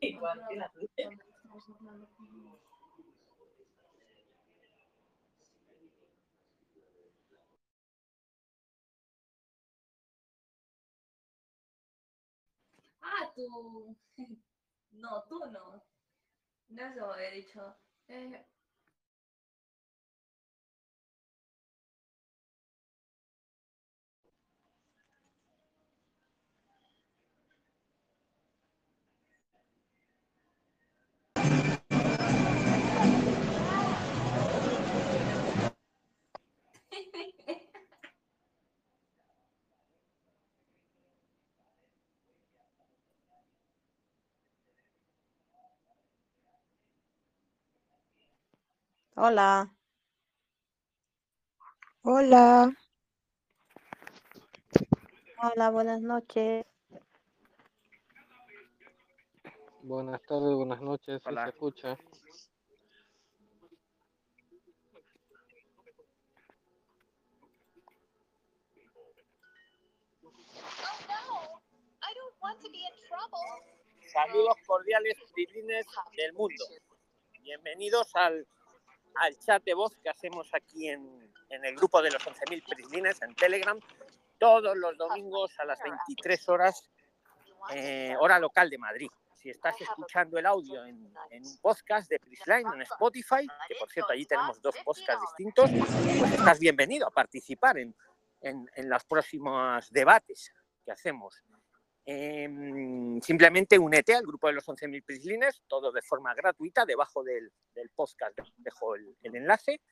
Igual que la tuya. Ah, tú. No, tú no. No eso he dicho. Eh, Hola, Hola, hola, buenas noches. Buenas tardes, buenas noches, si Hola. se escucha. Saludos cordiales, prilines del mundo. Bienvenidos al, al chat de voz que hacemos aquí en, en el grupo de los 11.000 prislines en Telegram, todos los domingos a las 23 horas, eh, hora local de Madrid. Si estás escuchando el audio en, en un podcast de Prisline en Spotify, que por cierto allí tenemos dos podcasts distintos, pues estás bienvenido a participar en, en, en los próximos debates que hacemos. Em, simplemente únete al grupo de los 11.000 prislines, todo de forma gratuita, debajo del, del podcast dejo el, el enlace.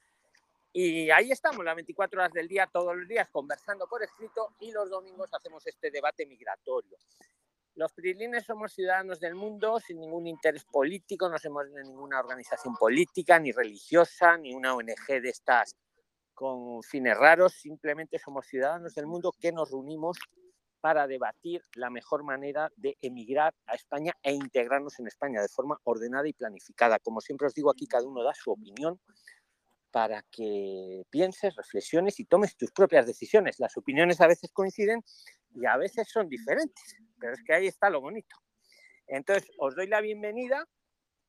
Y ahí estamos, las 24 horas del día, todos los días, conversando por escrito y los domingos hacemos este debate migratorio. Los prislines somos ciudadanos del mundo sin ningún interés político, no somos de ninguna organización política, ni religiosa, ni una ONG de estas con fines raros, simplemente somos ciudadanos del mundo que nos reunimos para debatir la mejor manera de emigrar a España e integrarnos en España de forma ordenada y planificada. Como siempre os digo, aquí cada uno da su opinión para que pienses, reflexiones y tomes tus propias decisiones. Las opiniones a veces coinciden y a veces son diferentes, pero es que ahí está lo bonito. Entonces, os doy la bienvenida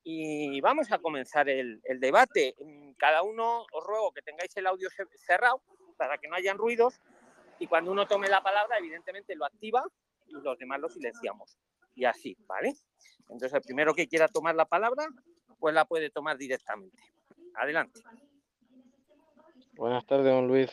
y vamos a comenzar el, el debate. Cada uno os ruego que tengáis el audio ce- cerrado para que no hayan ruidos y cuando uno tome la palabra, evidentemente lo activa y los demás lo silenciamos. Y así, ¿vale? Entonces, el primero que quiera tomar la palabra, pues la puede tomar directamente. Adelante. Buenas tardes, don Luis.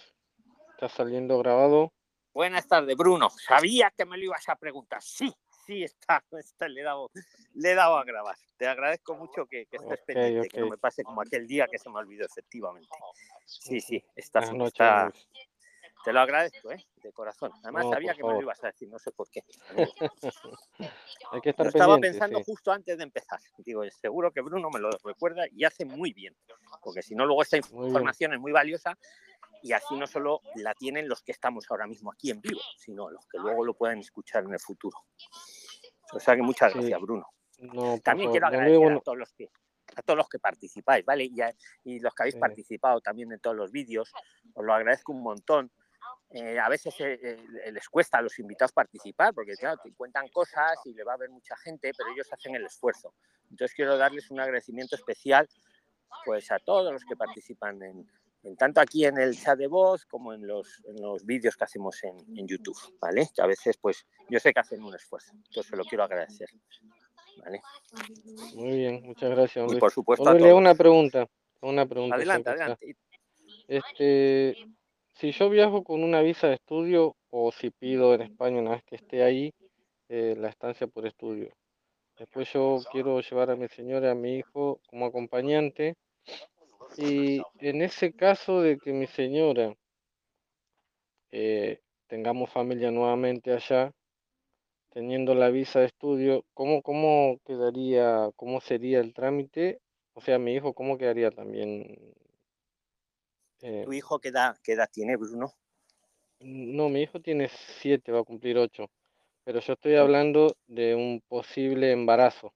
Está saliendo grabado. Buenas tardes, Bruno. Sabía que me lo ibas a preguntar. Sí, sí, está, está le, he dado, le he dado a grabar. Te agradezco mucho que, que estés Ok, pendiente, que no me pase como aquel día que se me olvidó, efectivamente. Sí, sí, está, noches, está-. Te lo agradezco, ¿eh? De corazón. Además, No, sabía que me lo ibas a decir, no sé por qué. Hay que Lo estar estaba pendiente, pensando sí. justo antes de empezar. Digo, seguro que Bruno me lo recuerda y hace muy bien, porque si no, luego esta Muy información es muy valiosa y así no solo la tienen los que estamos ahora mismo aquí en vivo, sino los que luego lo pueden escuchar en el futuro. O sea que muchas Sí. gracias, Bruno. No, También quiero agradecer bueno, a todos los que a todos los que participáis, ¿vale? Y, a- y los que habéis Sí. participado también en todos los vídeos, os lo agradezco un montón. Eh, a veces eh, eh, les cuesta a los invitados participar porque claro, te cuentan cosas y le va a ver mucha gente, pero ellos hacen el esfuerzo. Entonces quiero darles un agradecimiento especial pues a todos los que participan en, en tanto aquí en el chat de voz como en los, en los vídeos que hacemos en, en YouTube, ¿vale? Que a veces pues yo sé que hacen un esfuerzo, entonces se lo quiero agradecer. ¿vale? muy bien, muchas gracias, Y por supuesto a Luis, hago todos. una pregunta. Una pregunta, Adelante, está. adelante. Este, si yo viajo con una visa de estudio o si pido en España una vez que esté ahí eh, la estancia por estudio. Después yo quiero llevar a mi señora a mi hijo como acompañante y en ese caso de que mi señora eh, tengamos familia nuevamente allá, teniendo la visa de estudio, ¿cómo, cómo quedaría, cómo sería el trámite? O sea, mi hijo, ¿cómo quedaría también? Eh, ¿Tu hijo qué edad, qué edad tiene, Bruno? no, mi hijo tiene siete, va a cumplir ocho, pero yo estoy hablando de un posible embarazo.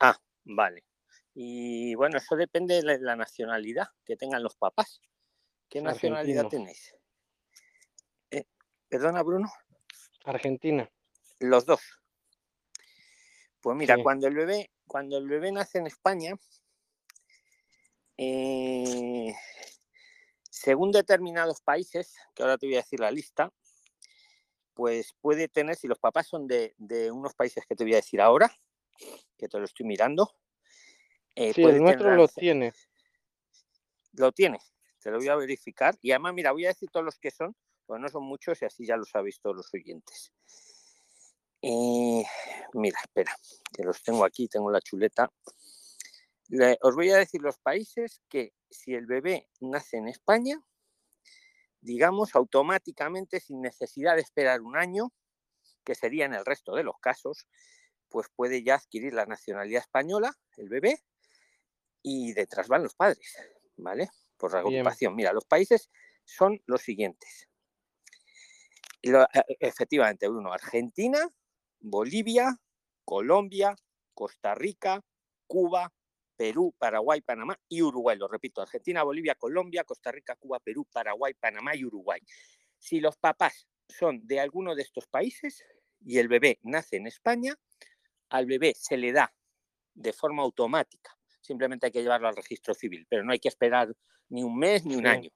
Ah, vale. Y bueno, eso depende de la, nacionalidad que tengan los papás. ¿Qué nacionalidad tenéis? Eh, Perdona, Bruno. Argentina. Los dos. Pues mira, Sí. cuando el bebé, cuando el bebé nace en España, eh, según determinados países, que ahora te voy a decir la lista, pues puede tener, si los papás son de, de unos países que te voy a decir ahora, que te lo estoy mirando, eh, Sí, el nuestro tener- lo tiene. lo tiene, te lo voy a verificar. Y además, mira, voy a decir todos los que son, pues no son muchos y así ya lo sabéis todos los oyentes. Eh, mira, espera, que los tengo aquí, tengo la chuleta. Le- os voy a decir los países que si el bebé nace en España, digamos automáticamente, sin necesidad de esperar un año, que sería en el resto de los casos, pues puede ya adquirir la nacionalidad española, el bebé, y detrás van los padres, ¿vale? Por la Bien. agrupación. Mira, los países son los siguientes. Lo- eh, efectivamente, Bruno, Argentina, Bolivia, Colombia, Costa Rica, Cuba, Perú, Paraguay, Panamá y Uruguay. Lo repito, Argentina, Bolivia, Colombia, Costa Rica, Cuba, Perú, Paraguay, Panamá y Uruguay. Si los papás son de alguno de estos países y el bebé nace en España, al bebé se le da de forma automática. Simplemente hay que llevarlo al registro civil, pero no hay que esperar ni un mes ni un Sí. año.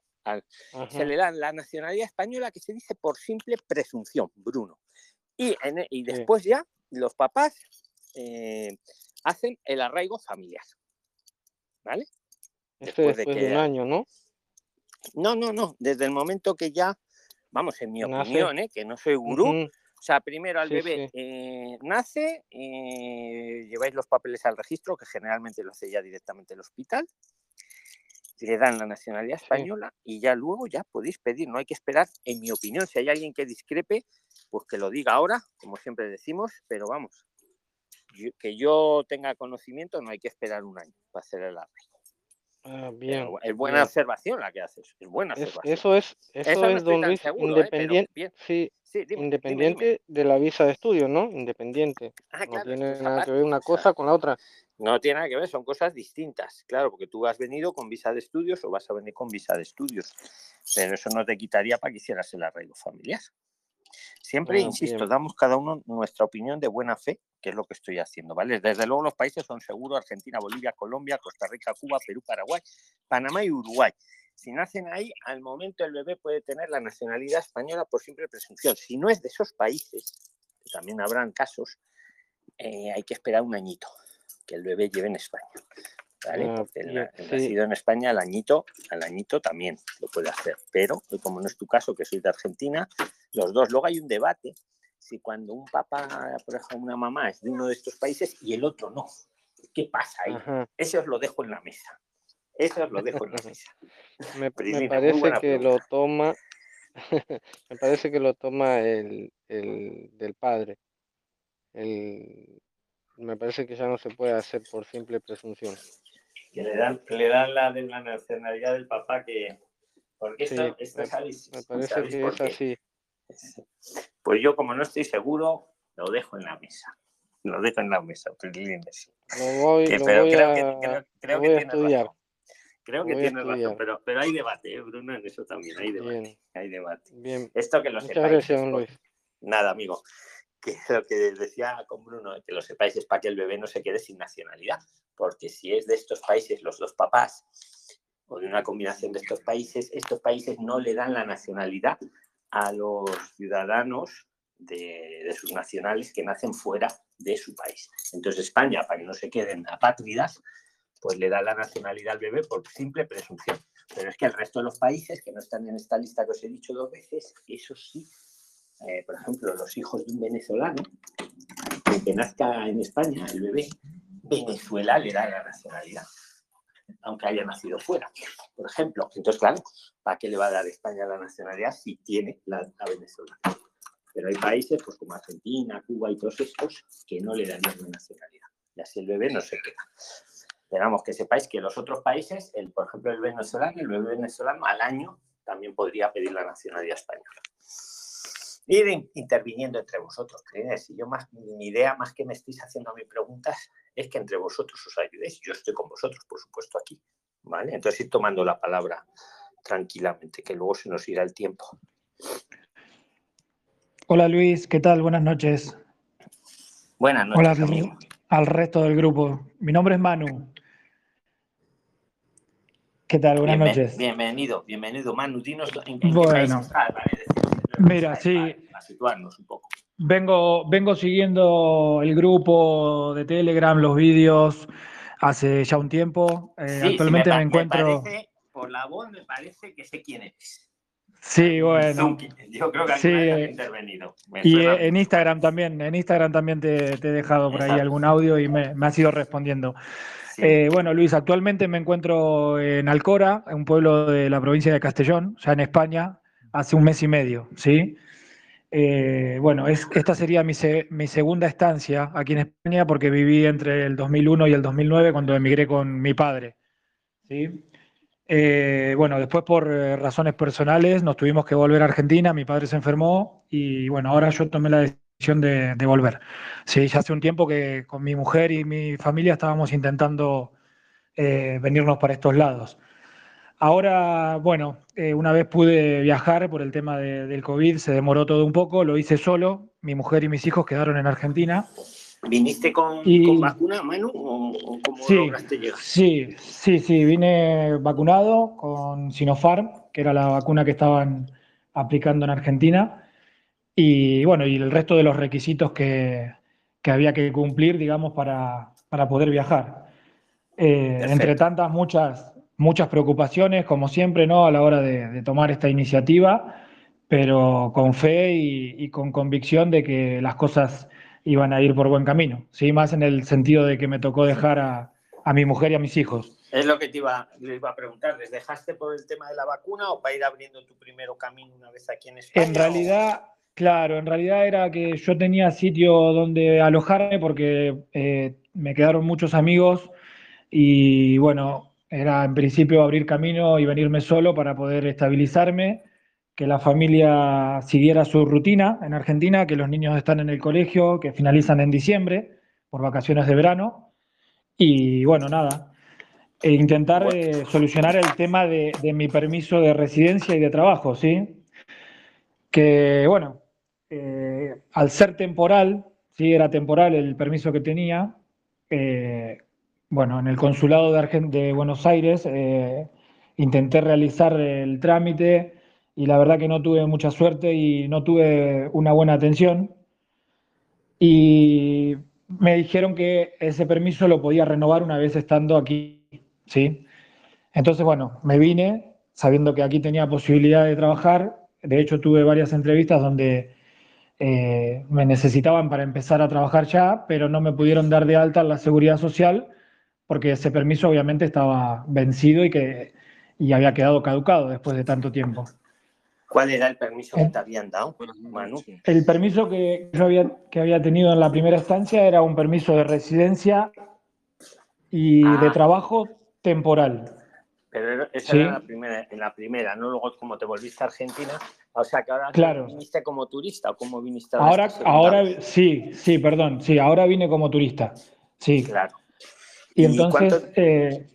Se le da la nacionalidad española que se dice por simple presunción, Bruno. Y, en e- Sí. después ya los papás eh, hacen el arraigo familiar. ¿Vale? Después de que- un año, ¿no? No, no, no. Desde el momento que ya, vamos, en mi Nace. opinión, ¿eh? que no soy gurú, o sea, primero al Sí, bebé sí. eh, nace, eh, lleváis los papeles al registro, que generalmente lo hace ya directamente el hospital, le dan la nacionalidad Sí. española y ya luego ya podéis pedir, no hay que esperar, en mi opinión, si hay alguien que discrepe, pues que lo diga ahora, como siempre decimos, pero vamos, que yo tenga conocimiento, no hay que esperar un año para hacer el arreglo. Ah, Pero bien. es buena bien. observación la que haces, es buena Es- observación. eso es, eso, Eso es, don Luis, seguro, ¿eh? independiente, bien. sí, Sí, dime, dime, dime. independiente de la visa de estudio, ¿no? Independiente. Ah, No claro, tiene nada que ver una o sea, cosa con la otra. No tiene nada que ver, son cosas distintas, claro, porque tú has venido con visa de estudios o vas a venir con visa de estudios, pero eso no te quitaría para que hicieras el arraigo familiar. Siempre, insisto, bien. damos cada uno nuestra opinión de buena fe, que es lo que estoy haciendo, ¿vale? Desde luego los países son seguros, Argentina, Bolivia, Colombia, Costa Rica, Cuba, Perú, Paraguay, Panamá y Uruguay. Si nacen ahí, al momento el bebé puede tener la nacionalidad española por simple presunción. Si no es de esos países, que también habrán casos, eh, hay que esperar un añito que el bebé lleve en España. ¿Vale? Ah, Porque el, sí. nacido en España, al añito, al añito también lo puede hacer. Pero, como no es tu caso, que soy de Argentina, los dos. Luego hay un debate si cuando un papá, por ejemplo, una mamá es de uno de estos países y el otro no. ¿Qué pasa ahí? Ajá. Eso os lo dejo en la mesa. Eso os lo dejo en la mesa. Me, parece que lo toma, me parece que lo toma el, el del padre. El, me parece que ya no se puede hacer por simple presunción. Que le dan, le dan la de la nacionalidad del papá que. Porque esto, Sí, esto me- sabéis, Me parece ¿sabéis que por es así. Pues yo, como no estoy seguro, lo dejo en la mesa. Lo dejo en la mesa. Lo voy, Que- lo pero voy creo a, que, creo, creo lo que voy a tienes estudiar. razón. Creo que voy tienes razón, pero, pero hay debate, ¿eh, Bruno, en eso también hay debate. Bien, Hay debate. bien. Esto que lo Muchas sepáis. gracias, Luis. Nada, amigo. Que lo que decía con Bruno, que lo sepáis es para que el bebé no se quede sin nacionalidad. Porque si es de estos países, los dos papás, o de una combinación de estos países, estos países no le dan la nacionalidad a los ciudadanos de, de sus nacionales que nacen fuera de su país. Entonces España, para que no se queden apátridas, pues le da la nacionalidad al bebé por simple presunción. Pero es que el resto de los países que no están en esta lista que os he dicho dos veces, eso sí, eh, por ejemplo, los hijos de un venezolano, que nazca en España, el bebé, Venezuela le da la nacionalidad, aunque haya nacido fuera, por ejemplo. Entonces, claro, ¿para qué le va a dar España la nacionalidad si tiene la, la venezolana? Pero hay países, pues como Argentina, Cuba y todos estos, que no le darían la nacionalidad. Y así el bebé no se queda. Esperamos que sepáis que los otros países, el, por ejemplo, el venezolano, el bebé venezolano al año también podría pedir la nacionalidad española. Ir in- interviniendo entre vosotros, ¿crees? Y yo más, mi idea, más que me estéis haciendo a mí preguntas, es que entre vosotros os ayudéis. Yo estoy con vosotros, por supuesto, aquí. ¿Vale? Entonces ir tomando la palabra tranquilamente, que luego se nos irá el tiempo. Hola Luis, ¿qué tal? Buenas noches. Buenas noches, Hola, amigo. al resto del grupo. Mi nombre es Manu. ¿Qué tal? Buenas Bienven- noches. Bienvenido, bienvenido, Manu. Dinos en, en qué Bueno. país estás, vale, decir, Mira, sí. Para, para situarnos un poco. Vengo, vengo siguiendo el grupo de Telegram, los vídeos, hace ya un tiempo. Eh, Sí, actualmente me encuentro. parece, por la voz me parece que sé quién eres. Sí, bueno. Yo creo que Sí, has intervenido. Me Y suena en Instagram también, en Instagram también te, te he dejado por ahí algún audio y me, me has ido respondiendo. Sí. Eh, bueno, Luis, actualmente me encuentro en Alcora, un pueblo de la provincia de Castellón, ya en España, hace un mes y medio, ¿sí? Eh, bueno, es, esta sería mi, mi segunda estancia aquí en España porque viví entre el 2001 y el 2009 cuando emigré con mi padre, ¿sí? Eh, bueno, después por eh, razones personales nos tuvimos que volver a Argentina, mi padre se enfermó y bueno, ahora yo tomé la decisión de, volver. Sí, ya hace un tiempo que con mi mujer y mi familia estábamos intentando venirnos para estos lados. Ahora, bueno, eh, una vez pude viajar por el tema de- del COVID, se demoró todo un poco, lo hice solo, mi mujer y mis hijos quedaron en Argentina. ¿Viniste con, y- con vacuna, Manu? ¿O, o cómo Sí, lograste llegar? sí, sí, sí, vine vacunado con Sinopharm, que era la vacuna que estaban aplicando en Argentina, y bueno, y el resto de los requisitos que, que había que cumplir, digamos, para, para poder viajar. Eh, entre tantas, muchas, muchas preocupaciones, como siempre, ¿no? A la hora de, de tomar esta iniciativa, pero con fe y, y con convicción de que las cosas iban a ir por buen camino, ¿sí? Más en el sentido de que me tocó dejar a, a mi mujer y a mis hijos. Es lo que te iba, le iba a preguntar. ¿Les dejaste por el tema de la vacuna o para ir abriendo tu primero camino una vez aquí en España? En realidad, claro, en realidad era que yo tenía sitio donde alojarme porque eh, me quedaron muchos amigos y bueno, era en principio abrir camino y venirme solo para poder estabilizarme, que la familia siguiera su rutina en Argentina, que los niños están en el colegio, que finalizan en diciembre por vacaciones de verano y bueno, nada. e intentar eh, solucionar el tema de, de mi permiso de residencia y de trabajo, ¿sí? que bueno, eh, al ser temporal, sí, era temporal el permiso que tenía, eh, bueno, en el consulado de, Buenos Aires eh, intenté realizar el trámite y la verdad que no tuve mucha suerte y no tuve una buena atención y me dijeron que ese permiso lo podía renovar una vez estando aquí, ¿sí? Entonces, bueno, me vine sabiendo que aquí tenía posibilidad de trabajar. De hecho, tuve varias entrevistas donde eh, me necesitaban para empezar a trabajar ya, pero no me pudieron dar de alta la seguridad social porque ese permiso obviamente estaba vencido y, que, y había quedado caducado después de tanto tiempo. ¿Cuál era el permiso que Eh, te habían dado, Manu? El permiso que yo había, que había tenido en la primera estancia era un permiso de residencia y de Ah. trabajo temporal. Pero esa Sí. era la primera, en la primera, no luego como te volviste a Argentina. O sea, que ahora Claro. viniste como turista o como viniste ahora Ahora, ahora sí, sí, perdón, sí, ahora vine como turista. Sí, Claro. Y ¿Y entonces, cuánto- eh,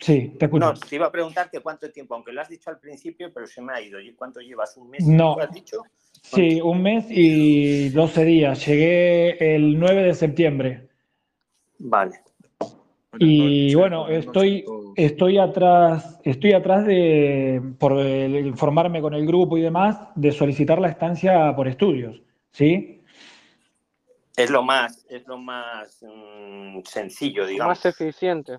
sí, te escucho. No, te iba a preguntar que cuánto tiempo, aunque lo has dicho al principio, pero se me ha ido. ¿Y ¿Cuánto llevas? ¿Un mes? No. ¿Lo has dicho? Sí, un mes y 12 días. Llegué el 9 de septiembre. Vale. Y bueno, estoy, estoy atrás, estoy atrás de, por el- informarme con el grupo y demás, de solicitar la estancia por estudios, ¿sí? Es lo más, es lo más mm, sencillo, digamos. Más eficiente.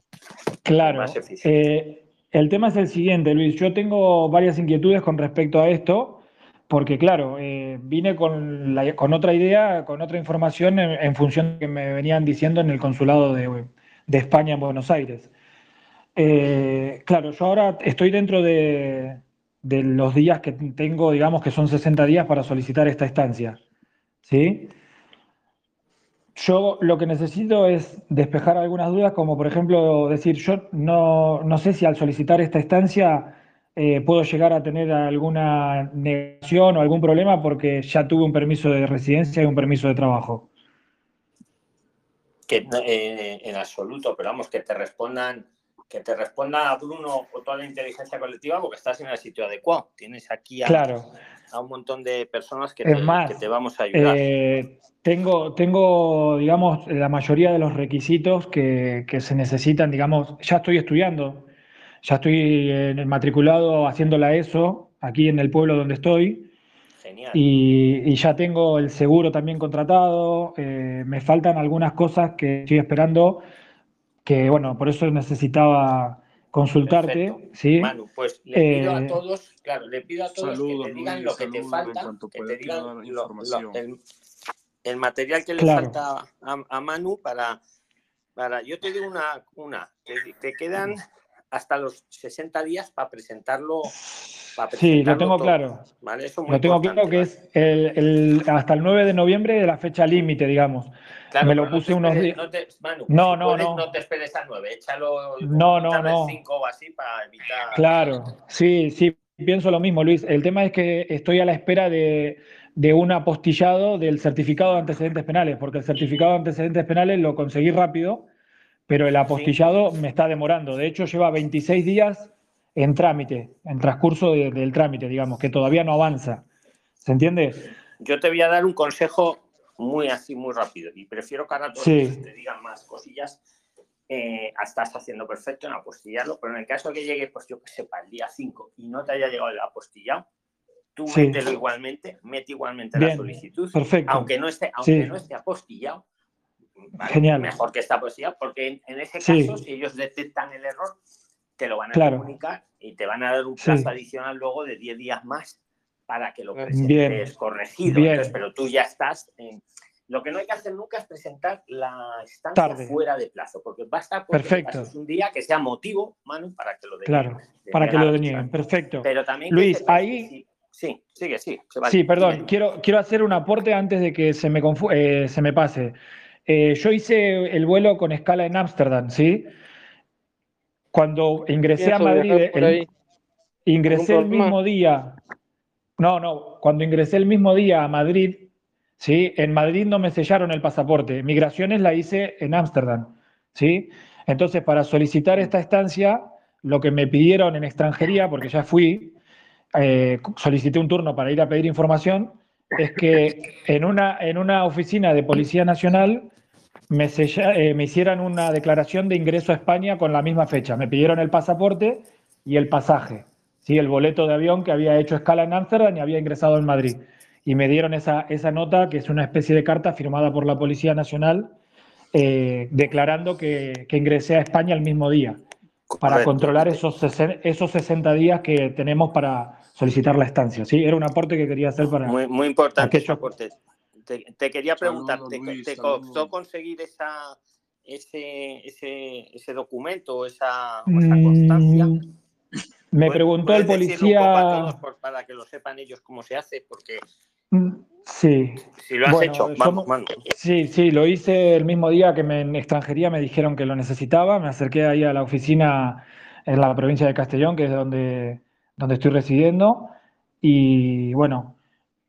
Claro. Más eficiente. eh, el tema es el siguiente, Luis. Yo tengo varias inquietudes con respecto a esto, porque claro, eh, vine con, la- con otra idea, con otra información en, en función de que me venían diciendo en el consulado de, de España en Buenos Aires. Eh, claro, yo ahora estoy dentro de, de los días que tengo, digamos que son 60 días para solicitar esta estancia. ¿Sí? Yo lo que necesito es despejar algunas dudas, como por ejemplo decir, yo no, no sé si al solicitar esta estancia eh, puedo llegar a tener alguna negación o algún problema porque ya tuve un permiso de residencia y un permiso de trabajo. Que eh, en absoluto, pero vamos, que te respondan, que te responda Bruno o toda la inteligencia colectiva porque estás en el sitio adecuado. Tienes aquí a, Claro. a un montón de personas que, te, más, que te vamos a ayudar. Eh, tengo, tengo, digamos, la mayoría de los requisitos que, que se necesitan, digamos, ya estoy estudiando, ya estoy en el matriculado haciendo la ESO, aquí en el pueblo donde estoy, Genial. y, y ya tengo el seguro también contratado, eh, me faltan algunas cosas que estoy esperando, que bueno, por eso necesitaba consultarte, Perfecto. ¿sí? Manu, pues le pido Eh, a todos, claro, le pido a todos Saludos, que te digan Luis, lo que te falta, que te digan lo- lo- el, el material que le Claro. falta a, a Manu para, para, yo te digo una, una, te, te quedan hasta los 60 días para presentarlo. Sí, lo tengo todo, claro. ¿vale? Eso es muy Lo tengo claro que ¿vale? es el, el- hasta el 9 de noviembre de la fecha límite, digamos. Claro, me lo pero no te puse unos días. No, te, Manu, No, si no, puedes, no. no te esperes al 9, échalo No, no, no. 5 o así para evitar. Claro, sí, sí, pienso lo mismo, Luis. El tema es que estoy a la espera de, de un apostillado del certificado de antecedentes penales, porque el certificado de antecedentes penales lo conseguí rápido, pero el apostillado me está demorando. De hecho, lleva 26 días en trámite, en transcurso de- del trámite, digamos, que todavía no avanza. ¿Se entiende? Yo te voy a dar un consejo muy así, muy rápido. Y prefiero que ahora todos Sí. te digan más cosillas. Eh, estás haciendo perfecto en apostillarlo, pero en el caso que llegue, pues yo que sepa, el día 5 y no te haya llegado el apostillado, tú Sí. mételo igualmente, mete igualmente la solicitud, perfecto. aunque no esté, aunque Sí. no esté apostillado. ¿vale? Genial. Mejor que esté apostillado, porque en, en ese caso, si ellos detectan el error, te lo van a Claro. comunicar y te van a dar un plazo Sí. adicional luego de 10 días más para que lo Bien. presentes corregido. Bien. Entonces, pero tú ya estás en... Lo que no hay que hacer nunca es presentar la estancia Tarde. fuera de plazo, porque basta porque Perfecto. un día que sea motivo, Manu, para que lo Claro, denieguen, de para que lo denieguen. Perfecto. Pero también Luis, que ahí- Sí, sí, sigue, sí. se vale. Sí, perdón, quiero, quiero hacer un aporte antes de que se me, confu- eh, se me pase. Eh, yo hice el vuelo con escala en Ámsterdam, ¿sí? Cuando ingresé a Madrid, el- ingresé ¿Algún el mismo día. No, no, cuando ingresé el mismo día a Madrid, ¿sí? En Madrid no me sellaron el pasaporte. Migraciones la hice en Ámsterdam, ¿sí? Entonces, para solicitar esta estancia, lo que me pidieron en extranjería, porque ya fui, eh, solicité un turno para ir a pedir información, es que en una, en una oficina de Policía Nacional me, sella- eh, me hicieran una declaración de ingreso a España con la misma fecha. Me pidieron el pasaporte y el pasaje, ¿sí? el boleto de avión que había hecho escala en Ámsterdam y había ingresado en Madrid. Y me dieron esa, esa nota, que es una especie de carta firmada por la Policía Nacional, eh, declarando que, que ingresé a España el mismo día, para Correcto. controlar esos, esos 60 días que tenemos para solicitar la estancia. ¿sí? Era un aporte que quería hacer para... Muy, muy importante ese Aquello- aporte. Te, te quería preguntar, Saludos, ¿te, Luis, te costó conseguir esa, ese, ese, ese documento o esa, o esa constancia? Mm, me preguntó el policía... todos por- para que lo sepan ellos cómo se hace, porque Mm, Sí, si lo has Bueno, hecho, vamos, Manu. Sí, sí, lo hice el mismo día que me, en extranjería me dijeron que lo necesitaba. Me acerqué ahí a la oficina en la provincia de Castellón, que es donde, donde estoy residiendo. Y bueno,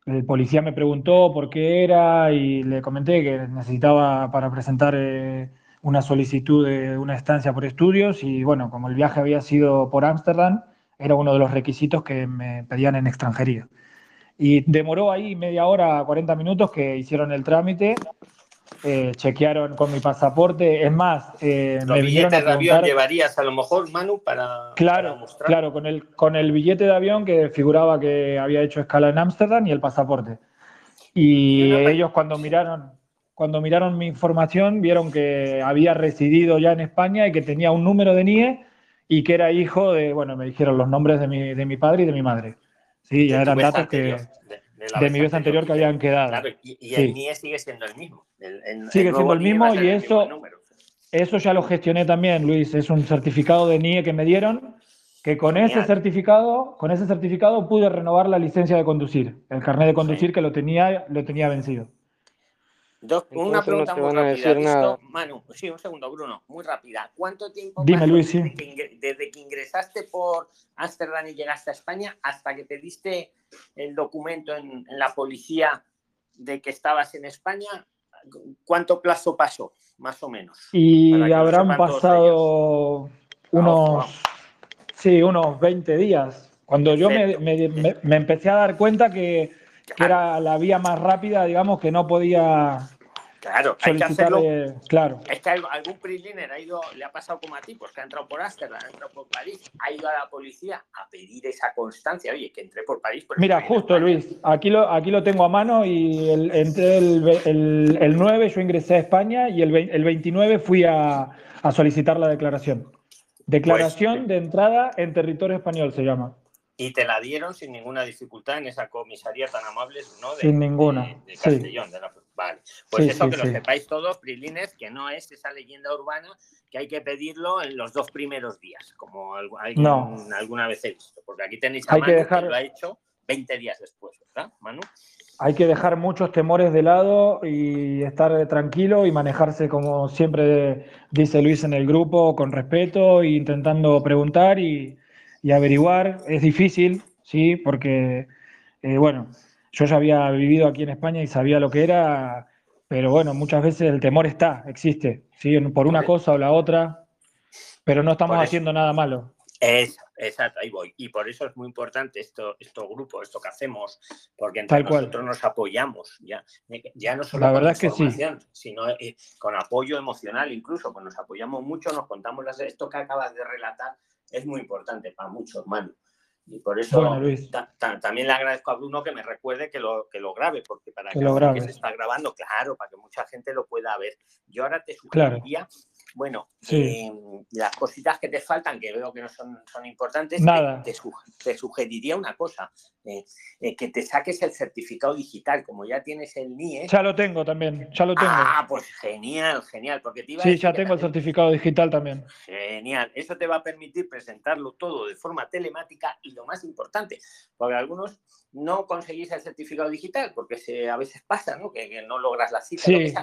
el policía me preguntó por qué era y le comenté que necesitaba para presentar eh, una solicitud de una estancia por estudios. Y bueno, como el viaje había sido por Ámsterdam, era uno de los requisitos que me pedían en extranjería. Y demoró ahí media hora, 40 minutos que hicieron el trámite, eh, chequearon con mi pasaporte. Es más, eh, Los me billetes de avión llevarías a lo mejor, Manu, para, para Claro, mostrar. claro, con el, con el billete de avión que figuraba que había hecho escala en Ámsterdam y el pasaporte. Y pe- ellos cuando miraron, cuando miraron mi información vieron que había residido ya en España y que tenía un número de NIE y que era hijo de, bueno, me dijeron los nombres de mi, de mi padre y de mi madre. Sí, ya eran datos que, anterior, de, la de mi vez anterior que habían quedado. Claro, y, y Sí. el NIE sigue siendo el mismo. El, el- Sigue el siendo el mismo y eso-. Eso ya lo gestioné también, Luis. Es un certificado de NIE que me dieron, que con ese certificado, con ese certificado pude renovar la licencia de conducir, el carnet de conducir Sí. que lo tenía, lo tenía vencido. Dos- una Entonces no pregunta te muy rápida. decir nada. Manu, sí, un segundo, Bruno, muy rápida. ¿Cuánto tiempo Dime, pasó Luis, sí. desde, que ingre- desde que ingresaste por Ámsterdam y llegaste a España hasta que te diste el documento en, en la policía de que estabas en España? ¿Cuánto plazo pasó, más o menos? Y habrán pasado Ah, unos, sí, unos 20 días, Cuando yo me, Perfecto. me- me- me empecé a dar cuenta que, que era la vía más rápida, digamos, que no podía Claro, hay que hacerlo. solicitarle. Claro, Es que algún PRIXLINER ha ido, le ha pasado como a ti, pues que ha entrado por Ámsterdam, ha entrado por París, ha ido a la policía a pedir esa constancia. Oye, que entré por París. pero Mira, justo. Luis, aquí lo, aquí lo tengo a mano y el, entré el, el, el 9 yo ingresé a España y el, el 29 fui a, a solicitar la declaración. Declaración Pues, de entrada en territorio español se llama. Y te la dieron sin ninguna dificultad en esa comisaría tan amable, ¿no? De, Sin ninguna, De, de sí. Castellón. de la- vale. Pues Sí, eso sí, que lo sí. sepáis todos, Prilines, que no es esa leyenda urbana que hay que pedirlo en los dos primeros días, como algu- alguien No. alguna vez he visto. Porque aquí tenéis a Hay que Manu dejar- lo ha hecho 20 días después, ¿verdad, Manu? Hay que dejar muchos temores de lado y estar tranquilo y manejarse como siempre dice Luis en el grupo, con respeto e intentando preguntar y, y averiguar. Es difícil, sí, porque, eh, bueno, yo ya había vivido aquí en España y sabía lo que era, pero bueno, muchas veces el temor está, existe, sí, por una cosa o la otra, pero no estamos haciendo nada malo. Eso, exacto, ahí voy. Y por eso es muy importante esto, esto grupo, esto que hacemos, porque entre Tal cual. nosotros nos apoyamos, ya, ya no solo La con verdad es que sí. sino eh, con apoyo emocional incluso, pues nos apoyamos mucho, nos contamos las, esto que acabas de relatar, es muy importante para muchos, Manu. Y por eso Bueno, Luis. ta- ta- también le agradezco a Bruno que me recuerde que lo, que lo grabe, porque para Que que, lo que se está grabando, claro, para que mucha gente lo pueda ver. Yo ahora te Claro. Bueno, Sí. eh, las cositas que te faltan, que veo que no son, son importantes, te- Nada. Te, su- te sugeriría una cosa, eh, eh, que te saques el certificado digital, como ya tienes el NIE. Ya lo tengo también, ya lo tengo. Ah, pues genial, genial, porque te iba a Sí, ya tengo el certificado digital también. Genial. Eso te va a permitir presentarlo todo de forma telemática y lo más importante, porque algunos no conseguís el certificado digital porque se, a veces pasa, ¿no? Que, que no logras la cita. lo que Sí.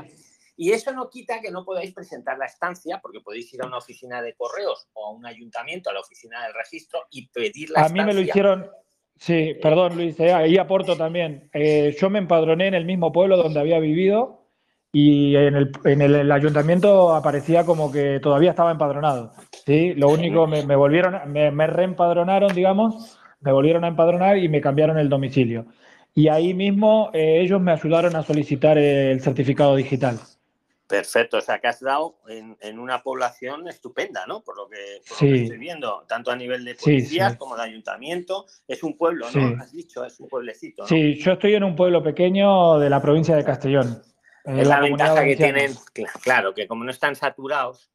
Y eso no quita que no podáis presentar la estancia, porque podéis ir a una oficina de correos o a un ayuntamiento, a la oficina del registro y pedir la A mí me lo estancia. hicieron, sí, perdón Luis, eh, ahí aporto también. Eh, yo me empadroné en el mismo pueblo donde había vivido y en el, en el, el ayuntamiento aparecía como que todavía estaba empadronado. ¿sí? Lo único, me, me volvieron, me, me reempadronaron, digamos, me volvieron a empadronar y me cambiaron el domicilio. Y ahí mismo eh, ellos me ayudaron a solicitar el certificado digital. Perfecto, o sea que has dado en, en una población estupenda, ¿no? Por lo que, por lo Sí. que estoy viendo, tanto a nivel de policías sí. como de ayuntamiento. Es un pueblo, ¿no? Has dicho, es un pueblecito, ¿no? Sí, yo estoy en un pueblo pequeño de la provincia de Castellón. Es la, ventaja que tienen, cl- claro, que como no están saturados,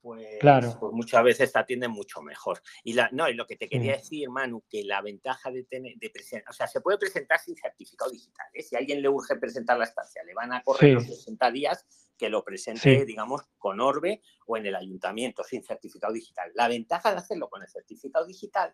pues, Claro. pues muchas veces te atienden mucho mejor. Y la, no, y lo que te quería decir, Manu, que la ventaja de tener, de presentar, o sea, se puede presentar sin certificado digital. ¿eh? Si a alguien le urge presentar la estancia, le van a correr los 60 días que lo presente, Sí. digamos, con Orbe o en el ayuntamiento sin certificado digital. La ventaja de hacerlo con el certificado digital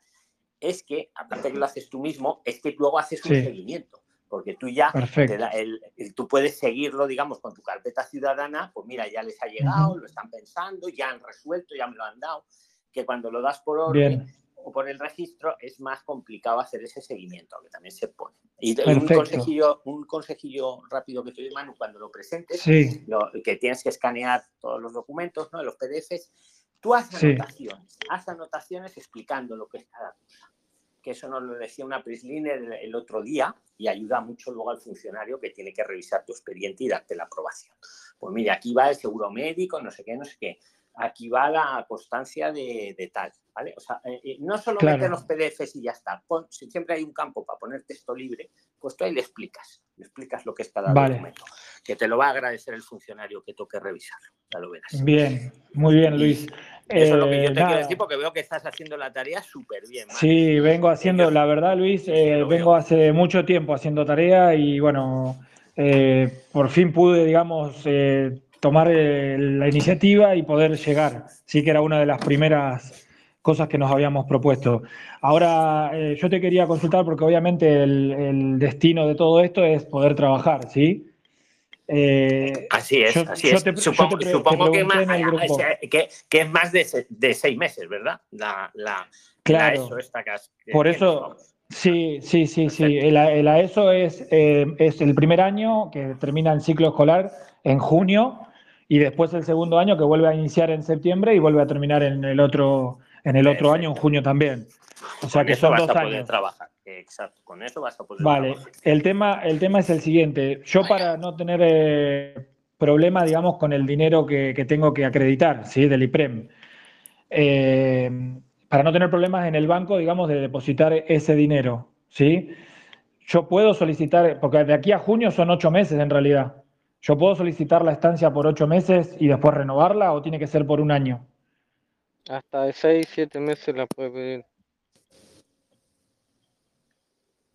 es que, aparte que lo haces tú mismo, es que luego haces un Sí. seguimiento. Porque tú ya te da el- el- tú puedes seguirlo, digamos, con tu carpeta ciudadana, pues mira, ya les ha llegado, lo están pensando, ya han resuelto, ya me lo han dado, que cuando lo das por orden Bien. O por el registro es más complicado hacer ese seguimiento, que también se pone. Y, un, consejillo, un consejillo rápido que te doy, Manu, cuando lo presentes, Sí, lo- que tienes que escanear todos los documentos, ¿no? los PDFs, tú haz Sí. anotaciones, haz anotaciones explicando lo que es cada cosa. Que eso nos lo decía una Prisliner el, el otro día y ayuda mucho luego al funcionario que tiene que revisar tu expediente y darte la aprobación. Pues mira, aquí va el seguro médico, no sé qué, no sé qué. Aquí va la constancia de, de tal, ¿vale? O sea, eh, eh, no solo Claro. meter los PDFs y ya está. Pon- si siempre hay un campo para poner texto libre, pues tú ahí le explicas, le explicas lo que es cada Vale. documento. Que te lo va a agradecer el funcionario que toque revisarlo, ya lo verás. bien, muy bien, Luis. Eso es lo que yo Eh, te nada. quiero decir porque veo que estás haciendo la tarea súper bien. Sí, vengo haciendo, la verdad, Luis, Sí, eh, vengo hace mucho tiempo haciendo tarea y bueno, por fin pude, digamos, tomar eh, la iniciativa y poder llegar. Sí que era una de las primeras cosas que nos habíamos propuesto. Ahora, eh, yo te quería consultar porque obviamente el, el destino de todo esto es poder trabajar, ¿sí? Eh, Así es, Yo- así yo es. te- supongo te pre- supongo te que, más- es más de, se- de seis meses, ¿verdad? La, la, la Claro. ESO esta que Por eso-. Sí, sí, sí, sí. El AESO es, eh, es el primer año que termina el ciclo escolar en junio y después el segundo año que vuelve a iniciar en septiembre y vuelve a terminar en el otro, en el otro año, en junio también. O sea Con que eso son vas dos a poder años. trabajar. Exacto, con eso vas a poder Vale, trabajar. el tema, el tema es el siguiente. Yo para no tener eh, problema, digamos, con el dinero que, que tengo que acreditar, ¿sí? Del IPREM, eh, para no tener problemas en el banco, digamos, de depositar ese dinero, ¿sí? Yo puedo solicitar, porque de aquí a junio son ocho meses en realidad. ¿Yo puedo solicitar la estancia por ocho meses y después renovarla o tiene que ser por un año? Hasta de 6, 7 meses la puedes pedir.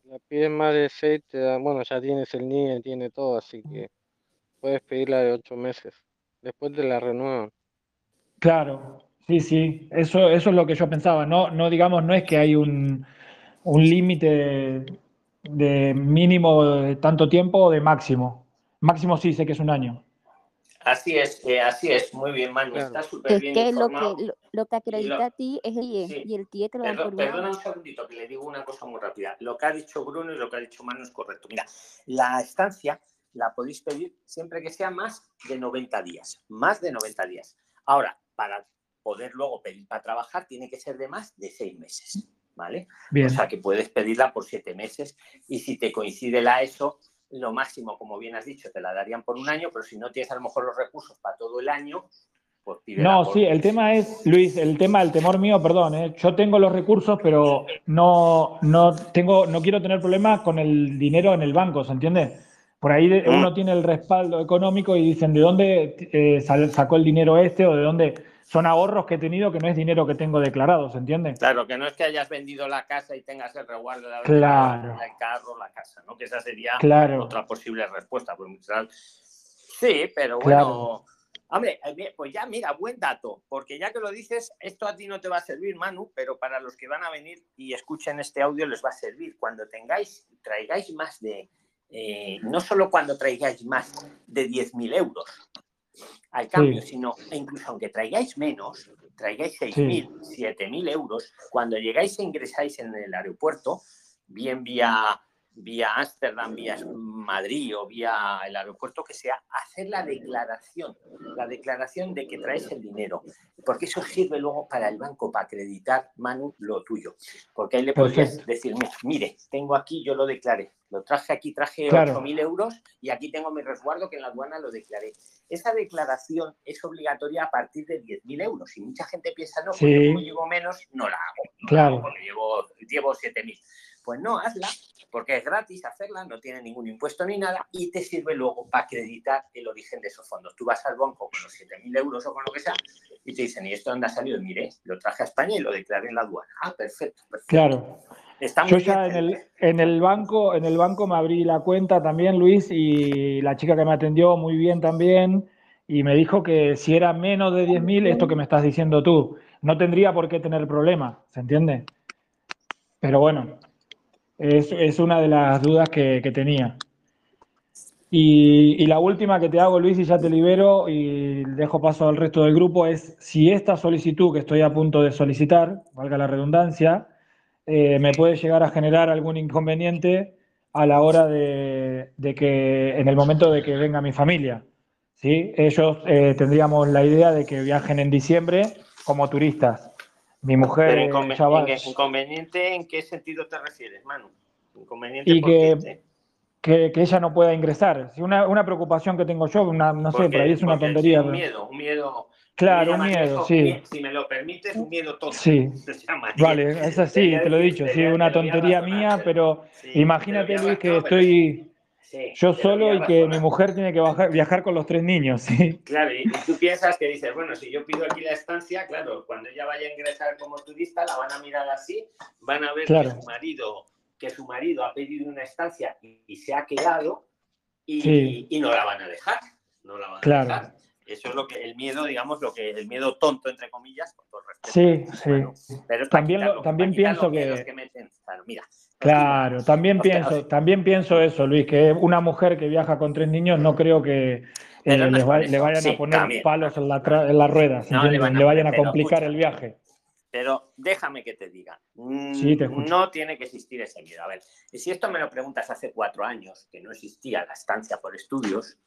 La pides más de 6, te da, bueno, ya tienes el NIE, tiene todo, así que puedes pedirla de 8 meses. Después te la renuevan. Claro, sí, sí, eso, eso es lo que yo pensaba. No, no digamos, no es que hay un, un límite de, de mínimo de tanto tiempo o de máximo. Máximo sí sé que es un año. Así es, eh, así es. Muy bien, Manu. Claro. Está súper Es bien que lo que, lo, lo que acredita a ti es el IE sí. y el TIE te lo Perdón- perdona un segundito, que le digo una cosa muy rápida. Lo que ha dicho Bruno y lo que ha dicho Manu es correcto. Mira, la estancia la podéis pedir siempre que sea más de 90 días. Más de 90 días. Ahora, para poder luego pedir para trabajar, tiene que ser de más de 6 meses. ¿Vale? Bien, O sea que puedes pedirla por 7 meses y si te coincide la ESO, lo máximo, como bien has dicho, te la darían por un año, pero si no tienes a lo mejor los recursos para todo el año, pues pídela no, sí, el tema es, Luis, el tema, el temor mío, perdón, eh, yo tengo los recursos, pero no, no tengo, no quiero tener problemas con el dinero en el banco, ¿se entiende? Por ahí de- Mm. uno tiene el respaldo económico y dicen de dónde eh, sacó el dinero este o de dónde son ahorros que he tenido que no es dinero que tengo declarado, ¿se entiende? Claro, que no es que hayas vendido la casa y tengas el resguardo de la Claro. el carro, la casa, ¿no? Que esa sería Claro. otra posible respuesta. Pues, sí, pero Claro. bueno. Hombre, eh, pues ya mira, buen dato, porque ya que lo dices, esto a ti no te va a servir, Manu, pero para los que van a venir y escuchen este audio les va a servir. Cuando tengáis, traigáis más de, eh, no solo cuando traigáis más de 10.000 euros al cambio, Sí. sino e incluso aunque traigáis menos, traigáis 6.000, 7.000 euros, cuando llegáis e ingresáis en el aeropuerto, bien vía vía Ámsterdam, vía Madrid o vía el aeropuerto que sea, hacer la declaración, la declaración de que traes el dinero, porque eso sirve luego para el banco, para acreditar, Manu, lo tuyo. Porque ahí le podrías Perfecto. decir, "Mira, mire, tengo aquí, yo lo declaré, lo traje aquí, traje Claro. 8.000 euros y aquí tengo mi resguardo que en la aduana lo declaré. Esa declaración es obligatoria a partir de 10.000 euros y mucha gente piensa, no, porque Sí. como llevo menos, no la hago. no la Claro. hago porque llevo, llevo 7.000. Pues no, hazla, porque es gratis hacerla, no tiene ningún impuesto ni nada y te sirve luego para acreditar el origen de esos fondos. Tú vas al banco con los 7.000 euros o con lo que sea y te dicen, ¿y esto dónde ha salido? Mire, lo traje a España y lo declaré en la aduana. Ah, perfecto, perfecto. Claro. Está muy Yo bien, ya en el, en el banco, en el banco me abrí la cuenta también, Luis, y la chica que me atendió muy bien también, y me dijo que si era menos de 10.000, esto que me estás diciendo tú, no tendría por qué tener problema, ¿se entiende? Pero bueno, es, es una de las dudas que, que tenía. Y, y la última que te hago, Luis, y ya te libero y dejo paso al resto del grupo, es si esta solicitud que estoy a punto de solicitar, valga la redundancia, eh, me puede llegar a generar algún inconveniente a la hora de, de que, en el momento de que venga mi familia. ¿sí? Ellos eh, tendríamos la idea de que viajen en diciembre como turistas. Mi mujer Pero eh, inconven- ya va- ¿en qué- ¿Inconveniente en qué sentido te refieres, Manu? Inconveniente Y porque, que- que, que ella no pueda ingresar. Una, una preocupación que tengo yo, una, no sé, por ahí es una tontería. un pero- miedo, un miedo. Claro, miedo, sí. Si me lo permites, un miedo tonto. Sí. Vale, es así, Te lo he dicho, sí, una tontería mía, pero imagínate, Luis, que estoy sí, yo solo y que mi mujer tiene que bajar- viajar con los tres niños, ¿sí? Claro, y, tú piensas que dices, bueno, si yo pido aquí la estancia, claro, cuando ella vaya a ingresar como turista, la van a mirar así, van a ver Claro. que su marido, que su marido ha pedido una estancia y, y se ha quedado y, Sí. y no la van a dejar. No la van Claro. a dejar. Eso es lo que el miedo, digamos, lo que el miedo tonto, entre comillas, con todo el respeto. Sí, sí. Bueno, pero También quitarlo, también pienso que- que meten. Claro, mira. Claro, también pienso, también pienso eso, Luis, que una mujer que viaja con tres niños no creo que eh, no les, va- le vayan sí, a poner también. palos en la, en la rueda, ¿se No le entiende? van a le vayan a complicar escucha. el viaje. Pero déjame que te diga. mm, Sí, te. No tiene que existir ese miedo. A ver, si esto me lo preguntas hace cuatro años, que no existía la estancia por estudios,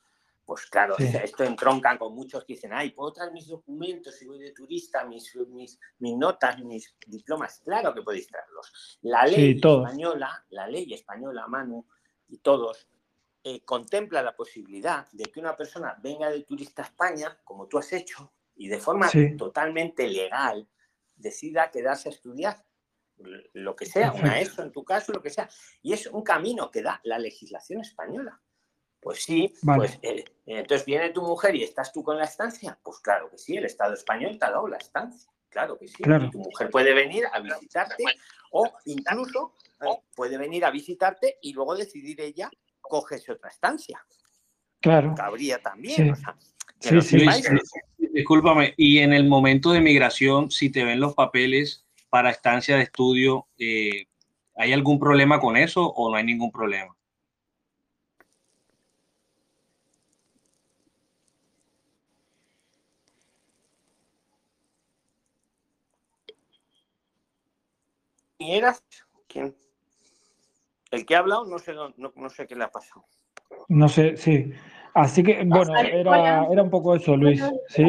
Pues claro, Sí. esto entronca con muchos que dicen, ay, ¿puedo traer mis documentos si voy de turista, mis, mis, mis notas, mis diplomas? Claro que podéis traerlos. La ley Sí, española, la ley española, Manu, y todos, eh, contempla la posibilidad de que una persona venga de turista a España, como tú has hecho, y de forma Sí. totalmente legal decida quedarse a estudiar lo que sea, una. ESO en tu caso, lo que sea. Y es un camino que da la legislación española. Pues sí, Vale. pues eh, entonces viene tu mujer y estás tú con la estancia. Pues claro que sí, el Estado español te ha dado la estancia. Claro que sí. Claro. Y tu mujer puede venir a visitarte o incluso eh, puede venir a visitarte y luego decidir ella cogerse otra estancia. Claro. Cabría también. Sí. o sea, Sí, sí. Discúlpame, y en el momento de migración, si te ven los papeles para estancia de estudio, eh, ¿hay algún problema con eso o no hay ningún problema? Eras? ¿Quién? El que ha hablado, no sé, dónde- no, no sé qué le ha pasado. No sé, sí. Así que, bueno, era, era un poco eso, Luis. ¿Sí?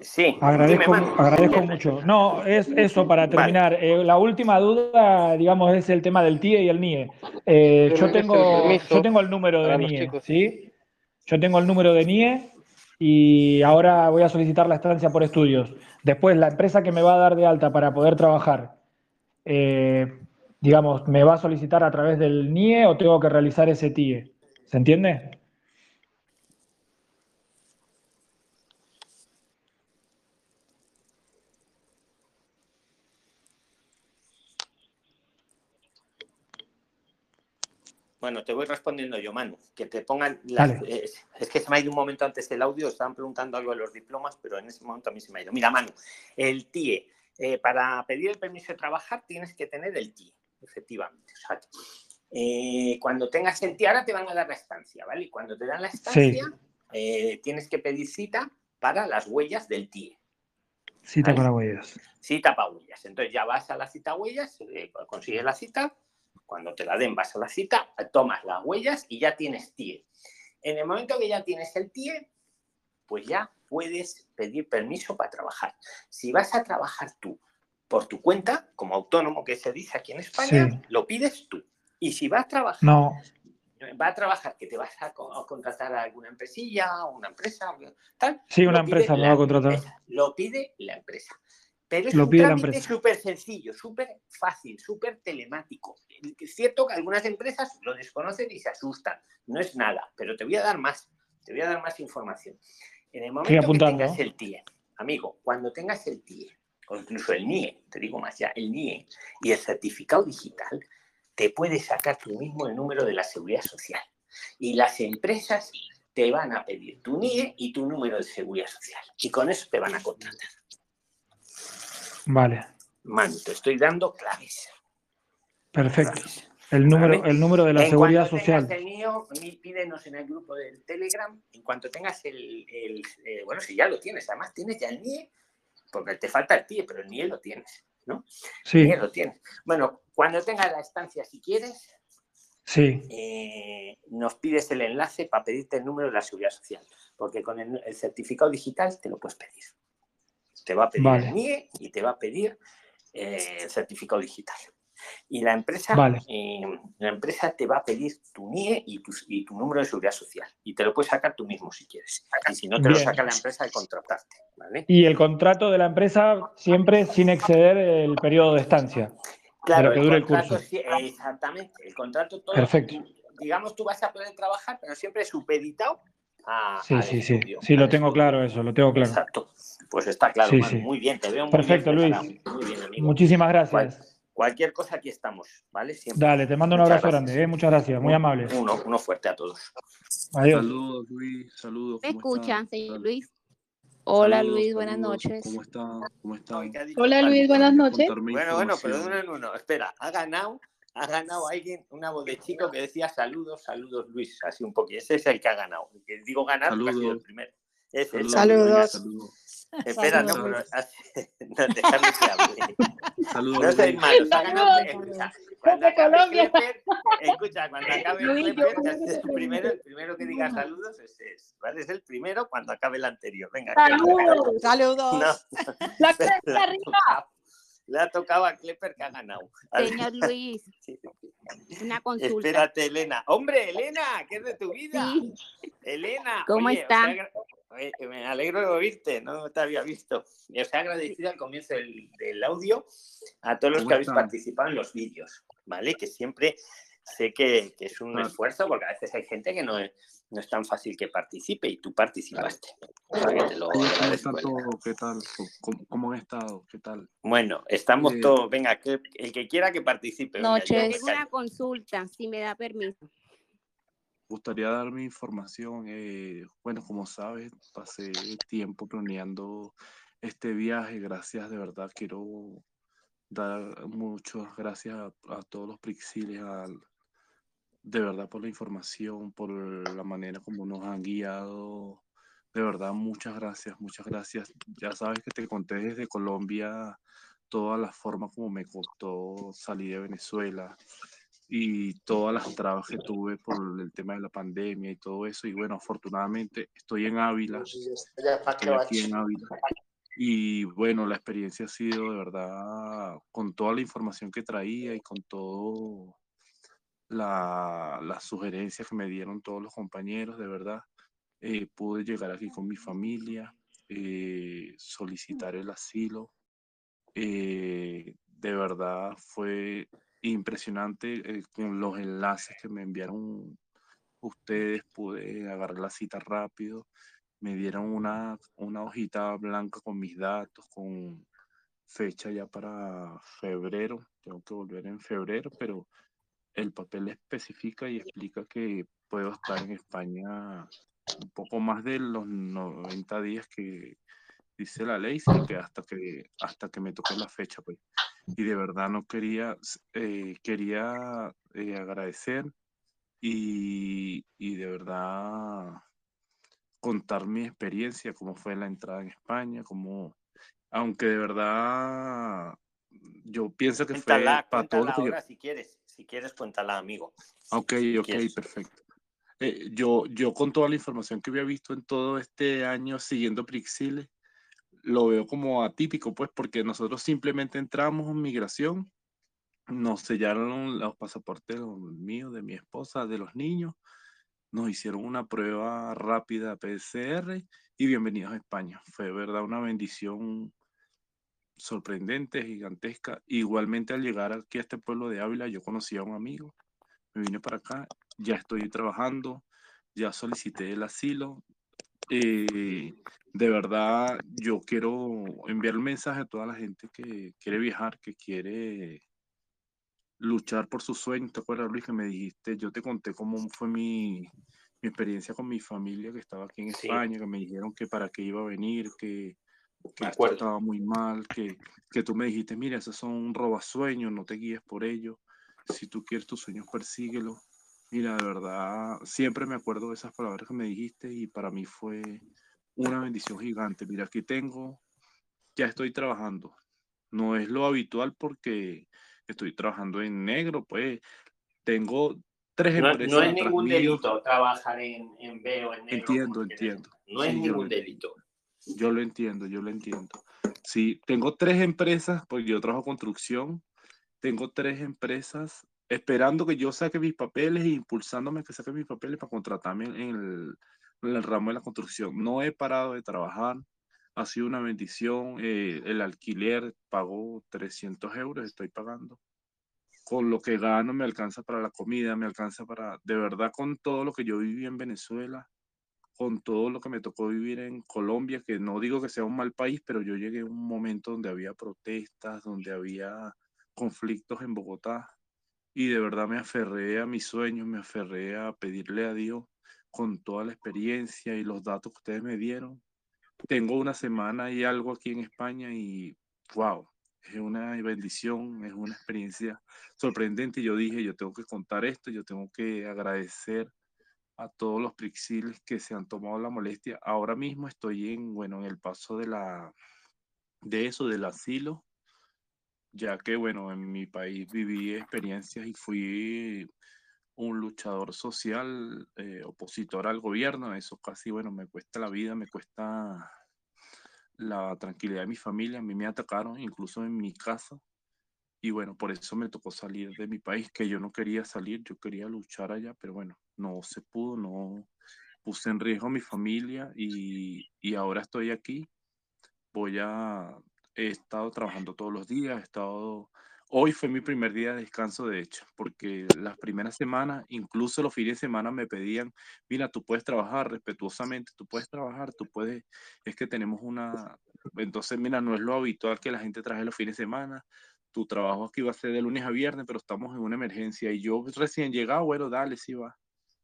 Sí, Agradezco, agradezco mucho. No, es eso para terminar. Eh, la última duda, digamos, es el tema del TIE y el NIE. Eh, yo, tengo, yo tengo el número de NIE. ¿sí? Yo tengo el número de NIE y ahora voy a solicitar la estancia por estudios. Después, la empresa que me va a dar de alta para poder trabajar, eh, digamos, ¿me va a solicitar a través del NIE o tengo que realizar ese TIE? ¿Se entiende? Bueno, te voy respondiendo yo, Manu. Que te pongan. las- es que se me ha ido un momento antes del audio, estaban preguntando algo de los diplomas, pero en ese momento a mí se me ha ido. Mira, Manu, el TIE. Eh, para pedir el permiso de trabajar tienes que tener el TIE, efectivamente. O sea, eh, cuando tengas el TIE, ahora te van a dar la estancia, ¿vale? Y cuando te dan la estancia, eh, tienes que pedir cita para las huellas del TIE. Cita Vale. para huellas. cita para huellas. Entonces ya vas a la cita huellas, consigues la cita, cuando te la den vas a la cita, tomas las huellas y ya tienes TIE. En el momento que ya tienes el TIE, pues ya puedes pedir permiso para trabajar. Si vas a trabajar tú por tu cuenta, como autónomo que se dice aquí en España, Sí. lo pides tú. Y si vas a trabajar No, va a trabajar, que te vas a, co- a contratar a alguna empresilla, una empresa, tal. Sí, una lo empresa la va a contratar. empresa, Lo pide la empresa. Pero es Lo un pide trámite súper sencillo, súper fácil, súper telemático. Es cierto que algunas empresas lo desconocen y se asustan. No es nada, pero te voy a dar más. Te voy a dar más información. En el momento que tengas el TIE, amigo, cuando tengas el TIE, o incluso el NIE, te digo más ya, el NIE y el certificado digital, te puedes sacar tú mismo el número de la seguridad social. Y las empresas te van a pedir tu NIE y tu número de seguridad social. Y con eso te van a contratar. vale, Manu, te estoy dando claves. perfecto. claves. El número, Vale. el número de la En seguridad social. el ni- pídenos en el grupo del Telegram. En cuanto tengas el, el- eh, bueno, si ya lo tienes, además tienes ya el NIE, porque te falta el TIE, pero el NIE lo tienes, ¿no? Sí, NIE lo tienes. Bueno, cuando tengas la estancia, si quieres, sí, eh, nos pides el enlace para pedirte el número de la seguridad social, porque con el, el certificado digital te lo puedes pedir. Te va a pedir Vale. el NIE y te va a pedir eh, el certificado digital. Y la empresa, Vale. eh, la empresa te va a pedir tu NIE y tu, y tu número de seguridad social. Y te lo puedes sacar tú mismo si quieres. Y si no, te lo saca la empresa de contratarte. ¿vale? Y el contrato de la empresa siempre sin exceder el periodo de estancia. Claro, que dure el contrato curso. sí- exactamente. El contrato todo. Perfecto. digamos, tú vas a poder trabajar, pero siempre supeditado a. Sí, sí, sí. estudio, Sí, lo tengo claro eso, lo tengo claro. Exacto. Pues está claro, Sí, Manu, sí. muy bien, te veo muy Perfecto, bien Luis. preparado. Muy bien, amigo. Muchísimas gracias. Cualquier cosa aquí estamos, ¿vale? Siempre. Dale, te mando un Muchas abrazo gracias. grande, ¿eh? muchas gracias, muy amable. Uno, uno fuerte a todos. Adiós. Saludos, Luis, saludos. ¿Me ¿cómo escuchan, señor Luis? Hola, saludos, Luis, buenas saludos, noches. ¿Cómo están? ¿Cómo están? Hola, Luis, buenas noches. Bueno, bueno, pero uno en uno. Espera, ha ganado, ha ganado alguien una voz de chico que decía saludos, saludos, Luis. Así un poquito. Ese es el que ha ganado. El que digo ganar porque ha sido el Saludos. primero. Ese es el Saludos. Espera, no, pero no, dejarme que hable. Saludos, No ha ganado. escucha, Cuando De acabe escucha, cuando acabe que el primero, el primero que diga saludos es, es, ¿vale? Es el primero cuando acabe el anterior. Venga. Saludos. Saludos. No, La cresta ha arriba. le ha tocado a Klepper que ha ganado. Señor Luis, una consulta. Espérate, Elena. Hombre, Elena, ¿qué es de tu vida? Sí, Elena, ¿Cómo oye, está? Oye, me alegro de oírte, no te había visto. Y os he agradecido al comienzo del, del audio a todos los ¿Cómo que habéis participado en los vídeos, ¿vale? Que siempre sé que, que es un Claro. esfuerzo porque a veces hay gente que no es, no es tan fácil que participe y tú participaste. O sea, que te lo ¿Cómo está todo? ¿Qué tal? ¿Cómo, cómo han estado? ¿Qué tal? Bueno, estamos Eh, todos, venga, que, el que quiera que participe. Noches. tengo una consulta, si me da permiso. Gustaría dar mi información. eh, bueno, como sabes, pasé tiempo planeando este viaje. Gracias, de verdad, quiero dar muchas gracias a, a todos los Prixiles, de verdad por la información, por la manera como nos han guiado. De verdad, muchas gracias, muchas gracias. Ya sabes que te conté desde Colombia toda la forma como me costó salir de Venezuela y todas las trabas que tuve por el tema de la pandemia y todo eso. Y bueno, afortunadamente estoy en Ávila, estoy aquí en Ávila. Y bueno, la experiencia ha sido de verdad con toda la información que traía y con todo la, las sugerencias que me dieron todos los compañeros, de verdad. eh, pude llegar aquí con mi familia, eh, solicitar el asilo. eh, de verdad fue impresionante eh, con los enlaces que me enviaron ustedes, pude agarrar la cita rápido, me dieron una, una hojita blanca con mis datos, con fecha ya para febrero, tengo que volver en febrero, pero el papel especifica y explica que puedo estar en España un poco más de los 90 días que dice la ley, sino que hasta que, hasta que me toque la fecha, pues. Y de verdad no quería, eh, quería eh, agradecer y, y de verdad contar mi experiencia, cómo fue la entrada en España, cómo, aunque de verdad yo pienso que fue Cuéntala, para todo cuéntala lo que yo, ahora si quieres. Si quieres, cuéntala, amigo. Ok, Si ok, quieres. perfecto. Eh, yo, yo con toda la información que había visto en todo este año siguiendo Prixile, lo veo como atípico, pues, porque nosotros simplemente entramos en migración, nos sellaron los pasaportes míos, de mi esposa, de los niños, nos hicieron una prueba rápida PCR y bienvenidos a España. Fue, verdad, una bendición sorprendente, gigantesca. Igualmente al llegar aquí a este pueblo de Ávila, yo conocí a un amigo, me vine para acá, ya estoy trabajando, ya solicité el asilo. Eh, de verdad, yo quiero enviar un mensaje a toda la gente que quiere viajar, que quiere luchar por sus sueños. ¿Te acuerdas, Luis, que me dijiste? Yo te conté cómo fue mi, mi experiencia con mi familia que estaba aquí en Sí. España, que me dijeron que para qué iba a venir, que, que Me esto estaba muy mal, que, que tú me dijiste, mira, esos son un robasueños, no te guíes por ellos. Si tú quieres tus sueños, persíguelos. Mira, de verdad, siempre me acuerdo de esas palabras que me dijiste y para mí fue una bendición gigante. Mira, aquí tengo, ya estoy trabajando. No es lo habitual porque estoy trabajando en negro, pues tengo tres No, empresas no es ningún mío. delito trabajar en, en B o en negro. Entiendo, entiendo. No es Sí, ningún delito. Yo lo entiendo, yo lo entiendo. Sí, tengo tres empresas, porque yo trabajo construcción. Tengo tres empresas esperando que yo saque mis papeles e impulsándome que saque mis papeles para contratarme en el, ramo de la construcción. No he parado de trabajar. Ha sido una bendición. eh, el alquiler pago 300 euros, estoy pagando. Con lo que gano me alcanza para la comida, me alcanza para, de verdad, con todo lo que yo viví en Venezuela, con todo lo que me tocó vivir en Colombia, que no digo que sea un mal país, pero yo llegué a un momento donde había protestas, donde había conflictos en Bogotá, y de verdad me aferré a mis sueños, me aferré a pedirle a Dios con toda la experiencia y los datos que ustedes me dieron. Tengo una semana y algo aquí en España y wow, es una bendición, es una experiencia sorprendente. Yo dije, yo tengo que contar esto, yo tengo que agradecer a todos los Prixiles que se han tomado la molestia. Ahora mismo estoy en, bueno, en el paso de la, de eso, del asilo. Ya que, bueno, en mi país viví experiencias y fui un luchador social, eh, opositor al gobierno, eso casi, bueno, me cuesta la vida, me cuesta la tranquilidad de mi familia, a mí me atacaron incluso en mi casa. Y bueno, por eso me tocó salir de mi país, que yo no quería salir, yo quería luchar allá, pero bueno, no se pudo, no puse en riesgo a mi familia y, y ahora estoy aquí. Voy a, he estado trabajando todos los días, he estado, hoy fue mi primer día de descanso de hecho, porque las primeras semanas, incluso los fines de semana me pedían, mira, tú puedes trabajar respetuosamente, tú puedes trabajar, tú puedes, es que tenemos una, entonces mira, no es lo habitual que la gente traje los fines de semana, tu trabajo aquí va a ser de lunes a viernes, pero estamos en una emergencia y yo recién llegado, bueno, dale, sí va.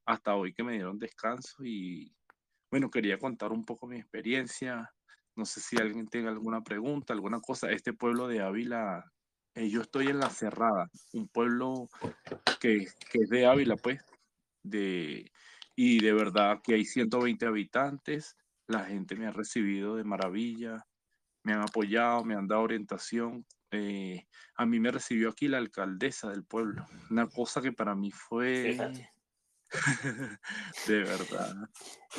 Hasta hoy que me dieron descanso y bueno, quería contar un poco mi experiencia. No sé si alguien tenga alguna pregunta, alguna cosa. Este pueblo de Ávila, eh, yo estoy en La Cerrada, un pueblo que, que es de Ávila, pues, de, y de verdad que hay 120 habitantes. La gente me ha recibido de maravilla, me han apoyado, me han dado orientación. Eh, a mí me recibió aquí la alcaldesa del pueblo, una cosa que para mí fue Fíjate. de verdad.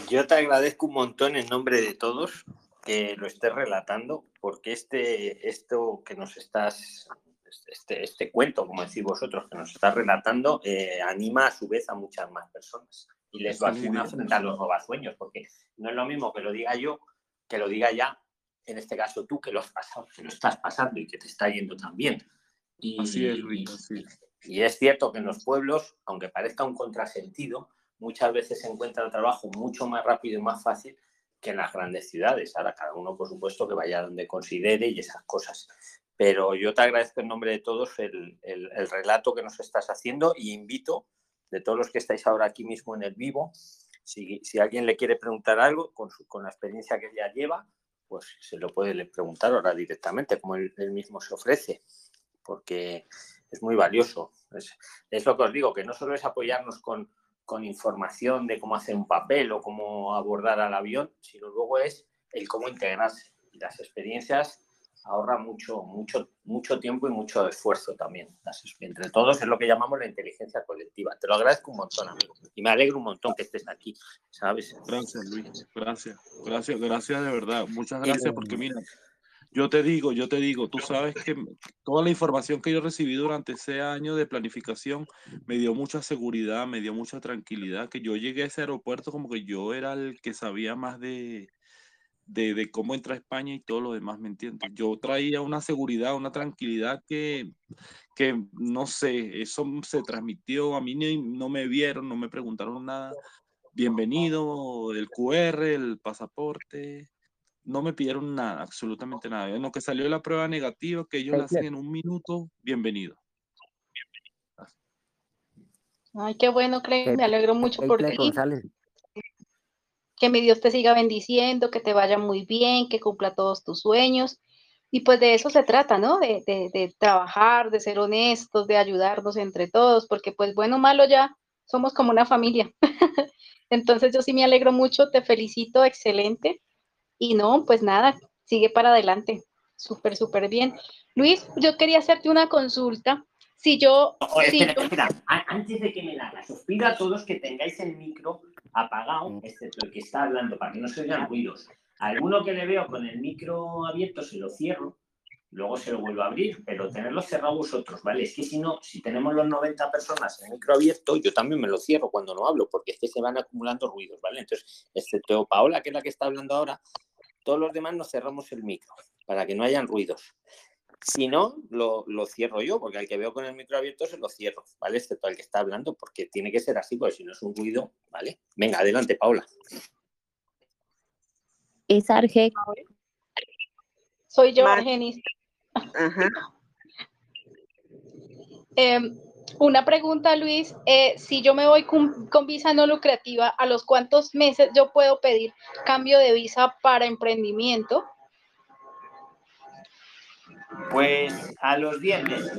Yo te agradezco un montón en nombre de todos que lo estés relatando, porque este, esto que nos estás, este, este cuento, como decís vosotros, que nos estás relatando, eh, anima a su vez a muchas más personas y les vacuna frente a los robasueños, porque no es lo mismo que lo diga yo, que lo diga ya, en este caso tú, que lo has pasado, que lo estás pasando y que te está yendo tan bien. Y, Así es, Luis, así y es cierto que en los pueblos, aunque parezca un contrasentido, muchas veces se encuentra el trabajo mucho más rápido y más fácil que en las grandes ciudades. Ahora cada uno, por supuesto, que vaya donde considere y esas cosas. Pero yo te agradezco en nombre de todos el, el- el relato que nos estás haciendo y invito de todos los que estáis ahora aquí mismo en el vivo, si, si alguien le quiere preguntar algo con, su- con la experiencia que ya lleva, pues se lo puede preguntar ahora directamente, como él, él mismo se ofrece, porque es muy valioso. Es, es lo que os digo, que no solo es apoyarnos con, con información de cómo hacer un papel o cómo abordar al avión, sino luego es el cómo integrarse. Y las experiencias ahorran mucho, mucho, mucho tiempo y mucho esfuerzo también. Las- entre todos es lo que llamamos la inteligencia colectiva. Te lo agradezco un montón, amigo. Y me alegro un montón que estés aquí, ¿sabes? Gracias, Luis. Gracias. Gracias, gracias de verdad. Muchas gracias porque mira, yo te digo, yo te digo, tú sabes que toda la información que yo recibí durante ese año de planificación me dio mucha seguridad, me dio mucha tranquilidad, que yo llegué a ese aeropuerto como que yo era el que sabía más de, de, de cómo entrar a España y todo lo demás, ¿me entiendes? Yo traía una seguridad, una tranquilidad que, que no sé, eso se transmitió, a mí ni- no me vieron, no me preguntaron nada. Bienvenido, el QR, el pasaporte, no me pidieron nada, absolutamente nada. En lo que salió la prueba negativa, que ellos la hacen en un minuto, bienvenido. Ay, qué bueno, Clay, me alegro mucho por ti. González. Que mi Dios te siga bendiciendo, que te vaya muy bien, que cumpla todos tus sueños. Y pues de eso se trata, ¿no? De, de, de trabajar, de ser honestos, de ayudarnos entre todos, porque pues bueno o malo ya somos como una familia. Entonces yo sí me alegro mucho, te felicito, excelente. Y no, pues nada, sigue para adelante. Súper, súper bien. Luis, yo quería hacerte una consulta. Si yo, Oh, si espera, yo- espera. Antes de que me la hagas, os pido a todos que tengáis el micro apagado, excepto el que está hablando, para que no se oigan ruidos. Alguno que le veo con el micro abierto se lo cierro, luego se lo vuelvo a abrir, pero tenerlo cerrado vosotros, ¿vale? Es que si no, si tenemos los 90 personas en el micro abierto, yo también me lo cierro cuando no hablo, porque es que se van acumulando ruidos, ¿vale? Entonces, excepto Paola, que es la que está hablando ahora, todos los demás nos cerramos el micro, para que no hayan ruidos. Si no, lo, lo cierro yo, porque al que veo con el micro abierto se lo cierro, ¿vale? Excepto al que está hablando, porque tiene que ser así, porque si no es un ruido, ¿vale? Venga, adelante, Paula. Es Arge. soy yo, Argenis. Em, una pregunta, Luis. eh, si yo me voy con, con visa no lucrativa, ¿a los cuántos meses yo puedo pedir cambio de visa para emprendimiento? Pues a los 10 meses,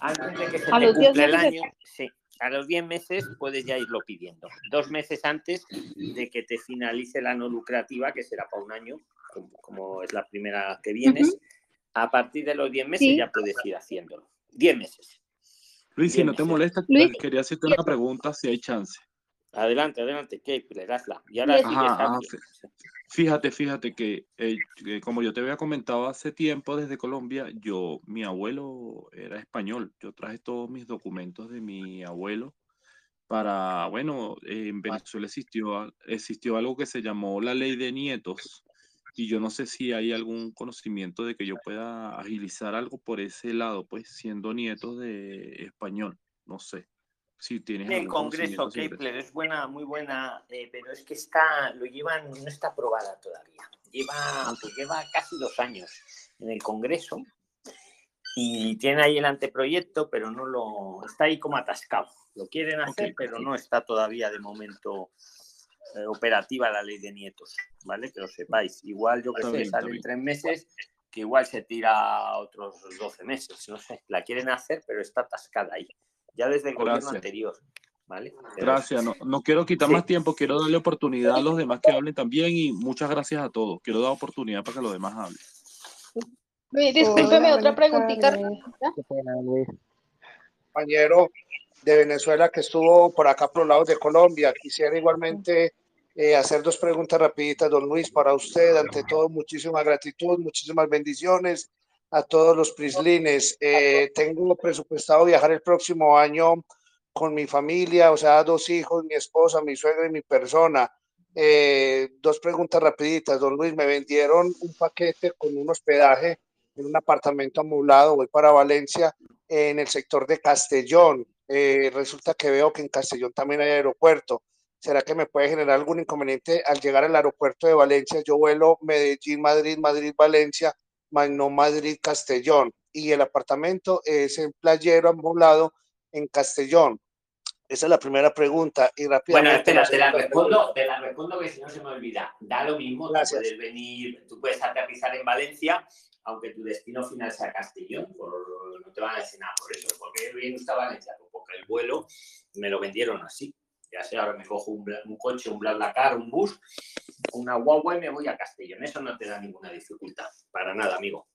antes de que se A te los 10 cumpla el año, sí, a los 10 meses puedes ya irlo pidiendo. Dos meses antes de que te finalice la no lucrativa, que será para un año, como, como es la primera que vienes, A partir de los 10 meses Sí. ya puedes ir haciéndolo. 10 meses. Luis, si no te molesta, Luis, quería hacerte una pregunta si hay chance. Adelante, adelante, Kepler, hazla. Y ahora Yes. sigue Ajá, ajá, Sergio. Fíjate, fíjate que eh, que como yo te había comentado hace tiempo desde Colombia, yo, mi abuelo era español. Yo traje todos mis documentos de mi abuelo para, bueno, eh, en Venezuela existió, existió algo que se llamó la ley de nietos. Y yo no sé si hay algún conocimiento de que yo pueda agilizar algo por ese lado, pues siendo nieto de español. No sé si tienes En el Congreso. Kepler, es buena, muy buena, eh, pero es que está, lo llevan, no está aprobada todavía. Lleva, pues lleva casi dos años en el Congreso y tiene ahí el anteproyecto, pero no lo, está ahí como atascado. Lo quieren hacer, pero no está todavía de momento eh, operativa la ley de nietos, ¿vale? Que lo sepáis. Igual, yo que Está sé, bien, está sale en bien. tres meses, que igual se tira otros 12 meses, no sé. La quieren hacer, pero está atascada ahí. Ya desde el gobierno anterior, ¿vale? Gracias, no, no quiero quitar Sí. más tiempo, quiero darle oportunidad a los demás que hablen también y muchas gracias a todos. Quiero dar oportunidad para que los demás hablen. Discúlpeme, otra preguntita. compañero de Venezuela que estuvo por acá por los lados de Colombia. Quisiera igualmente eh, hacer dos preguntas rapiditas, don Luis, para usted. Ante todo, muchísima gratitud, muchísimas bendiciones a todos los prislines. Eh, tengo presupuestado viajar el próximo año con mi familia, o sea, dos hijos, mi esposa, mi suegra y mi persona. Eh, dos preguntas rapiditas, don Luis, me vendieron un paquete con un hospedaje en un apartamento amoblado, voy para Valencia, en el sector de Castellón. Eh, resulta que veo que en Castellón también hay aeropuerto. ¿Será que me puede generar algún inconveniente al llegar al aeropuerto de Valencia? Yo vuelo Medellín, Madrid, Madrid, Valencia, más no Madrid, Castellón. Y el apartamento es en Playero, amoblado, en Castellón. Esa es la primera pregunta. Y Bueno, espera, te la respondo, te la respondo que si no se me olvida. Da lo mismo, tú Gracias. puedes venir, tú puedes aterrizar en Valencia, aunque tu destino final sea Castellón, por- no te van a decir nada por eso. ¿Por qué viene usted a Valencia? Porque el vuelo me lo vendieron así. Ya sé, ahora me cojo un, un coche, un BlaBlaCar, un bus, una guagua y me voy a Castellón. Eso no te da ninguna dificultad, para nada, amigo.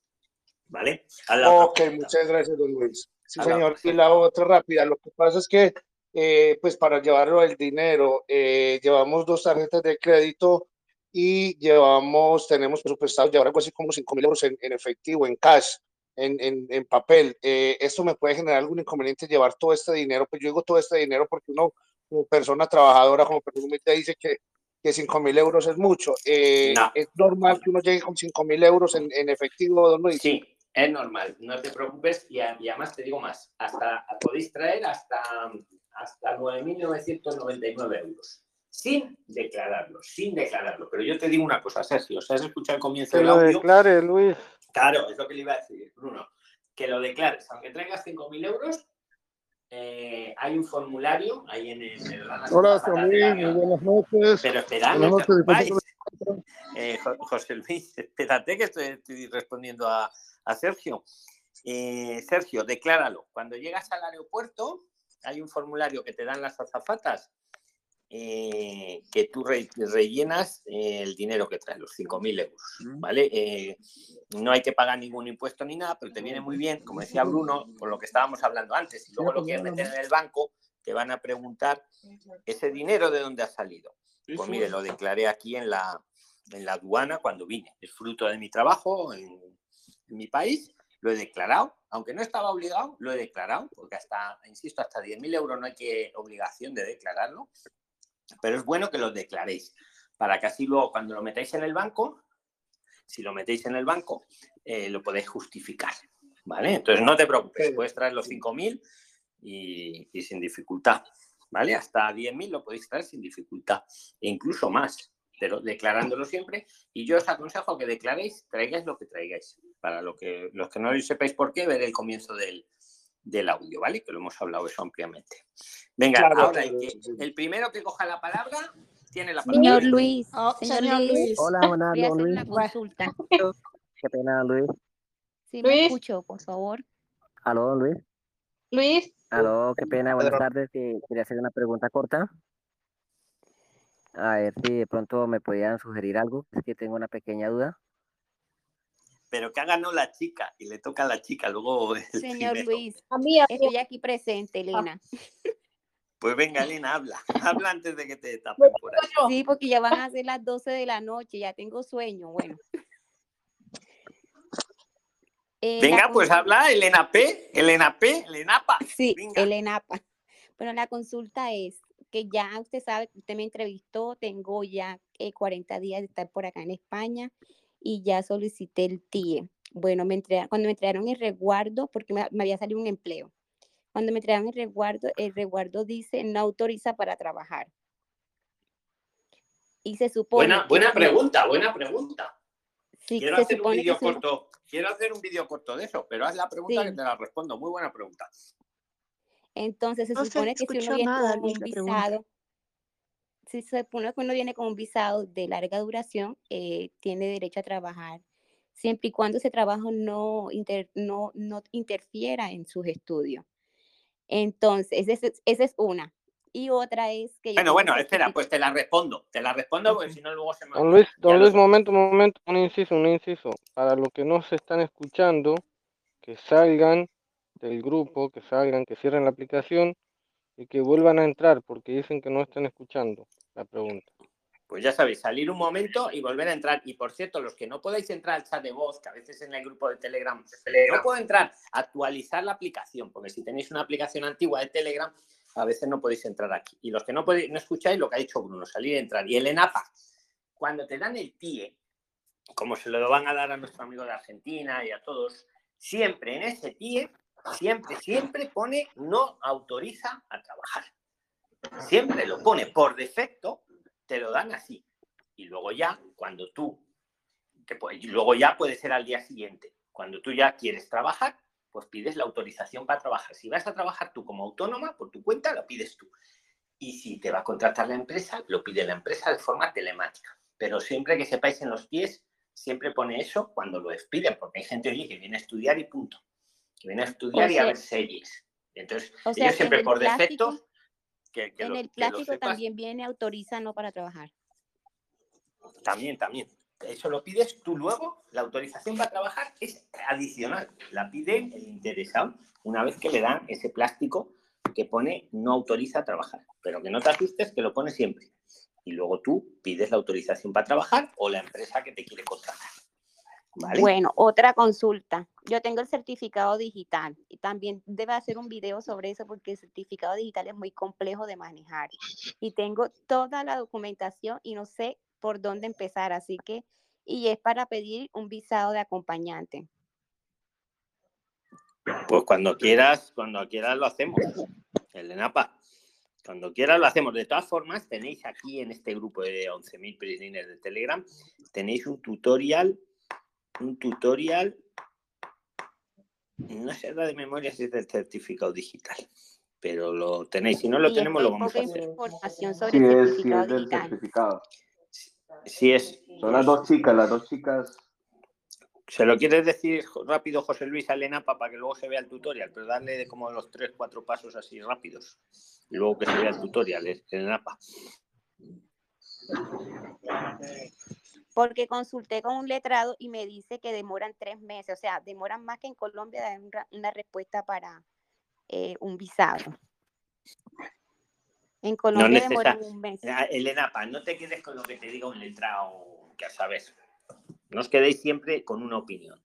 ¿Vale? La Ok, muchas gracias, don Luis. Sí, A la señor. otra, Y la otra rápida, lo que pasa es que, eh, pues para llevarlo el dinero, eh, llevamos dos tarjetas de crédito y llevamos, tenemos presupuestado llevar algo así como 5 mil euros en, en efectivo, en cash, en, en, en papel. Eh, ¿Esto me puede generar algún inconveniente llevar todo este dinero? Pues yo digo todo este dinero porque uno, como persona trabajadora, como persona humilde, dice que, que 5 mil euros es mucho. Eh, No. ¿Es normal que uno llegue con 5 mil euros en, en efectivo, don Luis? Sí, es normal, no te preocupes y además te digo más, hasta podéis traer hasta, hasta 9.999 euros, sin declararlo, sin declararlo. Pero yo te digo una cosa, Sergio, si has escuchado el comienzo Que del lo audio, declare, Luis. claro, es lo que le iba a decir, Bruno, que lo declares, aunque traigas 5.000 euros, eh, hay un formulario ahí en el... en la Hola, la- Muy buenas noches. Pero esperad, no Eh, Jo- José Luis, espérate que estoy, estoy respondiendo a, a Sergio. Eh, Sergio, decláralo. Cuando llegas al aeropuerto, hay un formulario que te dan las azafatas eh, que tú re- rellenas eh, el dinero que traes, los 5.000 euros. ¿vale? Eh, no hay que pagar ningún impuesto ni nada, pero te viene muy bien, como decía Bruno, por lo que estábamos hablando antes. Si luego lo quieres meter en el banco, te van a preguntar ese dinero de dónde ha salido. Pues mire, lo declaré aquí en la, en la aduana cuando vine. Es fruto de mi trabajo en, en mi país. Lo he declarado, aunque no estaba obligado, lo he declarado, porque hasta, insisto, hasta 10.000 euros no hay que obligación de declararlo. Pero es bueno que lo declaréis, para que así luego cuando lo metáis en el banco, si lo metéis en el banco, eh, lo podéis justificar. ¿Vale? Entonces no te preocupes, puedes traer los 5.000 y, y sin dificultad. ¿Vale? Hasta 10.000 lo podéis traer sin dificultad, e incluso más, pero declarándolo siempre. Y yo os aconsejo que declaréis, traigáis lo que traigáis. Para lo que, los que no lo sepáis por qué, ver el comienzo del, del audio, ¿vale? Que lo hemos hablado eso ampliamente. Venga, Claro, ahora el, claro, que- sí. el primero que coja la palabra tiene la palabra. Señor Luis, Oh, señor, señor Luis, Luis. Hola, buenas, voy a don hacer Luis. una consulta. Qué pena, Luis. Sí, me Luis. escucho, por favor. Aló, Luis. Luis, Aló, qué pena, buenas tardes. que quería hacer una pregunta corta. A ver si de pronto me podían sugerir algo. Es que tengo una pequeña duda. Pero que ha ganado la chica y le toca a la chica luego el Señor primero. Luis, A mí, a mí- estoy aquí presente, Elena. Pues venga, Elena, habla. Habla antes de que te tapen por ahí. Sí, porque ya van a ser las 12 de la noche, ya tengo sueño. Bueno. Eh, Venga, pues habla, Elena P. Elena P. Elena Pa. Sí, Venga. el ENAPA. Bueno, la consulta es que ya usted sabe, usted me entrevistó, tengo ya eh, 40 días de estar por acá en España y ya solicité el TIE. Bueno, me entrega- cuando me entregaron el resguardo, porque me, me había salido un empleo, cuando me entregaron el resguardo, el resguardo dice no autoriza para trabajar. Y se supone Buena, que buena si- pregunta, buena pregunta. sí, Quiero hacer un uno- corto. Quiero hacer un vídeo corto de eso, pero haz la pregunta Sí. que te la respondo. Muy buena pregunta. Entonces se No se supone que si uno viene con un pregunta. Si se supone que uno viene con un visado de larga duración, eh, tiene derecho a trabajar, siempre y cuando ese trabajo no, inter- no, no interfiera en sus estudios. Entonces, esa es, esa es una. Y otra es que yo Bueno, bueno, espera, pues te la respondo. Te la respondo porque si no luego se me Don Luis, don Luis, momento, momento, un inciso, un inciso. Para los que no se están escuchando, que salgan del grupo, que salgan, que cierren la aplicación y que vuelvan a entrar porque dicen que no están escuchando la pregunta. Pues ya sabéis, salir un momento y volver a entrar. Y por cierto, los que no podáis entrar al chat de voz, que a veces en el grupo de Telegram no puedo entrar, actualizar la aplicación, porque si tenéis una aplicación antigua de Telegram, a veces no podéis entrar aquí. Y los que no podéis, no escucháis lo que ha dicho Bruno, salir y entrar. Y el ENAPA, cuando te dan el TIE, como se lo van a dar a nuestro amigo de Argentina y a todos, siempre en ese TIE, siempre, siempre pone no autoriza a trabajar. Siempre lo pone por defecto, te lo dan así. Y luego ya, cuando tú, y luego ya puede ser al día siguiente, cuando tú ya quieres trabajar, pues pides la autorización para trabajar. Si vas a trabajar tú como autónoma, por tu cuenta, lo pides tú. Y si te va a contratar la empresa, lo pide la empresa de forma telemática. Pero siempre que sepáis en los pies, siempre pone eso cuando lo expiden, porque hay gente oye, que viene a estudiar y punto. Que viene a estudiar y a sea- ver series. Entonces, o sea ellos siempre por defecto, que, que en lo, el plástico también viene autoriza no para trabajar. También, también. Eso lo pides tú luego. La autorización para trabajar es adicional. La pide el interesado una vez que le dan ese plástico que pone no autoriza a trabajar. Pero que no te asustes, que lo pone siempre. Y luego tú pides la autorización para trabajar o la empresa que te quiere contratar. ¿Vale? Bueno, otra consulta. Yo tengo el certificado digital y también debe hacer un video sobre eso porque el certificado digital es muy complejo de manejar. Y tengo toda la documentación y no sé por dónde empezar, así que, y es para pedir un visado de acompañante. Pues cuando quieras, cuando quieras lo hacemos. El de Napa. Cuando quieras lo hacemos. De todas formas, tenéis aquí en este grupo de 11.000 prisoners de Telegram, tenéis un tutorial, un tutorial, no sé la de memoria si es del certificado digital, pero lo tenéis. Si no lo tenemos, lo vamos a hacer. información sobre Sí el es, sí es del digital. certificado. Si es, Son las dos chicas, las dos chicas. ¿Se lo quieres decir rápido, José Luis, a Elena, para que luego se vea el tutorial? Pero darle como los tres, cuatro pasos así rápidos. Y luego que se vea el tutorial, eh, Elena. Pa. Porque consulté con un letrado y me dice que demoran tres meses, o sea, demoran más que en Colombia dar una, una respuesta para eh, un visado. En No Colombia necesita- demoran un mes. Ah, Elena, Pa, no te quedes con lo que te diga un letrado que a sabes. No os quedéis siempre con una opinión.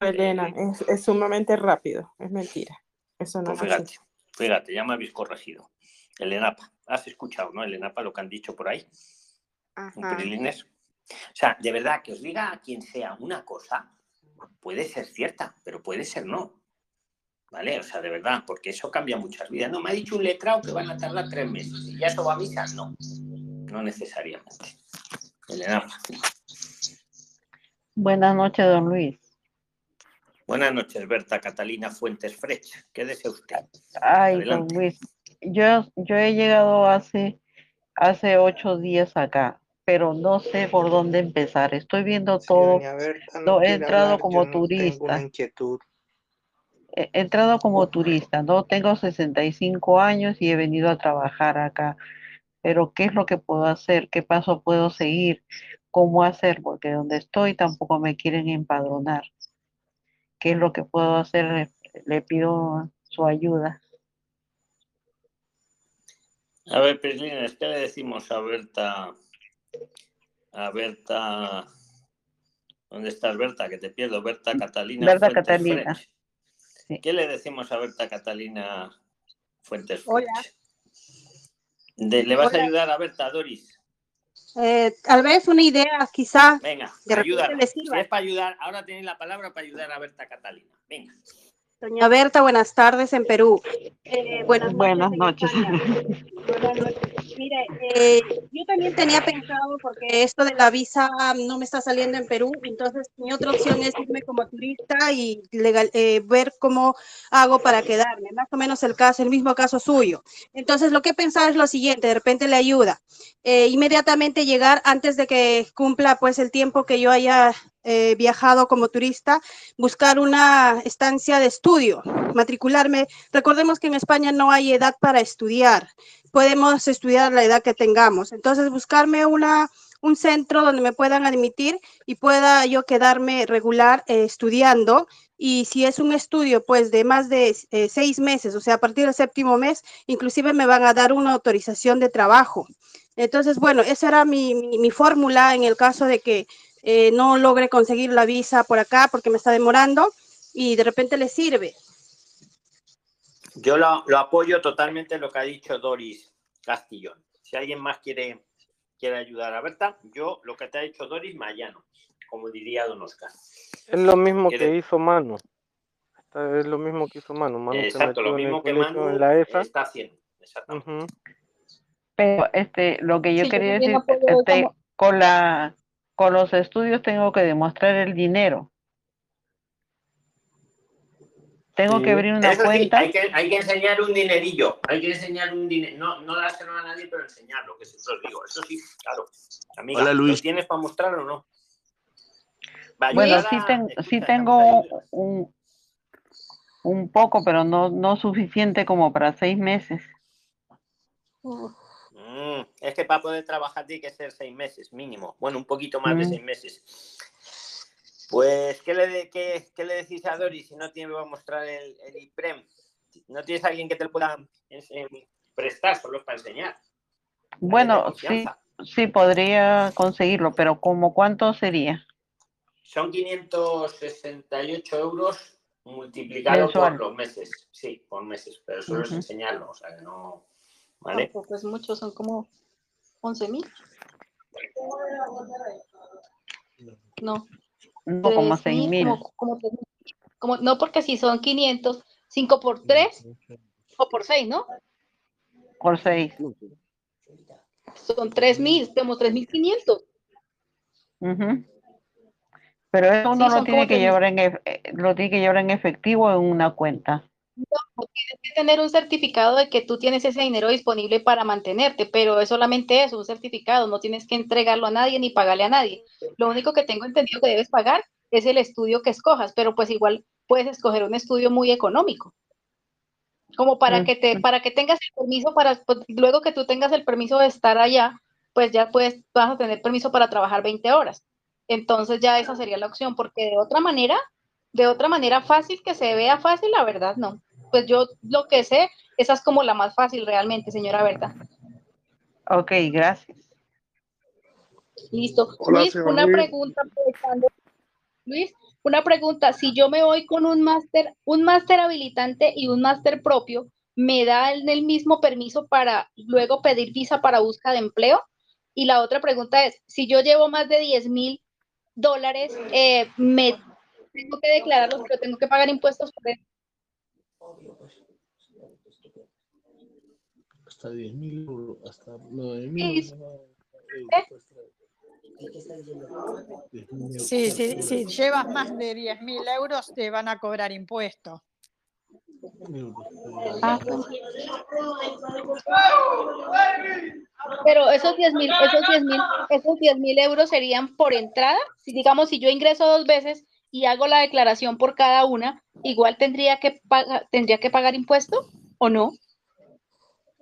Elena, es, es sumamente rápido, es mentira. Eso no Pues es fíjate, así. fíjate, ya me habéis corregido. Elena, Pa, has escuchado, ¿no? Elena, Pa, lo que han dicho por ahí. un Ajá. O sea, de verdad, que os diga a quien sea una cosa, puede ser cierta, pero puede ser no. ¿Vale? O sea, de verdad, porque eso cambia muchas vidas. No, me ha dicho un letrado que van a tardar tres meses. ¿Y ya eso va a misa? No, no necesariamente. Elena, Buenas noches, don Luis. buenas noches, Berta Catalina Fuentes Frech. ¿Qué desea usted? Ay, don. Luis, yo, yo he llegado hace, hace ocho días acá, pero no sé por dónde empezar. Estoy viendo todo. doña Berta no no, he entrado hablar, como no turista. inquietud. He entrado como turista, no tengo 65 años y he venido a trabajar acá. Pero ¿qué es lo que puedo hacer? ¿Qué paso puedo seguir? cómo hacer, porque donde estoy tampoco me quieren empadronar. ¿Qué es lo que puedo hacer? Le, pido su ayuda. A ver, Prislines, ¿qué le decimos a Berta? A Berta. ¿Dónde estás, Berta? Que te pierdo. Berta Catalina. Berta Fuentes Catalina. ¿Qué le decimos a Berta Catalina Fuentes Hola. De- ¿Le vas a ayudar a Berta, Doris? Eh, tal vez una idea, quizá, Venga, ayúdanos. Si es para ayudar, ahora tenéis la palabra para ayudar a Berta Catalina. Venga. Doña Berta, buenas tardes en Perú. Eh, buenas noches. Buenas noches. Mire, eh, yo también tenía pensado, porque esto de la visa no me está saliendo en Perú, entonces mi otra opción es irme como turista y legal, eh, ver cómo hago para quedarme, más o menos el caso, el mismo caso suyo. Entonces lo que he pensado es lo siguiente, de repente le ayuda. Eh, inmediatamente llegar antes de que cumpla pues el tiempo que yo haya viajado como turista, buscar una estancia de estudio, matricularme. Recordemos que en España no hay edad para estudiar, podemos estudiar la edad que tengamos. Entonces, buscarme una, un centro donde me puedan admitir y pueda yo quedarme regular eh, estudiando. Y si es un estudio, pues de más de eh, seis meses, o sea, a partir del séptimo mes, inclusive me van a dar una autorización de trabajo. Entonces, bueno, esa era mi, mi fórmula en el caso de que eh, no logre conseguir la visa por acá porque me está demorando y de repente le sirve. Yo lo, lo apoyo totalmente lo que ha dicho Doris Castillón. Si alguien más quiere, quiere ayudar a Berta, yo lo que te ha dicho Doris me allano, como diría Don Oscar. Es lo mismo ¿Quiere- que hizo Manu. Es lo mismo que hizo Manu. Manu se Exacto, lo metió en el mismo que Manu en la ESA. está haciendo. Exactamente. Ujú. Pero este, lo que yo Sí, quería decir, este, con la, con los estudios tengo que demostrar el dinero. Tengo que abrir una Eso sí, cuenta. hay que, hay que enseñar un dinerillo. Hay que enseñar un dinero. No, no dárselo a nadie, pero enseñarlo, que siempre os digo. Eso sí, claro. Amiga, Hola, ¿lo Luis. tienes para mostrar o no? Va Bueno, sí, a- ten- sí tengo un, un poco, pero no, no suficiente como para seis meses. Mm, es que para poder trabajar tiene que ser seis meses mínimo. Bueno, un poquito más de Mm. seis meses. Pues, ¿qué le, qué, qué le decís a Doris si no tiene va a mostrar el, el IPREM? ¿No tienes alguien que te lo pueda em, prestar solo para enseñar? Bueno, sí, sí podría conseguirlo, pero ¿como cuánto sería? Son 568 euros multiplicado Mensual. por los meses. Sí, por meses, pero solo es enseñarlo, o sea que no. ¿Vale? Tampoco es mucho, son como 11 mil. No, No, como tres seis mil. como, como, mil. Como- no, porque si son 500, 5 por 3 o por 6, ¿no? Por seis. Son 3 mil, tenemos 3.500. Ujú. Pero eso uno Sí, lo tiene como que tres mil. llevar en, eh, lo tiene que llevar en efectivo en una cuenta. Tienes que tener un certificado de que tú tienes ese dinero disponible para mantenerte, pero es solamente eso, un certificado, no tienes que entregarlo a nadie ni pagarle a nadie. Lo único que tengo entendido que debes pagar es el estudio que escojas, pero pues igual puedes escoger un estudio muy económico. Como para que te, para que tengas el permiso para, pues, luego que tú tengas el permiso de estar allá, pues ya puedes, vas a tener permiso para trabajar 20 horas. Entonces ya esa sería la opción, porque de otra manera, de otra manera fácil que se vea fácil, la verdad no. Pues yo lo que sé, esa es como la más fácil realmente, señora Berta. Ok, gracias. Listo. Hola, Luis, una Luis. pregunta. Luis, una pregunta. Si yo me voy con un máster, un máster habilitante y un máster propio, ¿me da el, el mismo permiso para luego pedir visa para búsqueda de empleo? Y la otra pregunta es, si yo llevo más de 10 mil dólares, eh, ¿me tengo que declararlos, pero tengo que pagar impuestos por eso? Hasta 10.000 euros, hasta 9.000 Sí. euros. Sí, sí, si llevas más de 10.000 euros te van a cobrar impuestos. Ah, Pero esos 10 mil, esos 10 mil, esos 10 mil euros serían por entrada. Si digamos, si yo ingreso dos veces y hago la declaración por cada una, igual tendría que pagar, tendría que pagar impuesto o no.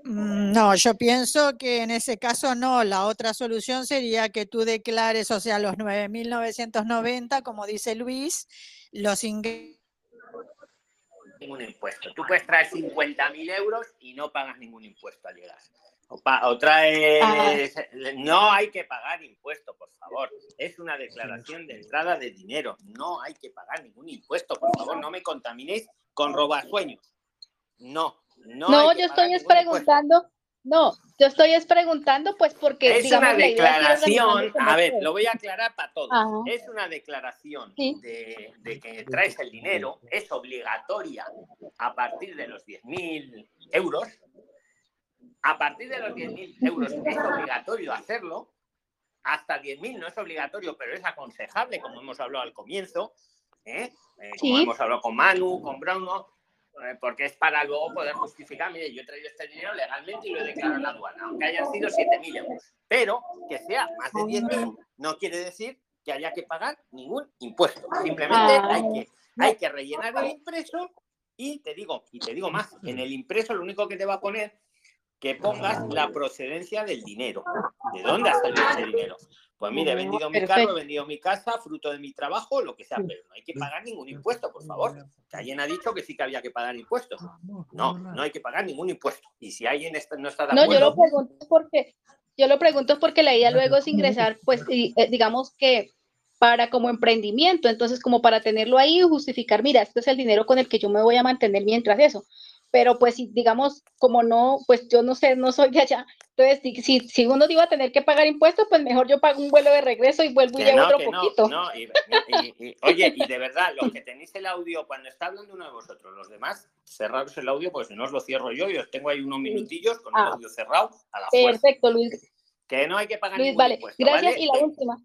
Mm, No, yo pienso que en ese caso no. La otra solución sería que tú declares, o sea, los 9.990, como dice Luis, los ingresos. ningún impuesto. Tú puedes traer 50.000 euros y no pagas ningún impuesto al llegar. O, o. No hay que pagar impuesto, por favor. Es una declaración de entrada de dinero. No hay que pagar ningún impuesto, por favor. No me contaminéis con robasueños. No, no. Yo estoy es impuesto. preguntando, no, yo estoy es preguntando, pues porque Es digamos una declaración, a ver, lo voy a aclarar para todos. Ajá. Es una declaración Sí. de, de que traes el dinero, es obligatoria a partir de los 10.000 euros. A partir de los 10.000 euros es obligatorio hacerlo. Hasta 10.000 no es obligatorio, pero es aconsejable, como hemos hablado al comienzo. ¿eh? Eh, como Sí. hemos hablado con Manu, con Bruno, porque es para luego poder justificar, mire, yo he traído este dinero legalmente y lo he declarado en la aduana, aunque hayan sido 7.000 euros. Pero que sea más de 10.000 no quiere decir que haya que pagar ningún impuesto. Simplemente Ah. hay que, hay que rellenar el impreso y te digo, y te digo más, en el impreso lo único que te va a poner que pongas la procedencia del dinero. ¿De dónde ha salido ese dinero? Pues mire, he vendido mi carro, he vendido mi casa, fruto de mi trabajo, lo que sea, pero no hay que pagar ningún impuesto, por favor. Que alguien ha dicho que sí que había que pagar impuestos. No, no hay que pagar ningún impuesto. Y si alguien está- no está de No, yo acuerdo, lo pregunto porque yo lo pregunto porque la idea luego es ingresar, pues y, eh, digamos que para como emprendimiento, entonces como para tenerlo ahí y justificar, mira, este es el dinero con el que yo me voy a mantener mientras eso. Pero pues digamos, como no, pues yo no sé, no soy de allá, entonces si, si, uno iba a tener que pagar impuestos, pues mejor yo pago un vuelo de regreso y vuelvo y Que llevo no, otro que no, poquito. no, y- y- y- oye, y de verdad, los que tenéis el audio, cuando está hablando uno de vosotros, los demás, cerraros el audio, porque si no os lo cierro yo y os tengo ahí unos minutillos con el Ah. audio cerrado a la fuerza. Perfecto, Luis. Que no hay que pagar Luis, ningún vale. impuesto, Gracias. ¿vale? Y la última.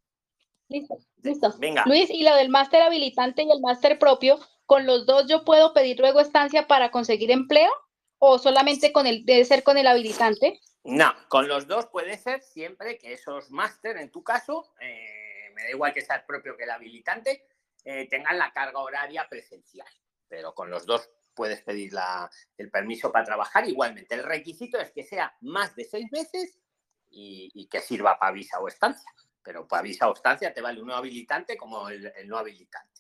Listo, listo. Venga. Luis, y lo del máster habilitante y el máster propio, ¿con los dos yo puedo pedir luego estancia para conseguir empleo? ¿O solamente con el, debe ser con el habilitante? No, con los dos puede ser siempre que esos máster, en tu caso, eh, me da igual que sea el propio que el habilitante, eh, tengan la carga horaria presencial. Pero con los dos puedes pedir la- el permiso para trabajar igualmente. El requisito es que sea más de seis meses y, que sirva para visa o estancia. Pero para visa o estancia te vale uno habilitante como el no habilitante,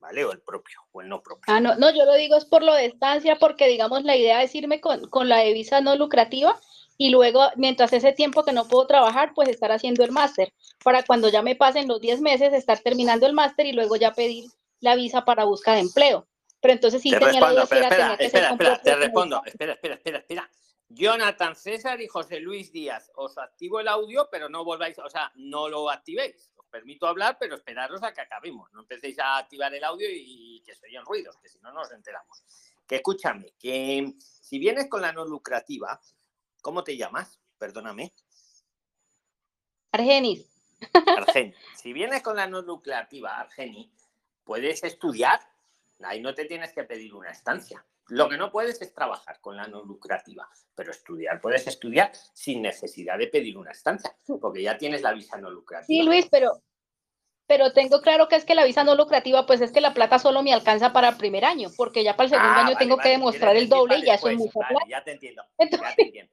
¿vale? O el propio o el no propio. Ah, no, no, yo lo digo es por lo de estancia, porque digamos la idea es irme con, con la de visa no lucrativa y luego, mientras ese tiempo que no puedo trabajar, pues estar haciendo el máster, para cuando ya me pasen los 10 meses, estar terminando el máster y luego ya pedir la visa para busca de empleo. Pero entonces sí te tenía la respondo, duda si espera, era, espera, tenía que espera, espera, te respondo, espera, espera, espera, espera. Jonathan César y José Luis Díaz, os activo el audio, pero no volváis, o sea, no lo activéis. Permito hablar, pero esperaros a que acabemos. No empecéis a activar el audio y que se oyen ruidos, que si no nos enteramos. Que escúchame, que si vienes con la no lucrativa, ¿cómo te llamas? Perdóname. Argenis. Argeni. Si vienes con la no lucrativa, Argeni, puedes estudiar. Ahí no te tienes que pedir una estancia. Lo que no puedes es trabajar con la no lucrativa, pero estudiar, puedes estudiar sin necesidad de pedir una estancia, porque ya tienes la visa no lucrativa. Sí, Luis, pero, pero tengo claro que es que la visa no lucrativa, pues es que la plata solo me alcanza para el primer año, porque ya para el segundo Ah, año vale, tengo vale, que demostrar el doble y ya eso es después. mucha Vale, ya te entiendo. Ya te entiendo.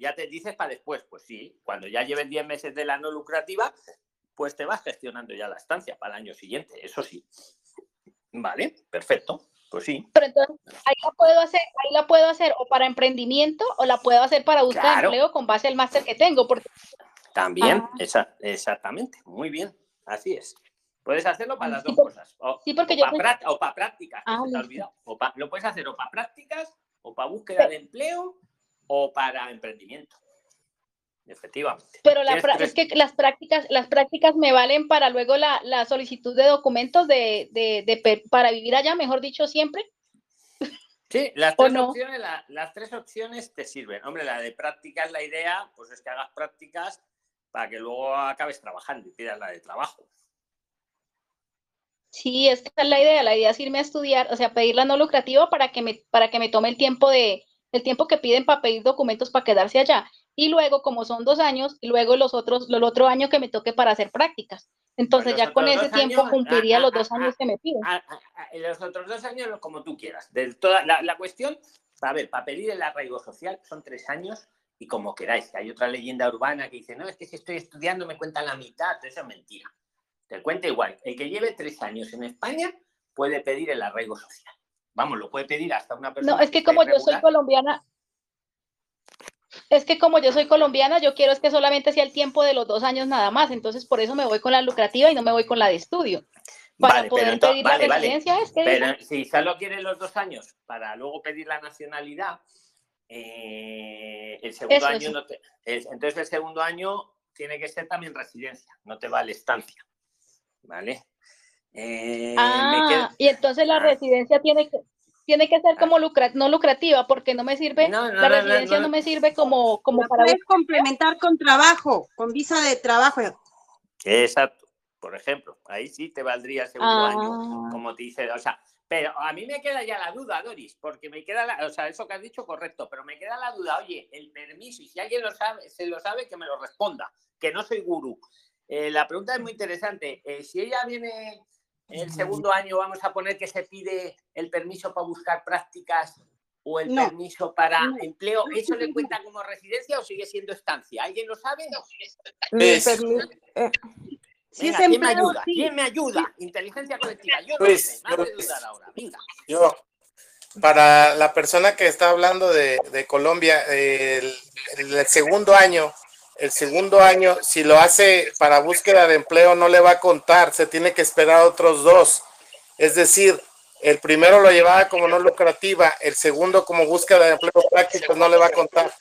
Ya te dices para después, pues sí, cuando ya lleves 10 meses de la no lucrativa, pues te vas gestionando ya la estancia para el año siguiente, eso sí. Vale, perfecto. Pues sí. Pero entonces ahí la puedo hacer, ahí la puedo hacer o para emprendimiento o la puedo hacer para buscar Claro. empleo con base al máster que tengo, porque También, Ah. esa- exactamente, muy bien, así es. Puedes hacerlo para las Sí, dos por- cosas. O, sí, porque o yo para, o para prácticas, que Ah, se te olvidado. O pa- lo puedes hacer o para prácticas, o para búsqueda de empleo, o para emprendimiento. Efectivamente. pero la es que las prácticas, las prácticas me valen para luego la, la solicitud de documentos de, de, para vivir allá, mejor dicho, siempre. Sí, las ¿O tres, no? opciones, la- las tres opciones te sirven. Hombre, la de prácticas, la idea, pues es que hagas prácticas para que luego acabes trabajando y pidas la de trabajo. Sí, es que esa es la idea. La idea es irme a estudiar, o sea, pedir la no lucrativa para que me, para que me tome el tiempo de, el tiempo que piden para pedir documentos para quedarse allá. Y luego, como son dos años, y luego los otros, el otro año que me toque para hacer prácticas. Entonces, Pues ya con ese tiempo años, cumpliría ah, los ah, dos ah, años que me piden. Ah, ah, ah, los otros dos años como tú quieras. De toda, la, la cuestión a ver, para pedir el arraigo social son tres años y como queráis. Hay otra leyenda urbana que dice, no, es que si estoy estudiando me cuentan la mitad, eso es mentira. Te cuenta igual. El que lleve tres años en España puede pedir el arraigo social. Vamos, lo puede pedir hasta una persona. No, es que como yo soy colombiana, es que como yo soy colombiana, yo quiero es que solamente sea el tiempo de los dos años nada más, entonces por eso me voy con la lucrativa y no me voy con la de estudio. Para Vale, poder pedir vale, la vale. residencia es que Pero diga, si solo quieren los dos años para luego pedir la nacionalidad, eh, el segundo Eso, año no te- es- entonces el segundo año tiene que ser también residencia, no te vale estancia. ¿Vale? Eh, ah, y entonces la Ah. residencia tiene que tiene que ser como lucra, no lucrativa, porque no me sirve, No, no, la no, residencia no, no. me sirve como, como para puedes complementar con trabajo, con visa de trabajo. Exacto. Por ejemplo, ahí sí te valdría el segundo Ah. año, como te dice, o sea, pero a mí me queda ya la duda, Doris, porque me queda la, o sea, eso que has dicho correcto, pero me queda la duda, oye, el permiso, y si alguien lo sabe, se lo sabe, que me lo responda, que no soy gurú. Eh, la pregunta es muy interesante. eh, si ella viene el segundo año, vamos a poner que se pide el permiso para buscar prácticas o el No. permiso para No. empleo, ¿eso le cuenta como residencia o sigue siendo estancia? ¿Alguien lo sabe? Permi- eh, Si es Venga, ¿quién me ayuda? sí. ¿Quién me ayuda? Inteligencia colectiva. Yo no Luis, sé, me hace Luis. dudar ahora. Venga. Yo, para la persona que está hablando de, de Colombia, el segundo año, el segundo año, si lo hace para búsqueda de empleo, no le va a contar, se tiene que esperar otros dos. Es decir, el primero lo llevaba como no lucrativa, el segundo como búsqueda de empleo práctico no le va a contar.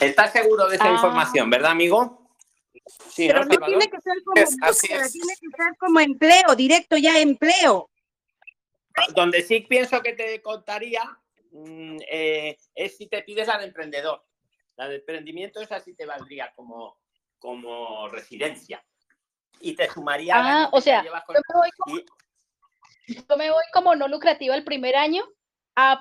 ¿Estás seguro de esa Ah. información, verdad, amigo? Sí, Pero ¿no, tiene que ser como Es- así búsqueda, es. tiene que ser como empleo, directo ya empleo. Donde sí pienso que te contaría mm, eh, es si te pides de emprendedor. La de emprendimiento esa sí te valdría como, como residencia. Y te sumaría Ah, o sea, con- yo me voy como, y- yo me voy como no lucrativa el primer año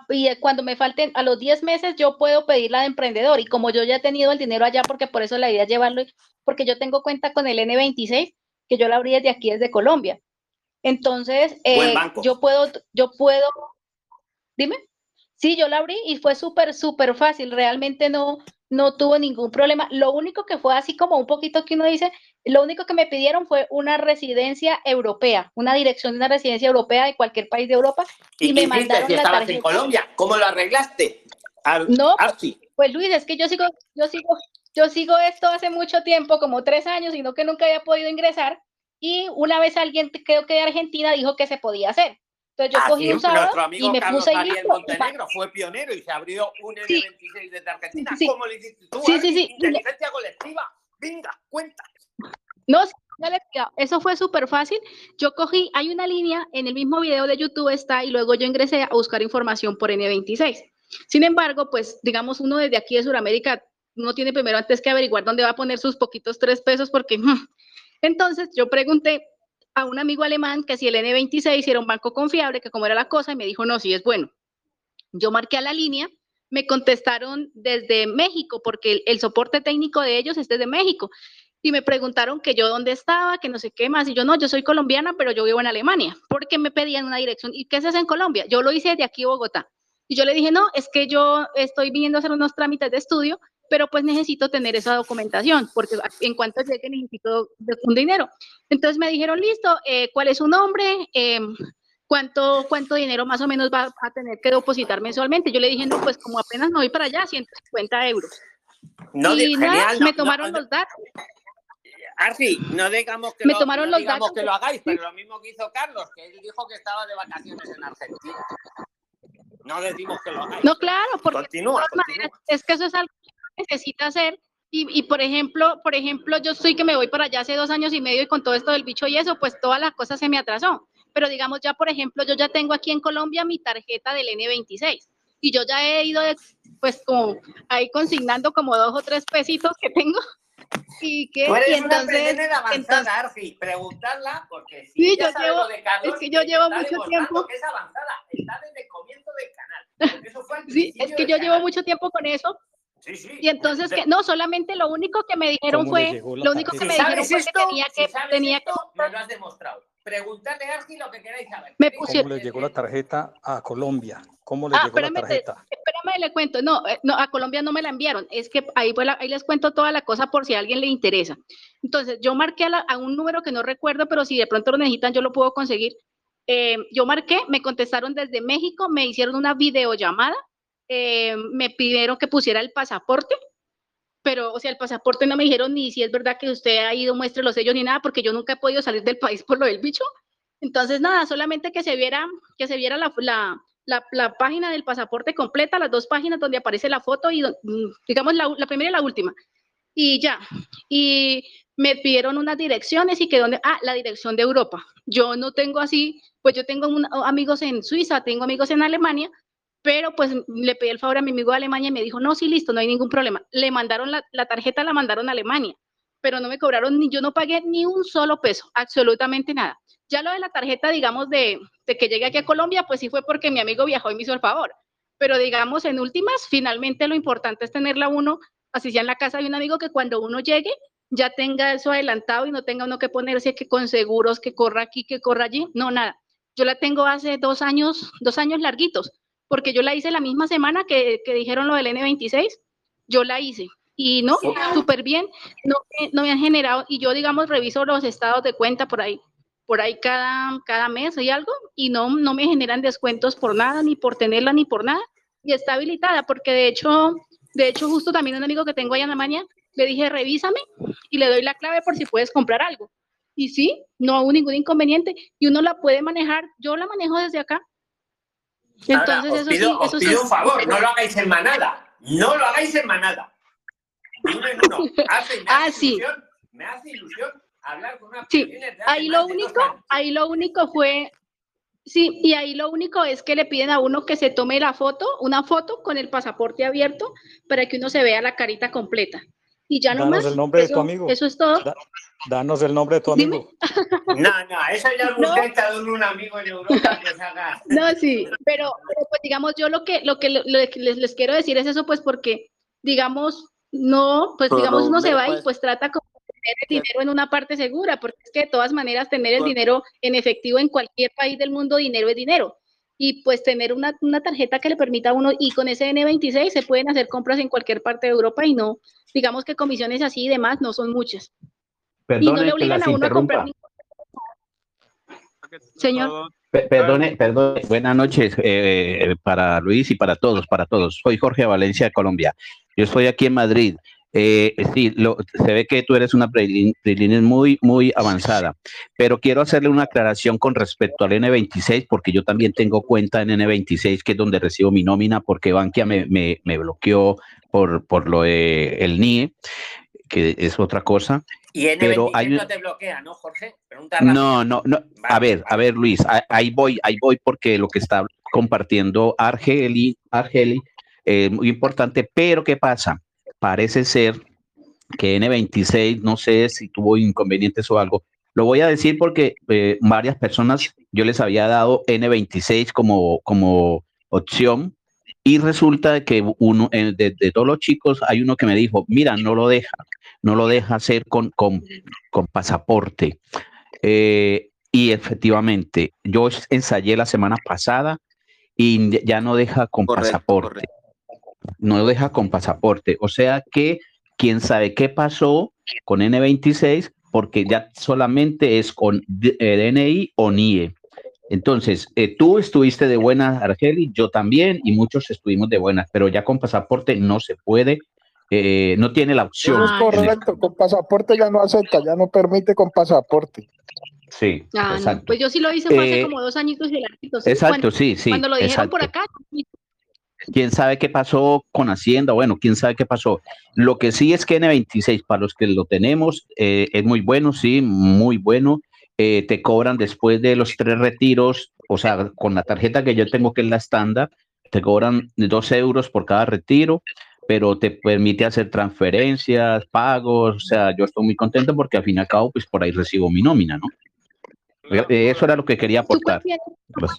y cuando me falten a los 10 meses yo puedo pedir la de emprendedor y como yo ya he tenido el dinero allá porque por eso la idea es llevarlo, porque yo tengo cuenta con el N26 que yo la abrí desde aquí, desde Colombia. Entonces, eh, yo puedo, yo puedo, dime. Sí, yo la abrí y fue súper, súper fácil. Realmente no, no tuvo ningún problema. Lo único que fue así como un poquito que uno dice, lo único que me pidieron fue una residencia europea, una dirección de una residencia europea de cualquier país de Europa ¿Y, me mandaron si la estabas en. Colombia? ¿Cómo lo arreglaste? Ar- No, Arsi. Pues Luis, es que yo sigo, yo sigo, yo sigo esto hace mucho tiempo, como tres años, sino que nunca había podido ingresar. Y una vez alguien, creo que de Argentina, dijo que se podía hacer. Entonces yo cogí Así, un sábado nuestro amigo y me Carlos puse y pa- Montenegro fue pionero y se abrió un Sí. N26 desde Argentina. Sí. ¿Cómo lo hiciste tú? Sí, sí, sí. le- Inteligencia colectiva. Venga, cuenta. No, eso fue súper fácil. Yo cogí, hay una línea, en el mismo video de YouTube está, y luego yo ingresé a buscar información por N26. Sin embargo, pues digamos, uno desde aquí de Sudamérica, uno tiene primero antes que averiguar dónde va a poner sus poquitos tres pesos, porque mm. entonces yo pregunté a un amigo alemán que si el N26 era un banco confiable, que cómo era la cosa, y me dijo, no, sí es bueno. Yo marqué a la línea, me contestaron desde México, porque el, soporte técnico de ellos es desde México y me preguntaron que yo dónde estaba, que no sé qué más, y yo no, yo soy colombiana, pero yo vivo en Alemania, porque me pedían una dirección, ¿y qué haces en Colombia? Yo lo hice de aquí Bogotá, y yo le dije, no, es que yo estoy viniendo a hacer unos trámites de estudio, pero pues necesito tener esa documentación, porque en cuanto llegue necesito un dinero. Entonces me dijeron, listo, eh, ¿cuál es su nombre? Em, ¿Cuánto, ¿Cuánto dinero más o menos va a tener que depositar mensualmente? Yo le dije, no, pues como apenas me voy para allá, 150 euros. No, y nada, genial. no- me tomaron no- los datos. Arsi, no digamos que, Me lo, tomaron no los digamos datos que lo hagáis, pero lo mismo que hizo Carlos, que él dijo que estaba de vacaciones en Argentina. No decimos que lo hagáis. No, claro, porque de Continúa, todas maneras, es que eso es algo necesita hacer. Y, y, por ejemplo, por ejemplo, yo estoy que me voy para allá hace dos años y medio y con todo esto del bicho y eso, pues todas las cosas se me atrasó. Pero digamos ya, por ejemplo, yo ya tengo aquí en Colombia mi tarjeta del N26 y yo ya he ido, de- pues como ahí consignando como dos o tres pesitos que tengo y que Tú eres y una entonces, avanzada, entonces Arsi. Preguntarla, porque si Sí, yo llevo- de Carlos, es que yo llevo mucho tiempo. que es avanzada. Está desde el comienzo del canal. Eso fue sí, es que yo llevo canal. mucho tiempo con eso Sí, sí. Y entonces, que no, solamente lo único que me dijeron ¿Cómo le fue, la lo único que Si me dijeron sabes fue esto, que tenía que, tenía que esto, me lo has demostrado. preguntadle a Argi lo que queráis saber. Me ¿Queréis pusieron- ¿Cómo le llegó la tarjeta a Colombia? ¿Cómo le Ah, llegó la espérame, te- tarjeta? espérame, le cuento. No, eh, no, a Colombia no me la enviaron. Es que ahí, fue la- ahí les cuento toda la cosa por si a alguien le interesa. Entonces, yo marqué a, la- a un número que no recuerdo, pero si de pronto lo necesitan, yo lo puedo conseguir. Eh, yo marqué, me contestaron desde México, me hicieron una videollamada, eh, me pidieron que pusiera el pasaporte, pero, o sea, el pasaporte no me dijeron ni si es verdad que usted ha ido, muestre los sellos ni nada, porque yo nunca he podido salir del país por lo del bicho. Entonces, nada, solamente que se viera, que se viera la, la, la, página del pasaporte completa, las dos páginas donde aparece la foto y, mm, digamos, la, la primera y la última. Y ya. Y me pidieron unas direcciones y que donde, ah, la dirección de Europa. Yo no tengo así, pues yo tengo amigos en Suiza, tengo amigos en Alemania, pero pues le pedí el favor a mi amigo de Alemania y me dijo, no, sí, listo, no hay ningún problema. Le mandaron la, tarjeta, la mandaron a Alemania, pero no me cobraron ni, yo no pagué ni un solo peso, absolutamente nada. Ya lo de la tarjeta, digamos, de, que llegue aquí a Colombia, pues sí fue porque mi amigo viajó y me hizo el favor. Pero digamos, en últimas, finalmente lo importante es tenerla uno, así sea en la casa de un amigo, que cuando uno llegue ya tenga eso adelantado y no tenga uno que ponerse que con seguros, que corra aquí, que corra allí. No, nada. Yo la tengo hace dos años, dos años larguitos, porque yo la hice la misma semana que, que dijeron lo del N26, yo la hice. Y no, súper bien, no, me- no me han generado, y yo digamos reviso los estados de cuenta por ahí, por ahí cada, cada mes hay algo, y no, no me generan descuentos por nada, ni por tenerla, ni por nada, y está habilitada, porque de hecho, de hecho justo también un amigo que tengo allá en Alemania, le dije revísame y le doy la clave por si puedes comprar algo. Y sí, no hubo ningún inconveniente, y uno la puede manejar, yo la manejo desde acá. Ahora, Entonces, os eso pido, sí, os eso sí. pido un favor, no lo hagáis en manada. No lo hagáis en manada. De uno en uno. Hace, me Ah, hace sí. ilusión, me hace ilusión hablar con una Sí, ahí lo único, ahí lo único fue, sí, y ahí lo único es que le piden a uno que se tome la foto, una foto con el pasaporte abierto para que uno se vea la carita completa. Y ya no Danos más. el nombre de tu amigo. Eso es todo. Da- danos el nombre de tu amigo. No, no, eso ya es No. de un amigo en Europa que se haga. No, sí, pero, pero, pues digamos, yo lo que, lo que, lo les, les quiero decir es eso, pues porque, digamos, no, pues Pero digamos, uno se va y pues- pues trata como de tener el dinero en una parte segura, porque es que de todas maneras tener el Pues- dinero en efectivo en cualquier país del mundo, dinero es dinero. Y pues tener una, una tarjeta que le permita a uno, y con ese N26 se pueden hacer compras en cualquier parte de Europa y no, digamos que comisiones así y demás no son muchas. y no le obligan a uno a comprar ningún Señor. Pe- Perdone, perdone. Buenas noches eh, para Luis y para todos, para todos. Soy Jorge Valencia de Colombia. Yo estoy aquí en Madrid. Eh, sí, lo- se ve que tú eres una prelin- prelines muy, muy avanzada, pero quiero hacerle una aclaración con respecto al N26, porque yo también tengo cuenta en N26, que es donde recibo mi nómina, porque Bankia me, me, me bloqueó por, por lo de el NIE, que es otra cosa. Y N26 Pero hay no te bloquea, ¿no, Jorge? Pregunta no, no, no. A ver, a ver, Luis, ahí voy, ahí voy porque lo que está compartiendo Argeli, Argeli, es muy importante, pero ¿qué pasa? Parece ser que N26, no sé si tuvo inconvenientes o algo. Lo voy a decir porque eh, varias personas, yo les había dado N26 como, como opción y resulta que uno eh, de, de todos los chicos hay uno que me dijo, mira, no lo deja, no lo deja hacer con, con, con pasaporte. Eh, y efectivamente, yo ensayé la semana pasada y ya no deja con pasaporte. No deja con pasaporte. O sea que quién sabe qué pasó con N26 porque ya solamente es con eh, DNI o NIE. Entonces, eh, tú estuviste de buenas, Argeli, yo también, y muchos estuvimos de buenas, pero ya con pasaporte no se puede, eh, no tiene la opción. Eso es en el- correcto, con pasaporte ya no acepta, ya no permite con pasaporte. sí, Ah, no, exacto. pues yo sí lo hice fue hace Eh, como dos añitos y larguitos, ¿sí? exacto, Cuando- sí, sí, Cuando lo dijeron por acá, quién sabe qué pasó con Hacienda, bueno, quién sabe qué pasó. Lo que sí es que N26, para los que lo tenemos, eh, es muy bueno, sí, muy bueno. Eh, te cobran después de los tres retiros, o sea, con la tarjeta que yo tengo, que es la estándar, te cobran dos euros por cada retiro, pero te permite hacer transferencias, pagos, o sea, yo estoy muy contento porque al fin y al cabo, pues por ahí recibo mi nómina, ¿no? Eh, Eso era lo que quería ¿tú aportar. cuál quieres? ¿Tú cuál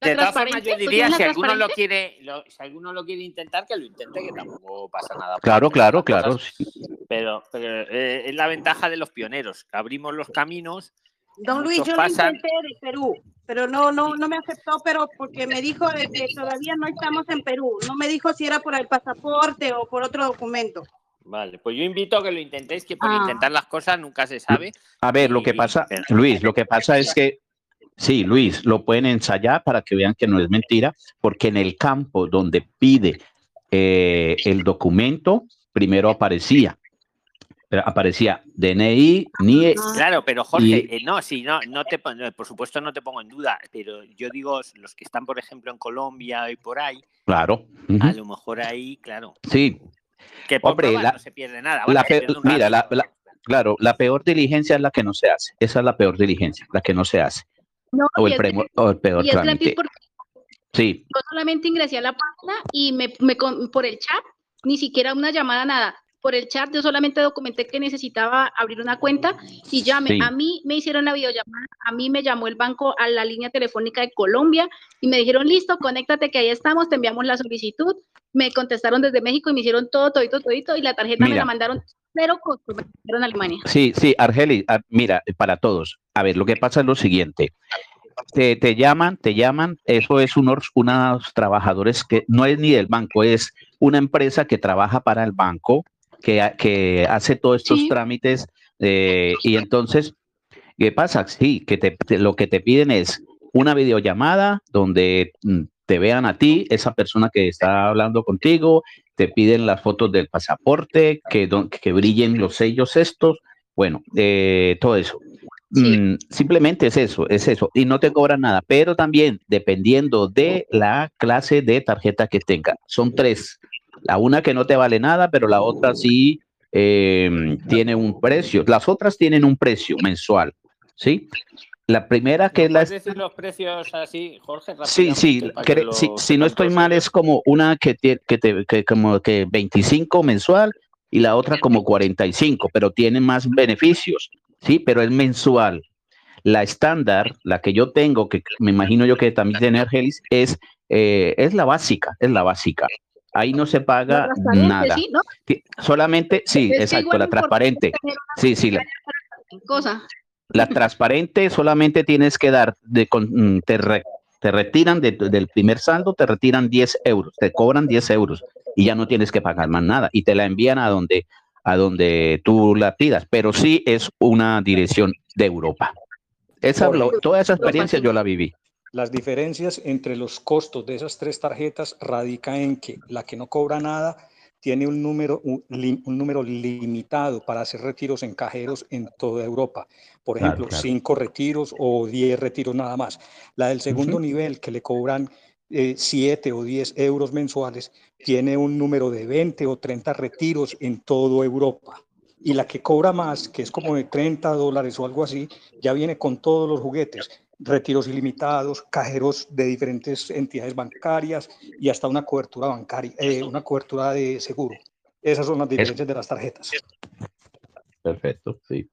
De todas formas, yo ¿Tú diría, si alguno lo quiere, lo- si alguno lo quiere intentar, que lo intente, que tampoco pasa nada. Claro, claro, claro. cosas. Pero, pero, eh, es la ventaja de los pioneros, que abrimos los caminos Don Luis, yo lo pasan. intenté de Perú, pero no, no, no me aceptó, pero porque me dijo de que todavía no estamos en Perú. No me dijo si era por el pasaporte o por otro documento. Vale, pues yo invito a que lo intentéis, que por Ah. intentar las cosas nunca se sabe. A ver, lo que pasa, Luis, lo que pasa es que, sí, Luis, lo pueden ensayar para que vean que no es mentira, porque en el campo donde pide eh, el documento, primero aparecía, aparecía DNI, NIE, Claro, pero Jorge, y- eh, no, sí, no, no te, pon- por supuesto no te pongo en duda, pero yo digo, los que están, por ejemplo, en Colombia y por ahí, claro. a lo mejor ahí, claro, Sí, que por Hombre, probar la- no se pierde nada. la se pierde mira, la, la- claro, la peor diligencia es la que no se hace. Esa es la peor diligencia, la que no se hace. No, O el, premo- o el peor trámite. Sí, yo solamente ingresé a la página y me, me por el chat, ni siquiera una llamada, nada. Por el chat yo solamente documenté que necesitaba abrir una cuenta y Sí. a mí me hicieron la videollamada, a mí me llamó el banco a la línea telefónica de Colombia y me dijeron, listo, conéctate que ahí estamos, te enviamos la solicitud. Me contestaron desde México y me hicieron todo, todito, todito y la tarjeta me la mandaron cero la mandaron a Alemania. Sí, sí, Argeli, ah, mira, para todos. A ver, lo que pasa es lo siguiente. Te, te llaman, te llaman, eso es unos, unos trabajadores que no es ni del banco, es una empresa que trabaja para el banco, que, que hace todos estos Sí. trámites eh, y entonces, ¿qué pasa? Sí, que te, te- lo que te piden es una videollamada donde mm, te vean a ti, esa persona que está hablando contigo, te piden las fotos del pasaporte, que, don- que brillen los sellos estos, bueno, eh, todo eso. Mm, simplemente es eso, es eso, y no te cobran nada, pero también dependiendo de la clase de tarjeta que tenga. Son tres, la una que no te vale nada, pero la otra sí eh, tiene un precio. Las otras tienen un precio mensual, ¿sí? La primera que es la... ¿Puedes decir los precios así, Jorge? Sí, sí, que lo si, si no estoy mal es como una que, tie- que, te, que como que 25 mensual y la otra como 45, pero tiene más beneficios, sí, pero es mensual. La estándar, la que yo tengo, que me imagino yo que también tiene Argelis, es, eh, es la básica, es la básica. Ahí no se paga nada. ¿sí? Solamente, sí, Es exacto, la transparente. Sí, sí, la, Cosa. La transparente solamente tienes que dar, de, con- mm, te, re- te retiran de- del primer saldo, te retiran 10 euros, te cobran 10 euros y ya no tienes que pagar más nada y te la envían a donde, a donde tú la pidas, pero sí es una dirección de Europa. Esa, lo- toda esa experiencia yo la viví. Las diferencias entre los costos de esas tres tarjetas radica en que la que no cobra nada tiene un número, un, li- un número limitado para hacer retiros en cajeros en toda Europa. Por Claro, ejemplo, claro. cinco retiros o 10 retiros nada más. La del segundo nivel, que le cobran eh, 7 o 10 euros mensuales, tiene un número de 20 o 30 retiros en toda Europa. Y la que cobra más, que es como de 30 dólares o algo así, ya viene con todos los juguetes, retiros ilimitados, cajeros de diferentes entidades bancarias y hasta una cobertura bancaria, eh, una cobertura de seguro. Esas son las diferencias de las tarjetas. Perfecto, sí.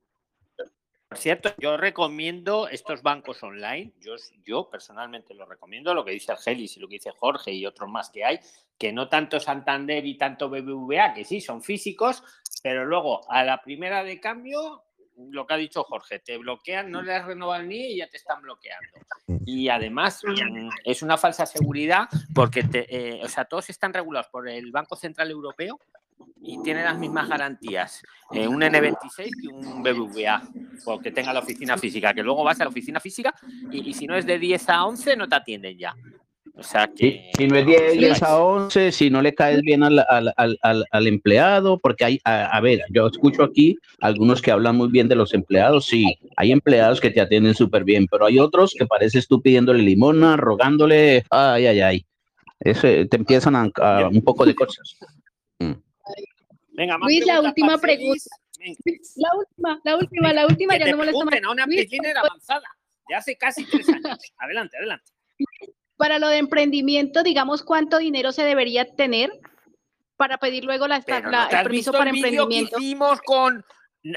Por cierto, yo recomiendo estos bancos online, yo, yo personalmente lo recomiendo, lo que dice Argelis y lo que dice Jorge y otros más que hay, que no tanto Santander y tanto BBVA, que sí, son físicos, pero luego a la primera de cambio, lo que ha dicho Jorge, te bloquean, no le has renovado NIE y ya te están bloqueando. Y además mm, es una falsa seguridad porque te, eh, o sea, todos están regulados por el Banco Central Europeo y tienen las mismas garantías eh, un N26 que un BBVA, porque tenga la oficina física, que luego vas a la oficina física y, y si no es de 10 a 11 no te atienden ya. O sea Si, que... si no es 10, 10 a 11, si no le caes bien al, al- al- al- empleado, porque hay, a, a ver, yo escucho aquí algunos que hablan muy bien de los empleados, sí, hay empleados que te atienden súper bien, pero hay otros que pareces tú pidiéndole limona, rogándole, ay, ay, ay. Eso, eh, te empiezan a, a un poco de cosas. Venga, más Luis, la última pregunta. La última, la última, la última, Que ya te no molesta más. una Luis, avanzada de hace casi tres años. Adelante, adelante. Para lo de emprendimiento, digamos, ¿cuánto dinero se debería tener para pedir luego la, Pero la- ¿no te el has permiso visto para el vídeo que emprendimiento? hicimos con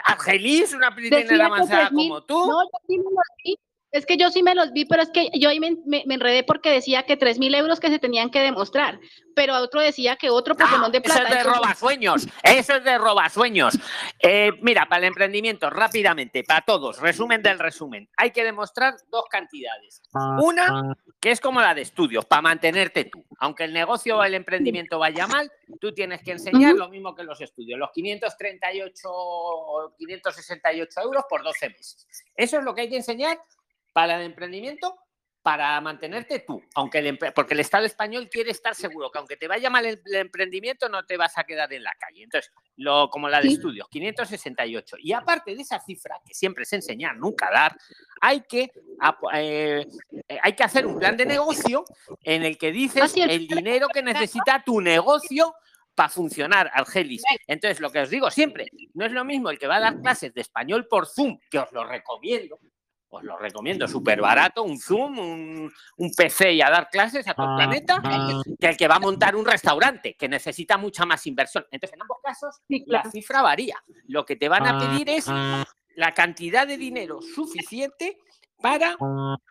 Angelis, una piscina que avanzada 3.000 como tú? No, yo sí me lo vi, es que yo sí me los vi, pero es que yo ahí me, me- me enredé porque decía que 3 mil euros que se tenían que demostrar, pero otro decía que otro Pokémon de Eso plata. es de entonces- robasueños. Eso es de robasueños. Eh, mira, para el emprendimiento, rápidamente, para todos, resumen del resumen. Hay que demostrar dos cantidades. Una, que es como la de estudios, para mantenerte tú. Aunque el negocio o el emprendimiento vaya mal, tú tienes que enseñar lo mismo que los estudios, los 538 o 568 euros por 12 meses. Eso es lo que hay que enseñar para el emprendimiento para mantenerte tú, aunque el porque el Estado español quiere estar seguro que aunque te vaya mal el, el emprendimiento no te vas a quedar en la calle. Entonces, lo, como la de Sí. estudios, 568. Y aparte de esa cifra, que siempre es enseñar, nunca dar, hay que, eh, hay que hacer un plan de negocio en el que dices el dinero que necesita tu negocio para funcionar, Argelis. Entonces, lo que os digo siempre, no es lo mismo el que va a dar clases de español por Zoom, que os lo recomiendo, os lo recomiendo, súper barato, un Zoom, un, un PC y a dar clases a todo el planeta, que el que va a montar un restaurante, que necesita mucha más inversión. Entonces, en ambos casos, la cifra varía. Lo que te van a pedir es la cantidad de dinero suficiente para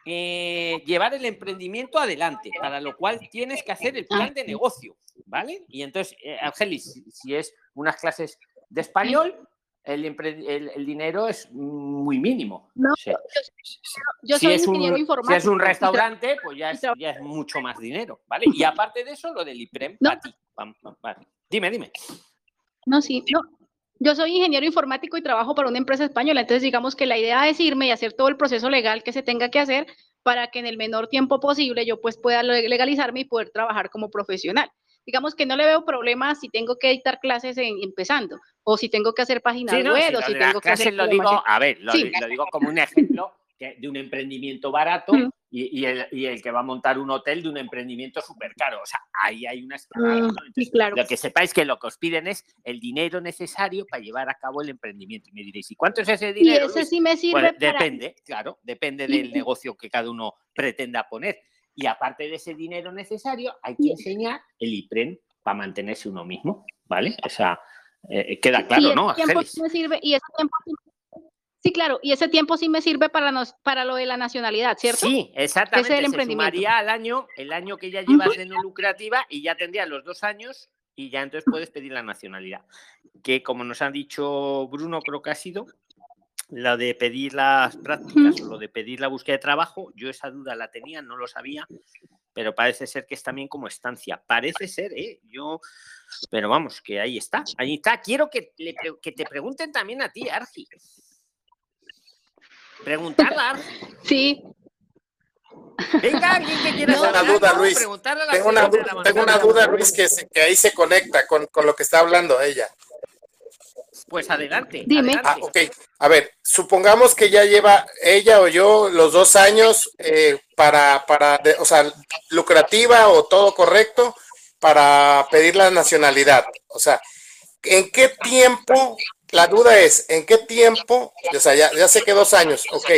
eh, llevar el emprendimiento adelante, para lo cual tienes que hacer el plan de negocio, ¿vale? Y entonces, eh, si es unas clases de español, el, el- el dinero es muy mínimo. No, O sea, yo si soy es un, ingeniero si informático. es un restaurante, pues ya es, ya es mucho más dinero, ¿vale? Y aparte de eso, lo del IPREM, pam, vale. Dime, dime. No, sí, no. Yo soy ingeniero informático y trabajo para una empresa española, entonces digamos que la idea es irme y hacer todo el proceso legal que se tenga que hacer para que en el menor tiempo posible yo pues pueda le- legalizarme y poder trabajar como profesional. Digamos que no le veo problema si tengo que dictar clases en- empezando, o si tengo que hacer páginas Sí, no, web, si o si tengo que hacer lo digo, a ver, lo, Sí. lo digo como un ejemplo de un emprendimiento barato y, y el, y el que va a montar un hotel de un emprendimiento súper caro. O sea, ahí hay una escalada. Mm, ¿no? Entonces, claro. Lo que sepáis que lo que os piden es el dinero necesario para llevar a cabo el emprendimiento. Y me diréis, ¿y cuánto es ese Y dinero? ese Luis? sí me sirve para... depende, claro, depende del negocio que cada uno pretenda poner. Y aparte de ese dinero necesario, hay que enseñar el IPREN para mantenerse uno mismo, ¿vale? O sea, eh, queda y claro, ese ¿no, tiempo sí me sirve, y ese tiempo sí- Sí, claro, y ese tiempo sí me sirve para, nos, para lo de la nacionalidad, ¿cierto? Sí, exactamente. Ese es el se emprendimiento. sumaría al año, el año que ya llevas de no lucrativa y ya tendrías los dos años y ya entonces puedes pedir la nacionalidad. Que como nos ha dicho Bruno, creo que ha sido, lo de pedir las prácticas o lo de pedir la búsqueda de trabajo, yo esa duda la tenía, no lo sabía, pero parece ser que es también como estancia. Parece ser, ¿eh? Yo, pero vamos, que ahí está, ahí está. Quiero que, le pre- que te pregunten también a ti, Argi. Preguntarla, Argi. Sí. Venga, alguien que quiera Tengo una duda, Luis. preguntarle a la Tengo una, la duda, Luis, que, se- que ahí se conecta con, con lo que está hablando ella. Pues adelante. Dime. Ah, ok. A ver, supongamos que ya lleva ella o yo los dos años eh, para, para de- o sea, lucrativa o todo correcto para pedir la nacionalidad. O sea, ¿en qué tiempo? La duda es, ¿en qué tiempo? O sea, ya, ya sé que dos años, ok.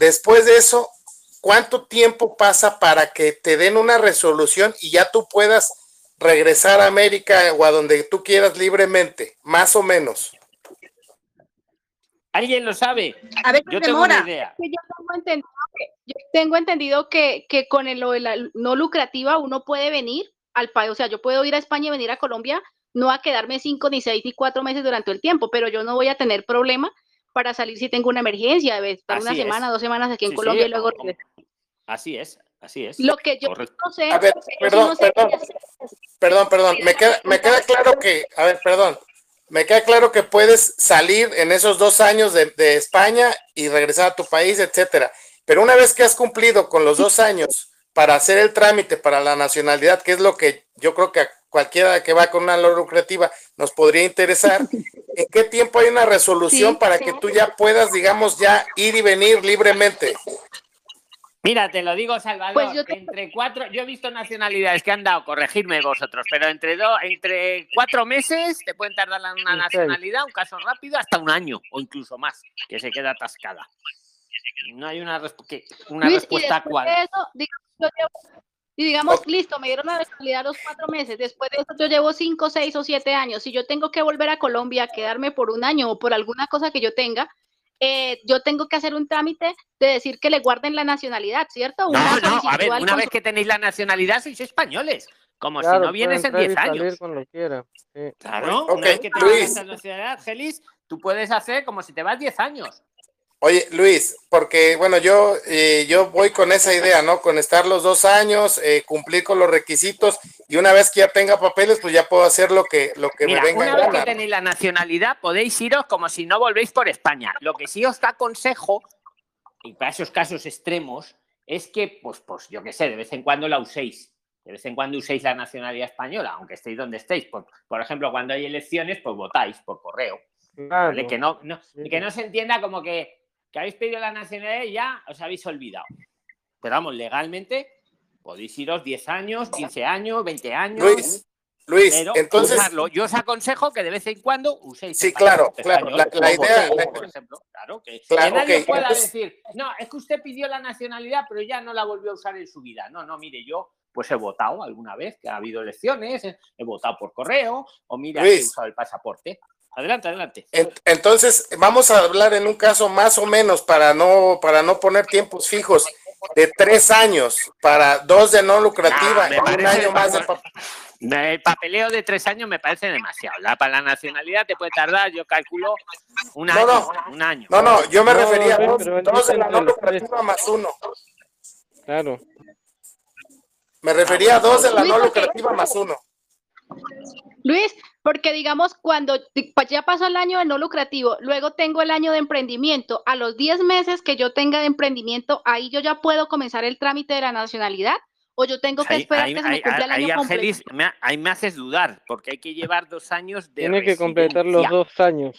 Después de eso, ¿cuánto tiempo pasa para que te den una resolución y ya tú puedas regresar a América o a donde tú quieras libremente? Más o menos. ¿Alguien lo sabe? A ver, Yo tengo una idea. Que yo tengo entendido que, yo tengo entendido que, que con el, lo de la no lucrativa uno puede venir al país, o sea, yo puedo ir a España y venir a Colombia, no a quedarme cinco, ni seis, ni cuatro meses durante el tiempo, pero yo no voy a tener problema para salir si tengo una emergencia, de estar una Así es. semana, dos semanas aquí en Sí, sí, Colombia y luego regresar. Así es, así es. Lo que yo Correcto. no sé, A ver, perdón, no sé perdón. Perdón, perdón. Me queda, me queda claro que, a ver, perdón. Me queda claro que puedes salir en esos dos años de, de España y regresar a tu país, etcétera. Pero una vez que has cumplido con los dos años para hacer el trámite para la nacionalidad, que es lo que yo creo que a cualquiera que va con una lucrativa nos podría interesar, ¿en qué tiempo hay una resolución Sí, para sí. que tú ya puedas, digamos, ya ir y venir libremente? Mira, te lo digo, Salvador, Pues yo te- entre cuatro, yo he visto nacionalidades que han dado, corregirme vosotros, pero entre dos, entre cuatro meses te pueden tardar la- una nacionalidad, un caso rápido, hasta un año o incluso más, que se queda atascada. No hay una, resp- que- una Luis, respuesta cual. y digamos, listo, me dieron la nacionalidad los cuatro meses. Después de eso, yo llevo cinco, seis o siete años. Si yo tengo que volver a Colombia, quedarme por un año o por alguna cosa que yo tenga, eh, yo tengo que hacer un trámite de decir que le guarden la nacionalidad, ¿cierto? No, Una no, a solicitud ver, una vez que tenéis la nacionalidad sois españoles. Como si no vienes en entrar 10 y salir años. cuando quiera. sí. Claro, Ok, una vez que Luis. esta nacionalidad, Gelis, tú puedes hacer como si te vas 10 años. Oye, Luis, porque bueno, yo, eh, yo voy con esa idea, ¿no? Con estar los dos años, eh, cumplir con los requisitos y una vez que ya tenga papeles, pues ya puedo hacer lo que, lo que Mira, me venga en una vez que tenéis la nacionalidad, podéis iros como si no volvéis por España. Lo que sí os aconsejo, y para esos casos extremos, es que, pues, pues yo qué sé, de vez en cuando la uséis. De vez en cuando uséis la nacionalidad española, aunque estéis donde estéis. Por, por ejemplo, cuando hay elecciones, pues votáis por correo. Claro. ¿vale? Que, no, no- que no se entienda como que, que habéis pedido la nacionalidad y ya os habéis olvidado. Pero vamos, legalmente podéis iros 10 años, 15 años, 20 años. Luis, Luis, pero entonces, usarlo. Yo os aconsejo que de vez en cuando uséis. Sí, claro, claro, español la- idea- la- por ejemplo. Claro, que, Claro, que nadie pueda entonces- decir, no, es que usted pidió la nacionalidad, pero ya no la volvió a usar en su vida. No, no, mire, yo pues he votado alguna vez, que ha habido elecciones, he votado por correo, o mira, he Luis. usado el pasaporte. Adelante, adelante. en- entonces vamos a hablar en un caso más o menos para no, para no poner tiempos fijos de tres años para dos de no lucrativa Ah, y un año más de demasiado. El papeleo de tres años me parece demasiado. La, para la nacionalidad te puede tardar, yo calculo, un No, año. no. Un año. No, no, yo me No, refería a dos, dos de la no lucrativa más uno. Claro. Me refería a dos de la no lucrativa más uno. Luis, porque digamos, cuando ya pasó el año de no lucrativo, luego tengo el año de emprendimiento, a los 10 meses que yo tenga de emprendimiento, ahí yo ya puedo comenzar el trámite de la nacionalidad o yo tengo que esperar ahí- que se me ahí- cumpla el ahí, año completo. Me, ahí me haces dudar, porque hay que llevar dos años de Tiene que completar los dos años.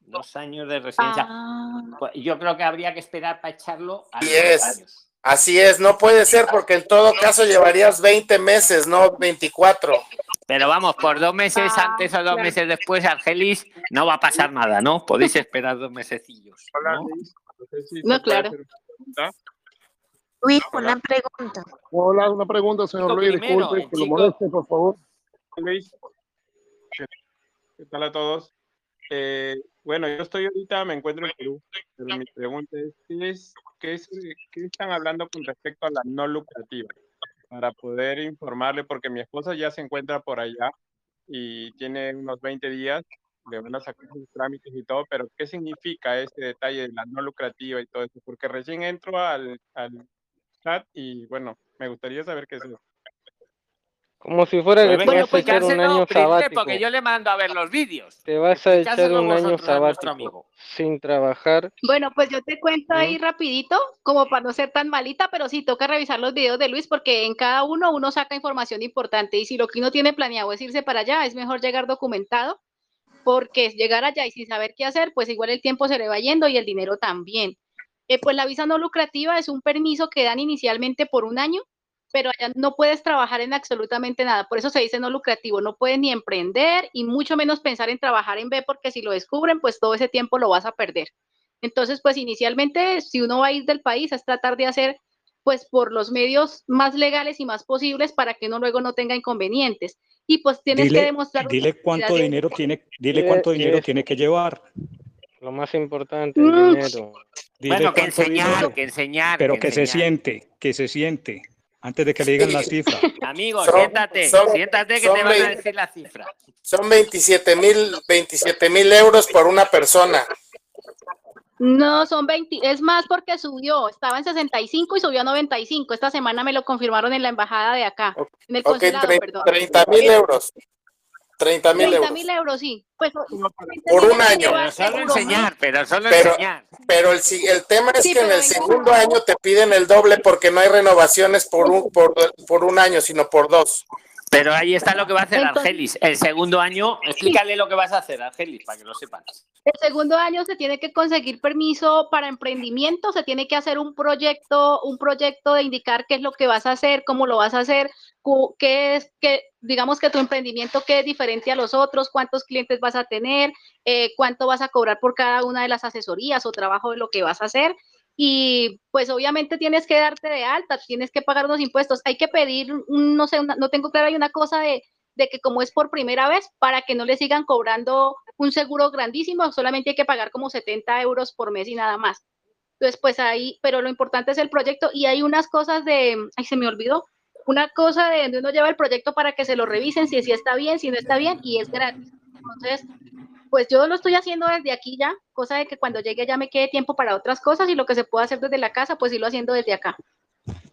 Dos años de residencia. Ah, Pues yo creo que habría que esperar para echarlo a Y los dos años. Así es, no puede ser porque en todo caso llevarías 20 meses, no 24. Pero vamos, por dos meses Ah, antes o dos claro. meses después, Argelis, no va a pasar nada, ¿no? Podéis esperar dos mesecillos. ¿no? No, claro. Luis, una pregunta. Hola, una pregunta, señor Luis. Disculpe que lo moleste, por favor. Luis. ¿Qué qué tal a todos? Eh, bueno, yo estoy ahorita, me encuentro en Perú, pero mi pregunta es, ¿qué, es, qué, es- qué están hablando con respecto a la no lucrativa? Para poder informarle, porque mi esposa ya se encuentra por allá y tiene unos 20 días, le van a sacar sus trámites y todo, pero ¿qué significa ese detalle de la no lucrativa y todo eso? Porque recién entro al, al chat y bueno, me gustaría saber qué es eso. Como si fuera que Pues te venga, vas a echar un año Prisle, sabático. porque yo le mando a ver los vídeos. Te vas a echar Explicárselo un año sabático amigo. sin trabajar. Bueno, pues yo te cuento ahí rapidito, como para no ser tan malita, pero sí toca revisar los videos de Luis porque en cada uno uno saca información importante y si lo que uno tiene planeado es irse para allá, es mejor llegar documentado porque llegar allá y sin saber qué hacer, pues igual el tiempo se le va yendo y el dinero también. Eh, pues la visa no lucrativa es un permiso que dan inicialmente por un año, pero allá no puedes trabajar en absolutamente nada, por eso se dice no lucrativo, no puedes ni emprender y mucho menos pensar en trabajar en B porque si lo descubren, pues todo ese tiempo lo vas a perder. Entonces, pues inicialmente, si uno va a ir del país, es tratar de hacer, pues por los medios más legales y más posibles para que uno luego no tenga inconvenientes. Y pues tienes que Dile, demostrar una dile cuánto de- dinero tiene, dile Y- cuánto dinero eso. tiene que llevar. Lo más importante, el dinero. Dile Bueno, que enseñar, dinero. que enseñar. Pero que se enseñar. siente, que se siente, antes de que le digan la cifra. Amigo, Son- siéntate, son- siéntate que te van a decir la cifra. Son 27 mil 27 mil euros por una persona. No, son 20, es más porque subió, estaba en 65 y subió a 95. Esta semana me lo confirmaron en la embajada de acá, en el Ok, consulado, perdón. 30 mil euros. 30 mil 30 euros. mil euros, sí. Pues, Por un año. Pero solo enseñar, pero solo Pero, enseñar. pero el, si- el tema es Sí, que en el segundo año te piden el doble porque no hay renovaciones por un, por, por un año, sino por dos. Pero ahí está lo que va a hacer Entonces- Argelis. El segundo año, explícale lo que vas a hacer, Argelis, para que lo sepan. El segundo año se tiene que conseguir permiso para emprendimiento, se tiene que hacer un proyecto, un proyecto de indicar qué es lo que vas a hacer, cómo lo vas a hacer, qué es que digamos que tu emprendimiento qué es diferente a los otros, cuántos clientes vas a tener, eh, cuánto vas a cobrar por cada una de las asesorías o trabajo de lo que vas a hacer. Y pues obviamente tienes que darte de alta, tienes que pagar unos impuestos, hay que pedir, no sé, no tengo claro, hay una cosa de, de que como es por primera vez, para que no le sigan cobrando un seguro grandísimo, solamente hay que pagar como 70 euros por mes y nada más. Entonces, pues ahí, pero lo importante es el proyecto y hay unas cosas de, ay, se me olvidó, una cosa de donde uno lleva el proyecto para que se lo revisen, si, si está bien, si no está bien, y es gratis. Entonces, pues yo lo estoy haciendo desde aquí ya, cosa de que cuando llegue ya me quede tiempo para otras cosas y lo que se pueda hacer desde la casa, pues irlo haciendo desde acá.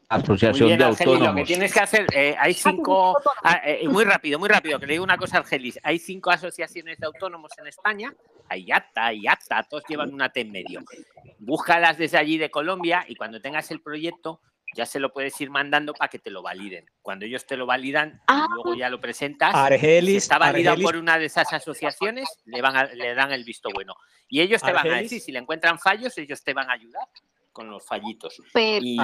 Asociación bien, de Argelis, lo que Autónomos. tienes que hacer, eh, hay cinco, ah, eh, muy rápido, muy rápido, que le digo una cosa a Argelis, hay cinco asociaciones de autónomos en España, hay ATA, hay ATA, todos llevan una T en medio. Búscalas desde allí de Colombia y cuando tengas el proyecto ya se lo puedes ir mandando para que te lo validen. Cuando ellos te lo validan, Ah. luego ya lo presentas. si Argelis, está validado Argelis- por una de esas asociaciones, le, van a- le dan el visto bueno. Y ellos te van a decir, si le encuentran fallos, ellos te van a ayudar con los fallitos. Y,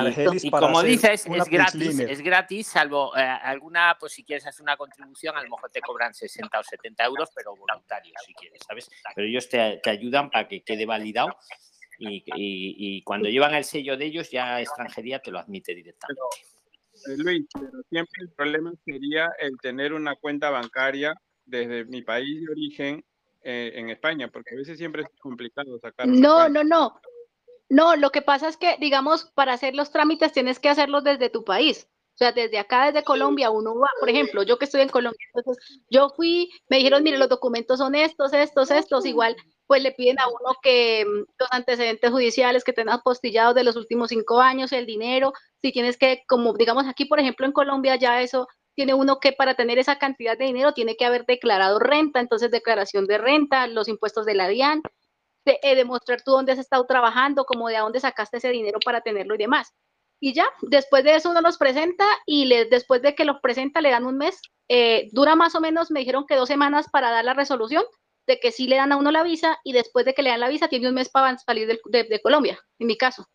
como dices, es gratis, es gratis, salvo eh, alguna, pues si quieres hacer una contribución, a lo mejor te cobran 60 o 70 euros, pero voluntario si quieres, ¿sabes? Pero ellos te, te ayudan para que quede validado y, y- y cuando llevan el sello de ellos, ya extranjería te lo admite directamente. Eh, Luis, pero siempre el problema sería el tener una cuenta bancaria desde mi país de origen eh, en España, porque a veces siempre es complicado sacar No, no, no. No, lo que pasa es que, digamos, para hacer los trámites tienes que hacerlos desde tu país. O sea, desde acá, desde Colombia, uno va, por ejemplo, yo que estoy en Colombia, entonces yo fui, me dijeron, mire, los documentos son estos, estos, estos, igual, pues le piden a uno que mm, los antecedentes judiciales que tengas postillados de los últimos cinco años, el dinero, si tienes que, como digamos aquí, por ejemplo, en Colombia ya eso tiene uno que para tener esa cantidad de dinero tiene que haber declarado renta, entonces declaración de renta, los impuestos de la DIAN, de, eh, demostrar tú dónde has estado trabajando, como de dónde sacaste ese dinero para tenerlo y demás. Y ya, después de eso uno los presenta y le, después de que los presenta le dan un mes. Eh, dura más o menos, me dijeron que dos semanas para dar la resolución de que sí le dan a uno la visa y después de que le dan la visa tiene un mes para salir de, de Colombia, en mi caso.